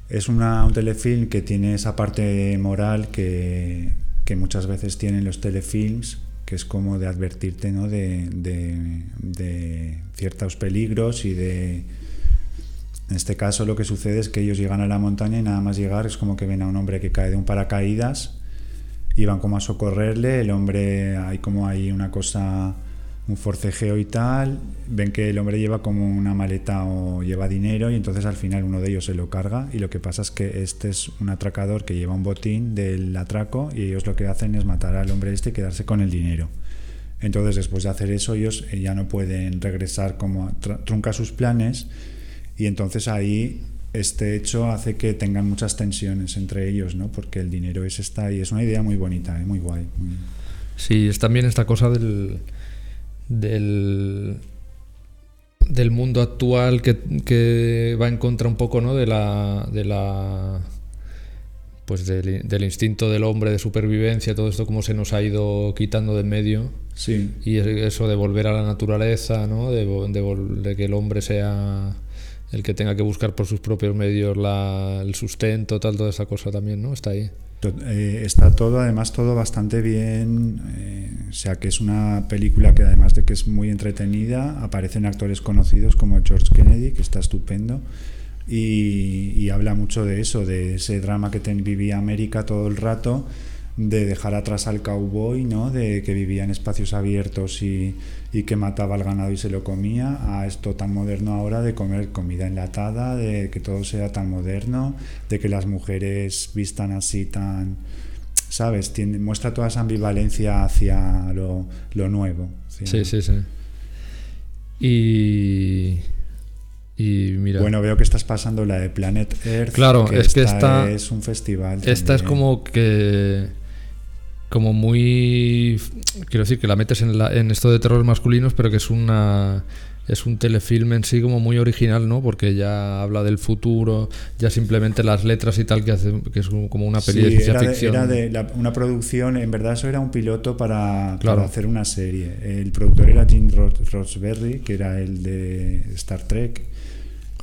Es una- un telefilm que tiene esa parte moral que, que muchas veces tienen los telefilms, que es como de advertirte ¿no? de, de- de ciertos peligros y de... En este caso lo que sucede es que ellos llegan a la montaña y nada más llegar es como que ven a un hombre que cae de un paracaídas y van como a socorrerle, el hombre hay como ahí una cosa, un forcejeo y tal, ven que el hombre lleva como una maleta o lleva dinero y entonces al final uno de ellos se lo carga y lo que pasa es que este es un atracador que lleva un botín del atraco y ellos lo que hacen es matar al hombre este y quedarse con el dinero. Entonces después de hacer eso ellos ya no pueden regresar como trunca sus planes y entonces ahí este hecho hace que tengan muchas tensiones entre ellos, ¿no? Porque el dinero es esta y es una idea muy bonita, ¿eh? muy guay. muy- Sí, es también esta cosa del. del. del mundo actual que, que va en contra un poco, ¿no? De la. de la. pues del, del instinto del hombre de supervivencia, todo esto como se nos ha ido quitando de en medio. Sí. Y eso de volver a la naturaleza, ¿no? De, de de que el hombre sea el que tenga que buscar por sus propios medios la, el sustento, tal, toda esa cosa también, ¿no? Está ahí. Eh, está todo, además, todo bastante bien. eh, o sea, que es una película que, además de que es muy entretenida, aparecen actores conocidos como George Kennedy, que está estupendo. Y, y habla mucho de eso, de ese drama que ten- vivía América todo el rato, de dejar atrás al cowboy, ¿no? de que vivía en espacios abiertos y, y que mataba al ganado y se lo comía, a esto tan moderno ahora de comer comida enlatada, de que todo sea tan moderno, de que las mujeres vistan así tan, ¿sabes? Tiene- muestra toda esa ambivalencia hacia lo, lo nuevo. Sí, sí, sí. Y. Y mira. Bueno, veo que estás pasando la de Planet Earth. Claro, es que esta es un festival. Esta es también. como que. Como muy. Quiero decir que la metes en, la- en esto de terror masculinos, pero que es una. Es un telefilm en sí como muy original, ¿no? Porque ya habla del futuro, ya simplemente las letras y tal, que, hace, que es como una peli Sí, de ciencia era de- ficción. era de la- una producción, en verdad eso era un piloto para, Claro. para hacer una serie. El productor era Jim Ro- Roxbury, que era el de Star Trek,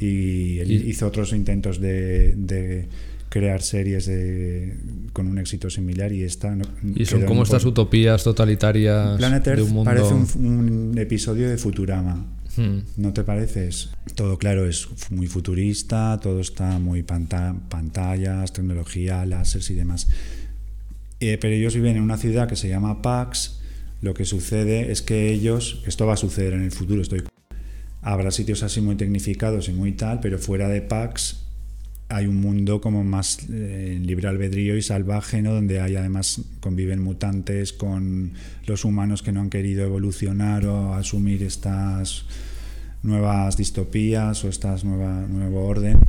y él Y- hizo otros intentos de, de crear series de- con un éxito similar y esta no- Y son como estas utopías totalitarias Planet de Earth un mundo. parece un, un episodio de Futurama. Hmm. ¿No te pareces? Todo, claro, es muy futurista, todo está muy panta- pantallas, tecnología, láseres y demás. Eh, pero ellos viven en una ciudad que se llama Pax. Lo que sucede es que ellos, esto va a suceder en el futuro, estoy habrá sitios así muy tecnificados y muy tal, pero fuera de Pax hay un mundo como más eh, libre albedrío y salvaje, ¿no? donde hay además conviven mutantes con los humanos que no han querido evolucionar o asumir estas nuevas distopías o estas nueva nuevo orden.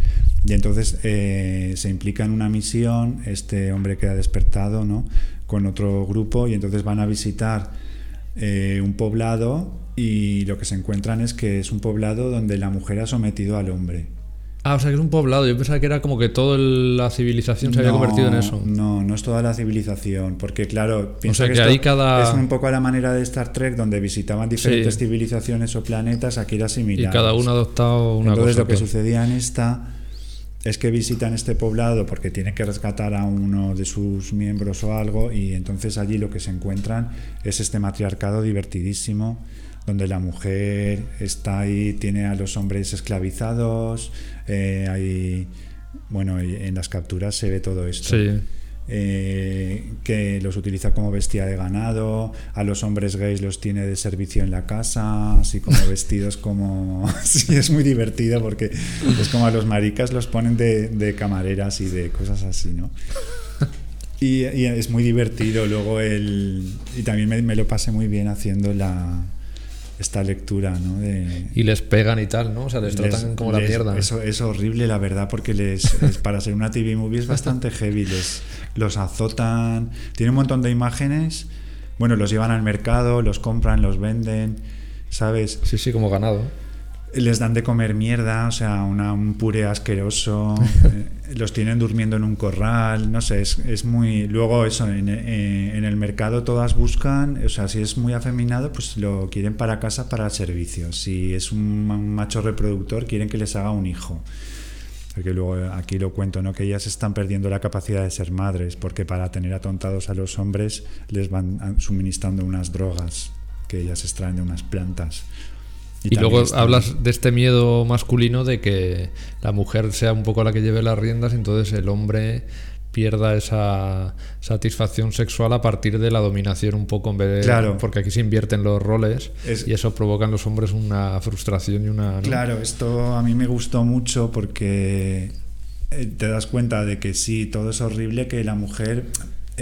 Y entonces eh, se implica en una misión este hombre que ha despertado no con otro grupo y entonces van a visitar eh, un poblado y lo que se encuentran es que es un poblado donde la mujer ha sometido al hombre Ah, o sea que es un poblado. Yo pensaba que era como que toda la civilización se había No, convertido en eso. No, no es toda la civilización, porque claro, piensa sea que esto ahí cada- es un poco a la manera de Star Trek, donde visitaban diferentes Sí. civilizaciones o planetas, aquí era Y similar. cada uno ha adoptado una Entonces cosa. lo que claro. sucedía en esta es que visitan este poblado porque tienen que rescatar a uno de sus miembros o algo y entonces allí lo que se encuentran es este matriarcado divertidísimo donde la mujer está ahí, tiene a los hombres esclavizados, eh, hay, bueno, en las capturas se ve todo esto. Sí. Eh, que los utiliza como bestia de ganado, a los hombres gays los tiene de servicio en la casa, así como vestidos como... sí, es muy divertido porque es como a los maricas los ponen de, de camareras y de cosas así, ¿no? Y, y es muy divertido luego el... Y también me, me lo pasé muy bien haciendo la esta lectura, ¿no? De, Y les pegan y tal, ¿no? O sea, les tratan les- como la les- mierda. Eso es horrible, la verdad, porque les, es- para ser una TV movie es bastante heavy. Les, los azotan. Tiene un montón de imágenes bueno, los llevan al mercado, los compran, los venden, ¿sabes? Sí, sí, como ganado. Les dan de comer mierda, o sea, una- un puré asqueroso, eh, los tienen durmiendo en un corral, no sé, es, es muy... Luego eso, en, eh, en el mercado todas buscan, o sea, si es muy afeminado, pues lo quieren para casa para servicio. Si es un, un macho reproductor, quieren que les haga un hijo. Porque luego eh, aquí lo cuento, ¿no? Que ellas están perdiendo la capacidad de ser madres, porque para tener atontados a los hombres les van suministrando unas drogas que ellas extraen de unas plantas. Y, luego hablas de este miedo masculino de que la mujer sea un poco la que lleve las riendas, entonces el hombre pierda esa satisfacción sexual a partir de la dominación un poco en vez de Claro. porque aquí se invierten los roles Es- y eso provoca en los hombres una frustración y una ¿no? Claro, esto a mí me gustó mucho porque eh, te das cuenta de que sí, todo es horrible, que la mujer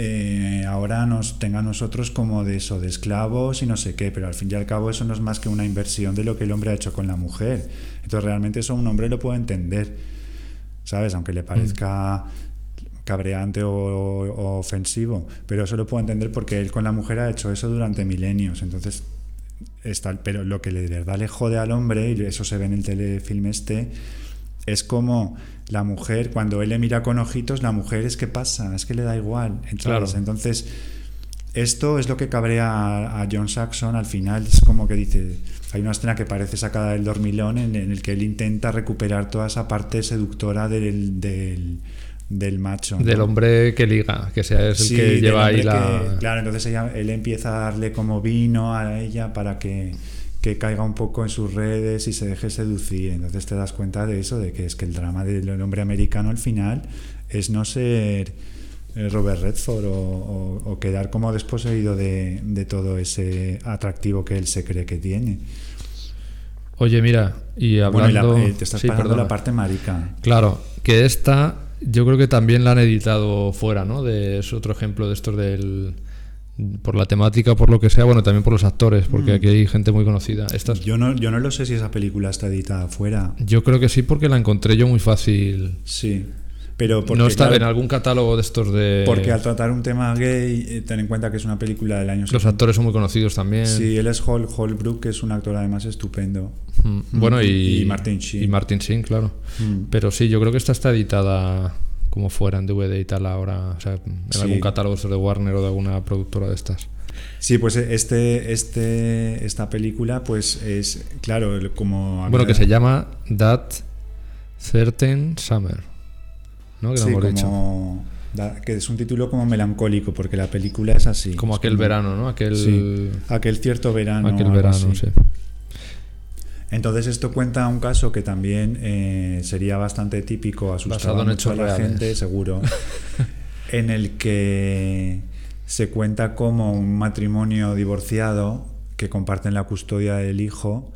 eh, ahora nos tenga a nosotros como de eso, de esclavos y no sé qué, pero al fin y al cabo eso no es más que una inversión de lo que el hombre ha hecho con la mujer. Entonces realmente eso un hombre lo puede entender, ¿sabes? Aunque le parezca cabreante o, o ofensivo, pero eso lo puedo entender porque él con la mujer ha hecho eso durante milenios, entonces está, pero lo que de verdad le jode al hombre, y eso se ve en el telefilm este, es como la mujer, cuando él le mira con ojitos, la mujer es que pasa, es que le da igual. Claro. Entonces, esto es lo que cabrea a, John Saxon al final, es como que dice, hay una escena que parece sacada del dormilón en, en el que él intenta recuperar toda esa parte seductora del, del, del macho. ¿no? del hombre que liga, que sea es el Sí, que lleva ahí la que- claro, entonces ella, él empieza a darle como vino a ella para que, que caiga un poco en sus redes y se deje seducir. Entonces te das cuenta de eso, de que es que el drama del hombre americano al final es no ser eh, Robert Redford o, o- o quedar como desposeído de, de todo ese atractivo que él se cree que tiene. Oye, mira, y Bueno, y la- hablando eh, te estás Sí, la parte marica. Claro, que esta yo creo que también la han editado fuera, ¿no? De, es otro ejemplo de estos del por la temática, por lo que sea, bueno, también por los actores, porque Mm. aquí hay gente muy conocida. Estas, Yo no, yo no lo sé si esa película está editada afuera. yo creo que sí, porque la encontré yo muy fácil. Sí. Pero porque, no está claro, en algún catálogo de estos de. Porque al tratar un tema gay, eh, ten en cuenta que es una película del año Los 70. actores son muy conocidos también. Sí, él es Hall Holbrook, que es un actor además estupendo. Mm, Bueno, y, Y Martin Sheen. Y Martin Sheen, claro. Mm. Pero sí, yo creo que esta está editada como fuera en DVD y tal ahora. O sea, en Sí. algún catálogo de Warner o de alguna productora de estas. Sí, pues este, este, esta película, pues es, claro, como... Bueno, que se llama That Certain Summer. ¿No? Que no Sí, hemos dicho. como... da- que es un título como melancólico, porque la película es así. Como Es aquel verano, ¿no? Aquel- Sí, aquel cierto verano. Aquel verano, así. sí. Entonces esto cuenta un caso que también eh, sería bastante típico, asustaba Basado en mucho a la reales. gente, seguro, en el que se cuenta como un matrimonio divorciado que comparten la custodia del hijo.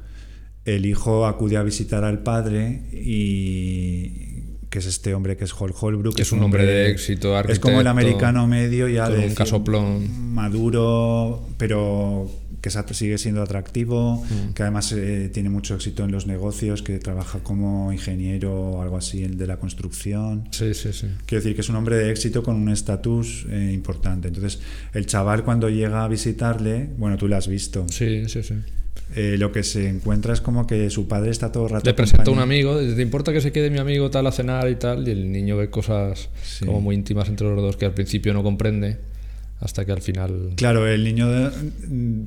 El hijo acude a visitar al padre y que es este hombre que es Hall Holbrook, Que es un hombre de éxito, es como el arquitecto, americano medio ya de un casoplón. maduro, pero que sigue siendo atractivo, Mm. que además eh, tiene mucho éxito en los negocios, que trabaja como ingeniero o algo así el de la construcción. Sí, sí, sí. Quiero decir que es un hombre de éxito con un estatus eh, importante. Entonces, el chaval cuando llega a visitarle, bueno, tú lo has visto. Sí, sí, sí. eh, lo que se encuentra es como que su padre está todo el rato. Le presenta a un amigo, ¿te importa que se quede mi amigo tal a cenar y tal? Y el niño ve cosas Sí. como muy íntimas entre los dos que al principio no comprende, hasta que al final... Claro, el niño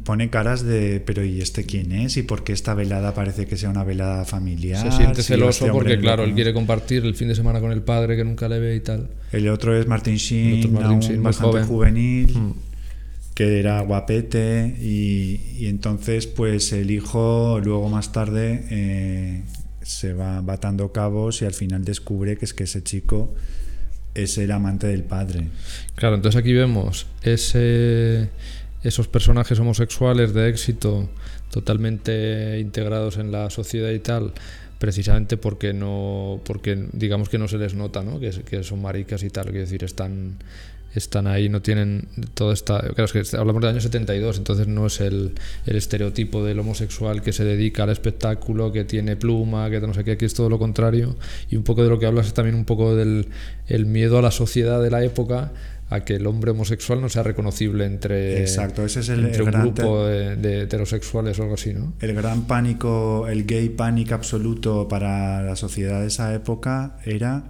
pone caras de, pero ¿y este quién es? ¿Y por qué esta velada parece que sea una velada familiar? Se siente Si celoso este porque, claro, él quiere compartir el fin de semana con el padre que nunca le ve y tal. El otro es Martin Sheen, es Martin Sheen, bastante joven. juvenil, Mm. que era guapete, y, y entonces, pues el hijo, luego más tarde, eh, se va batando cabos y al final descubre que es que ese chico es el amante del padre. Claro, entonces aquí vemos ese, esos personajes homosexuales de éxito totalmente integrados en la sociedad y tal, precisamente porque no, porque digamos que no se les nota, ¿no? Que, que son maricas y tal, quiero decir, están están ahí, no tienen todo esta... Claro, es que hablamos del año 72, entonces no es el, el estereotipo del homosexual que se dedica al espectáculo, que tiene pluma, que no sé qué, aquí es todo lo contrario. Y un poco de lo que hablas es también un poco del el miedo a la sociedad de la época a que el hombre homosexual no sea reconocible entre, Exacto, ese es el- entre el un gran grupo de, de heterosexuales o algo así, ¿no? El gran pánico, el gay panic absoluto para la sociedad de esa época era.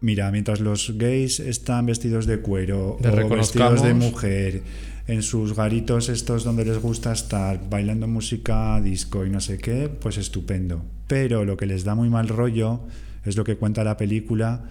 Mira, mientras los gays están vestidos de cuero Le o vestidos de mujer, en sus garitos estos donde les gusta estar bailando música disco y no sé qué, pues estupendo. Pero lo que les da muy mal rollo es lo que cuenta la película,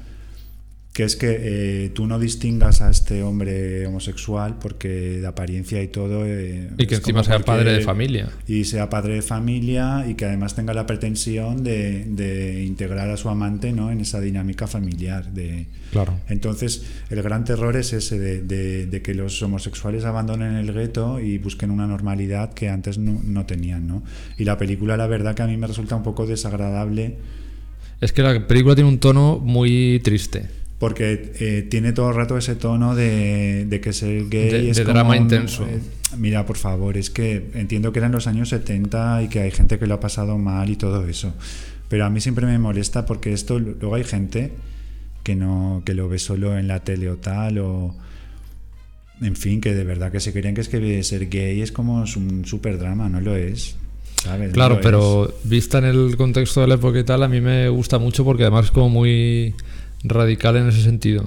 que es que eh, tú no distingas a este hombre homosexual porque de apariencia y todo. eh, Y que encima sea padre de familia. y sea padre de familia y que además tenga la pretensión de, de integrar a su amante ¿no? en esa dinámica familiar. De... Claro. Entonces, el gran terror es ese de, de- de que los homosexuales abandonen el gueto y busquen una normalidad que antes no, no tenían. ¿no? Y la película, la verdad, que a mí me resulta un poco desagradable Es que la película tiene un tono muy triste. Porque eh, tiene todo el rato ese tono de, de que ser gay De- es de como drama intenso. eh, mira, por favor, es que entiendo que eran los años 70 y que hay gente que lo ha pasado mal y todo eso. Pero a mí siempre me molesta porque esto luego hay gente que no que lo ve solo en la tele o tal o en fin, que de verdad que se creen que es que ser gay es como un super drama, no lo es. ¿sabes? No Claro, lo es. pero vista en el contexto de la época y tal, a mí me gusta mucho porque además es como muy radical en ese sentido.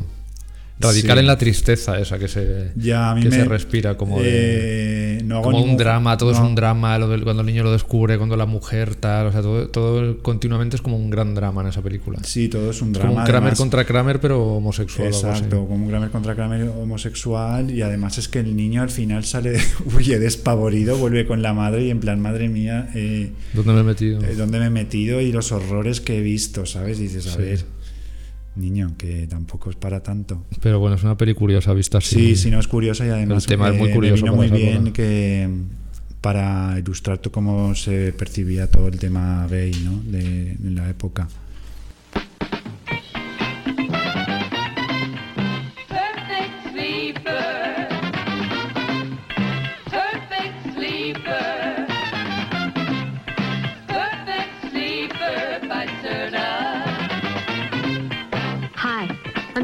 Radical Sí. en la tristeza esa que se, Ya, a mí que me- se respira como, de- eh, no como un drama, todo es un drama, lo del- cuando el niño lo descubre, cuando la mujer tal, o sea, todo, todo continuamente es como un gran drama en esa película. Sí, todo es un Es drama. como un Kramer además. contra Kramer, pero homosexual. Exacto, como un Kramer contra Kramer homosexual y además es que el niño al final sale, huye despavorido, vuelve con la madre y en plan, madre mía, eh, ¿Dónde me he metido? eh, ¿dónde me he metido? Y los horrores que he visto, ¿sabes? Y dices, a Sí. ver, niño, que tampoco es para tanto. Pero bueno, es una peli curiosa vista así. Sí, sí, no es curiosa y además El tema es eh, muy me curioso vino para muy bien que para ilustrar cómo se percibía todo el tema gay, ¿no? De, de la época.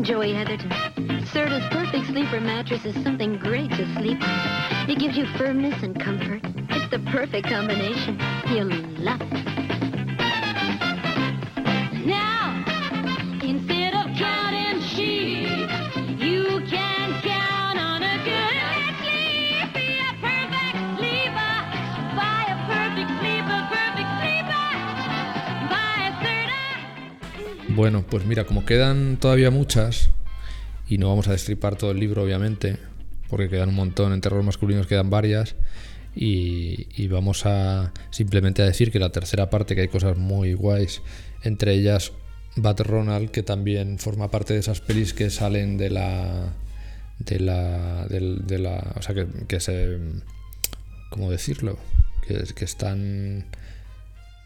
Joey Heatherton. Serta's Perfect Sleeper mattress is something great to sleep on. It gives you firmness and comfort. It's the perfect combination. You'll love it. Now, Bueno, pues mira, como quedan todavía muchas, y no vamos a destripar todo el libro, obviamente, porque quedan un montón, en terror masculinos quedan varias, y, vamos a simplemente a decir que la tercera parte, que hay cosas muy guays, entre ellas Bat Ronald, que también forma parte de esas pelis que salen de la. de la. del- de la. o sea, que, que se. ¿Cómo decirlo? Que están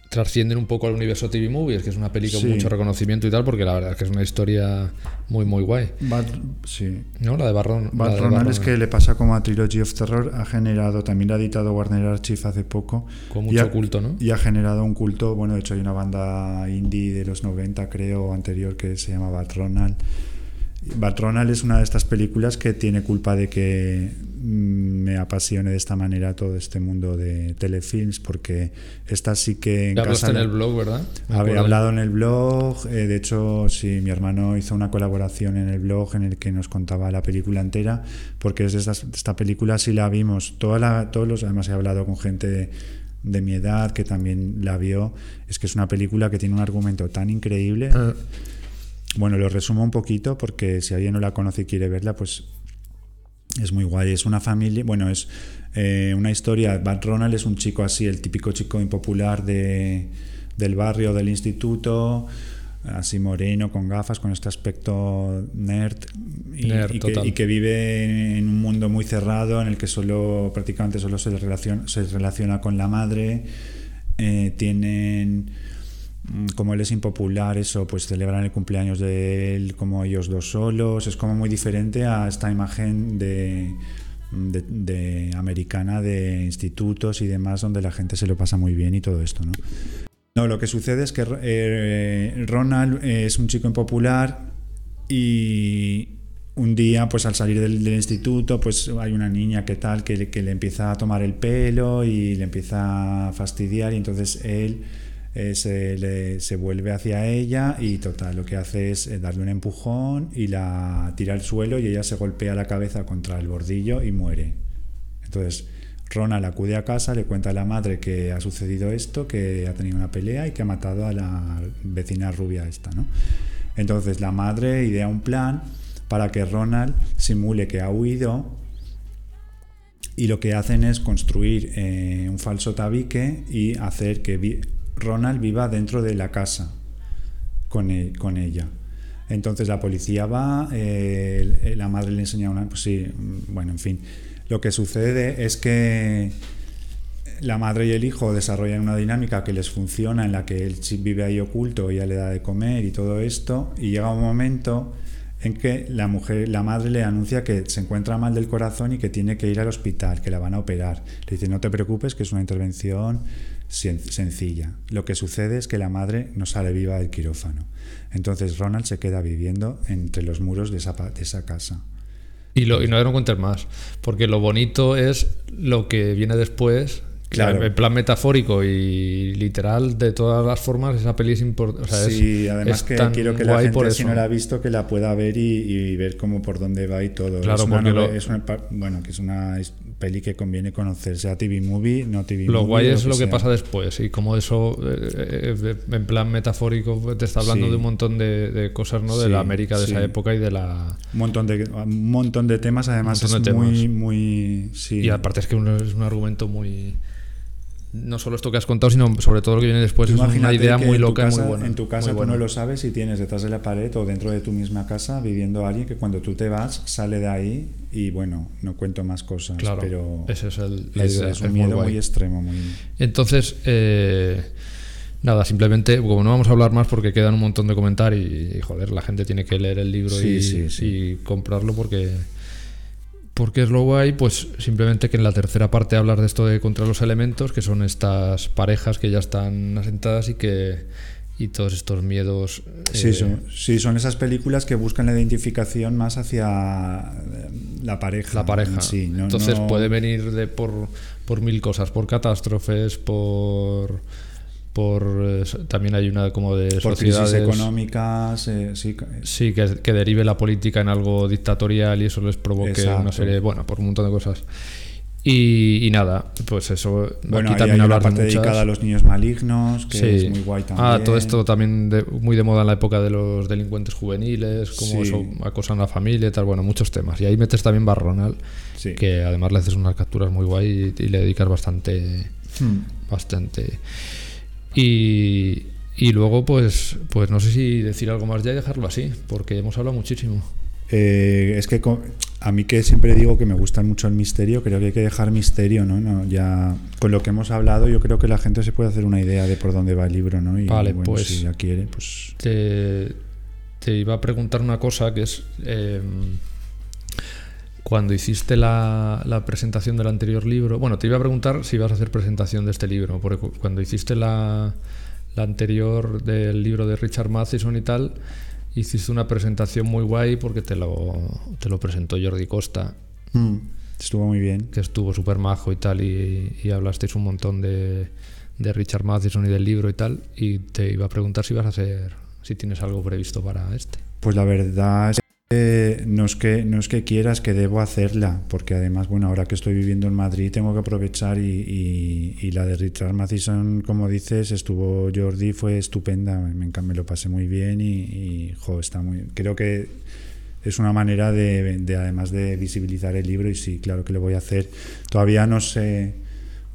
trascienden un poco al universo TV Movies, que es una película con mucho reconocimiento y tal, porque la verdad es que es una historia muy, muy guay. Bad, sí. ¿No? La de Barron. la Bad de Ronald Barron. es que le pasa como a Trilogy of Terror, ha generado, también la ha editado Warner Archive hace poco. Con mucho ha- culto, ¿no? Y ha generado un culto, bueno, de hecho hay una banda indie de los 90, creo, anterior, que se llama Bad Ronald. Bad Ronald es una de estas películas que tiene culpa de que me apasione de esta manera todo este mundo de telefilms, porque esta sí que en Ya casa... en el blog, ¿verdad? Había hablado en el blog, eh, de hecho, sí, mi hermano hizo una colaboración en el blog en el que nos contaba la película entera, porque es de estas- esta película sí la vimos, toda la, todos los, además he hablado con gente de, de mi edad que también la vio, es que es una película que tiene un argumento tan increíble. Ah. Bueno, lo resumo un poquito porque si alguien no la conoce y quiere verla, pues es muy guay. Es una familia, bueno, es eh, una historia. Bad Ronald es un chico así, el típico chico impopular de, del barrio, del instituto, así moreno, con gafas, con este aspecto nerd. Y, Nerd, y que, total. y que vive en un mundo muy cerrado en el que solo, prácticamente solo se relaciona, se relaciona con la madre. Eh, tienen como él es impopular, eso, pues celebran el cumpleaños de él como ellos dos solos. Es como muy diferente a esta imagen de, de, de americana de institutos y demás, donde la gente se lo pasa muy bien y todo esto, ¿no? No, lo que sucede es que eh, Ronald es un chico impopular y un día, pues al salir del, del instituto, pues hay una niña que tal, que, que le empieza a tomar el pelo y le empieza a fastidiar y entonces él eh, se, le- se vuelve hacia ella y total, lo que hace es eh, darle un empujón y la tira al suelo y ella se golpea la cabeza contra el bordillo y muere. Entonces, Ronald acude a casa, le cuenta a la madre que ha sucedido esto, que ha tenido una pelea y que ha matado a la vecina rubia esta, ¿no? Entonces la madre idea un plan para que Ronald simule que ha huido y lo que hacen es construir eh, un falso tabique y hacer que Ronald viva dentro de la casa con, e- con ella. Entonces la policía va, eh, el- la madre le enseña una... Pues sí, mm, bueno, en fin. Lo que sucede es que la madre y el hijo desarrollan una dinámica que les funciona, en la que él sí vive ahí oculto, ella le da de comer y todo esto, y llega un momento en que la mujer, la madre le anuncia que se encuentra mal del corazón y que tiene que ir al hospital, que la van a operar. Le dice, no te preocupes, que es una intervención sen- sencilla. Lo que sucede es que la madre no sale viva del quirófano. Entonces Ronald se queda viviendo entre los muros de esa, de esa casa. Y, lo, y no no cuentes más, porque lo bonito es lo que viene después. Claro. En plan metafórico y literal, de todas las formas, esa peli es importante. O sea, es- sí, además es que quiero que la gente, si no la ha visto, que la pueda ver y, y ver cómo por dónde va y todo. Claro, es una, porque nove- lo- es una pa- bueno, que es una peli que conviene conocer, sea TV movie, no TV Lo movie. guay o es lo que pasa después y como eso, eh, eh, en plan metafórico, te está hablando Sí. de un montón de, de cosas, ¿no? De la América de esa época y de la... Un montón de, un montón de temas, además es de muy, muy, sí. Y aparte es que es un argumento muy... No solo esto que has contado, sino sobre todo lo que viene después. Es una idea muy loca y casa- muy buena. En tu casa tú no lo sabes y tienes detrás de la pared o dentro de tu misma casa viviendo alguien que cuando tú te vas sale de ahí y bueno, no cuento más cosas, Claro, pero ese es el- es, idea, es un es miedo muy, extremo, muy... Entonces, eh, nada, simplemente, como no vamos a hablar más porque quedan un montón de comentarios y, joder, la gente tiene que leer el libro Sí, y, sí, sí. y comprarlo porque, porque es lo guay, pues simplemente que en la tercera parte hablar de esto de contra los elementos, que son estas parejas que ya están asentadas y que y todos estos miedos. Sí, eh, son, sí, son esas películas que buscan la identificación más hacia eh, la pareja. la pareja. sí, no- Entonces no- puede venir de por, por mil cosas, por catástrofes, por por eh, también hay una como de por crisis sociedades económicas, eh, sí, sí que, que derive la política en algo dictatorial y eso les provoque una serie, bueno, por un montón de cosas. Y, y nada, pues eso. Bueno, aquí también hay una de parte dedicada a los niños malignos, que Sí. es muy guay también. Ah, todo esto también de- muy de moda en la época de los delincuentes juveniles, como Sí. eso acosan a la familia y tal, bueno, muchos temas. Y ahí metes también Barronal, Sí. que además le haces unas capturas muy guay y, y le dedicas bastante. Hmm. Bastante. Y, y luego, pues, pues no sé si decir algo más ya y dejarlo así, porque hemos hablado muchísimo. Eh, es que a mí que siempre digo que me gusta mucho el misterio, creo que hay que dejar misterio, ¿no? no ya con lo que hemos hablado, yo creo que la gente se puede hacer una idea de por dónde va el libro, ¿no? Y Vale, bueno, pues- si ya quiere, pues Te, te iba a preguntar una cosa que es. eh, cuando hiciste la, la presentación del anterior libro. Bueno, te iba a preguntar si ibas a hacer presentación de este libro, porque cu- cuando hiciste la, la anterior del libro de Richard Matheson y tal, hiciste una presentación muy guay porque te lo, te lo presentó Jordi Costa, mm, estuvo muy bien. que estuvo súper majo y tal, y, y hablasteis un montón de, de Richard Matheson y del libro y tal, y te iba a preguntar si ibas a hacer, si tienes algo previsto para este. Pues la verdad es que no es que no es que quieras que debo hacerla, porque además, bueno, ahora que estoy viviendo en Madrid tengo que aprovechar y, la de Richard Matheson, como dices, estuvo Jordi, fue estupenda, me, me lo pasé muy bien y, muy, creo que es una manera de, de, además de visibilizar el libro y sí, claro que lo voy a hacer. Todavía no sé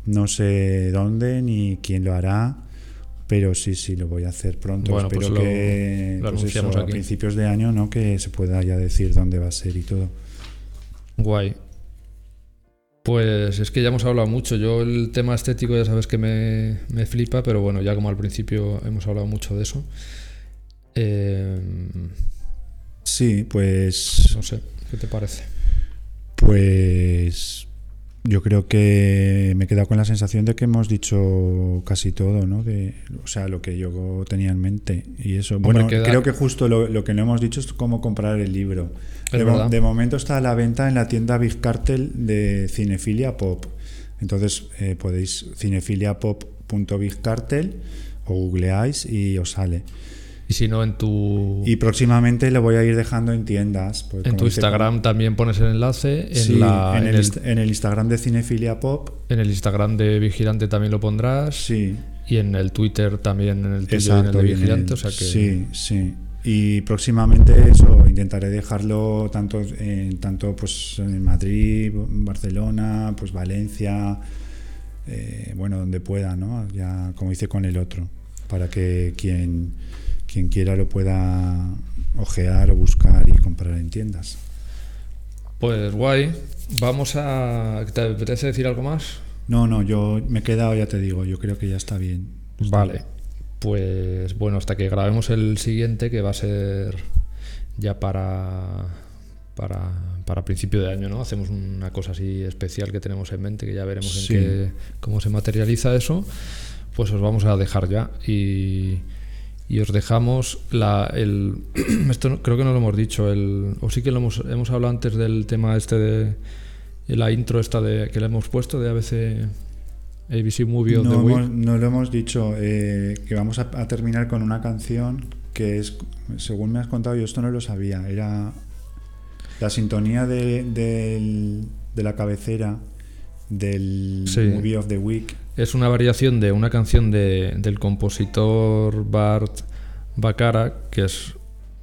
no sé dónde ni quién lo hará. Pero sí, sí, lo voy a hacer pronto. Bueno, Espero pues que lo pues eso, a principios de año, ¿no? Que se pueda ya decir dónde va a ser y todo. Guay. Pues es que ya hemos hablado mucho. Yo el tema estético ya sabes que me, me flipa, pero bueno, ya como al principio hemos hablado mucho de eso. Eh, Sí, pues. no sé, ¿qué te parece? Pues. Yo creo que me he quedado con la sensación de que hemos dicho casi todo, ¿no? De, o sea, lo que yo tenía en mente. Y eso, Hombre, bueno, queda- creo que justo lo, lo que no hemos dicho es cómo comprar el libro. De momento está a la venta en la tienda Big Cartel de Cinefilia Pop. Entonces eh, podéis cinefiliapop.bigcartel o googleáis y os sale. Y si no, en tu, Y próximamente lo voy a ir dejando en tiendas. pues, en tu dice- Instagram también pones el enlace. En, Sí, la, en, en el, el, inst- en el Instagram de Cinefilia Pop. en el Instagram de Vigilante también lo pondrás. Sí. Y en el Twitter también, en el tuyo Exacto, y en el de Vigilante. el- o sea que Sí, sí. Y próximamente eso, intentaré dejarlo tanto en tanto pues en Madrid, Barcelona, pues Valencia, eh, bueno, donde pueda, ¿no? Ya como hice con el otro, para que quien, quien quiera lo pueda ojear o buscar y comprar en tiendas. Pues guay. Vamos a. ¿Te apetece decir algo más? No, no, yo me he quedado, ya te digo, yo creo que ya está bien. Vale. Pues bueno, hasta que grabemos el siguiente, que va a ser ya para, para, para principio de año, ¿no? Hacemos una cosa así especial que tenemos en mente, que ya veremos Sí. en qué, cómo se materializa eso. Pues os vamos a dejar ya. Y, y os dejamos la, el. Esto creo que no lo hemos dicho, el, o sí que lo hemos, hemos hablado antes del tema este de. de la intro esta de, que le hemos puesto de ABC. ABC Movie of the No, Week. hemos- no lo hemos dicho, eh, que vamos a, a terminar con una canción que es, según me has contado, yo esto no lo sabía, era la sintonía de, del- de la cabecera del Sí. Movie of the Week. Es una variación de una canción de, del compositor Bart Bacharach, que es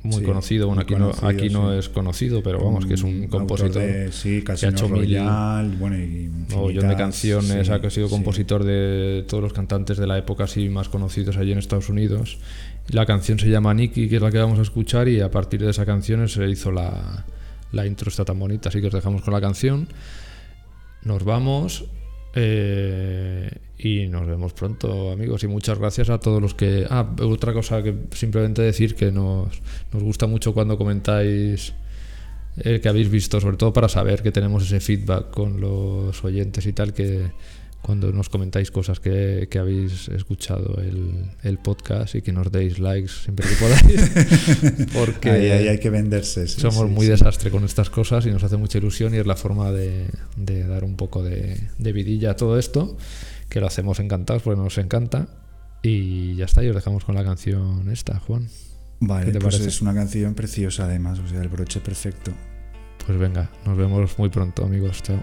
muy Sí, conocido. Bueno, muy aquí, no, aquí no es conocido, pero vamos, que es un compositor de, sí, que ha hecho mil Royale, bueno, y mogollón de canciones, sí, ha sido compositor de todos los cantantes de la época así más conocidos allí en Estados Unidos. La canción se llama Nicky, que es la que vamos a escuchar, y a partir de esa canción se hizo la, la intro, está tan bonita, así que os dejamos con la canción. Nos vamos eh, y nos vemos pronto, amigos. Y muchas gracias a todos los que. Ah, otra cosa que simplemente decir que nos, nos gusta mucho cuando comentáis el que habéis visto, sobre todo para saber que tenemos ese feedback con los oyentes y tal, que cuando nos comentáis cosas que, que habéis escuchado el, el podcast y que nos deis likes siempre que podáis. Porque Ahí- ahí hay que venderse, sí, somos sí, muy sí. desastre con estas cosas y nos hace mucha ilusión y es la forma de, de dar un poco de, de vidilla a todo esto, que lo hacemos encantados porque nos encanta. Y ya está, y os dejamos con la canción esta, Juan. Vale, ¿Qué te pues parece? es una canción preciosa además, o sea, el broche perfecto. Pues venga, nos vemos muy pronto, amigos. Chao.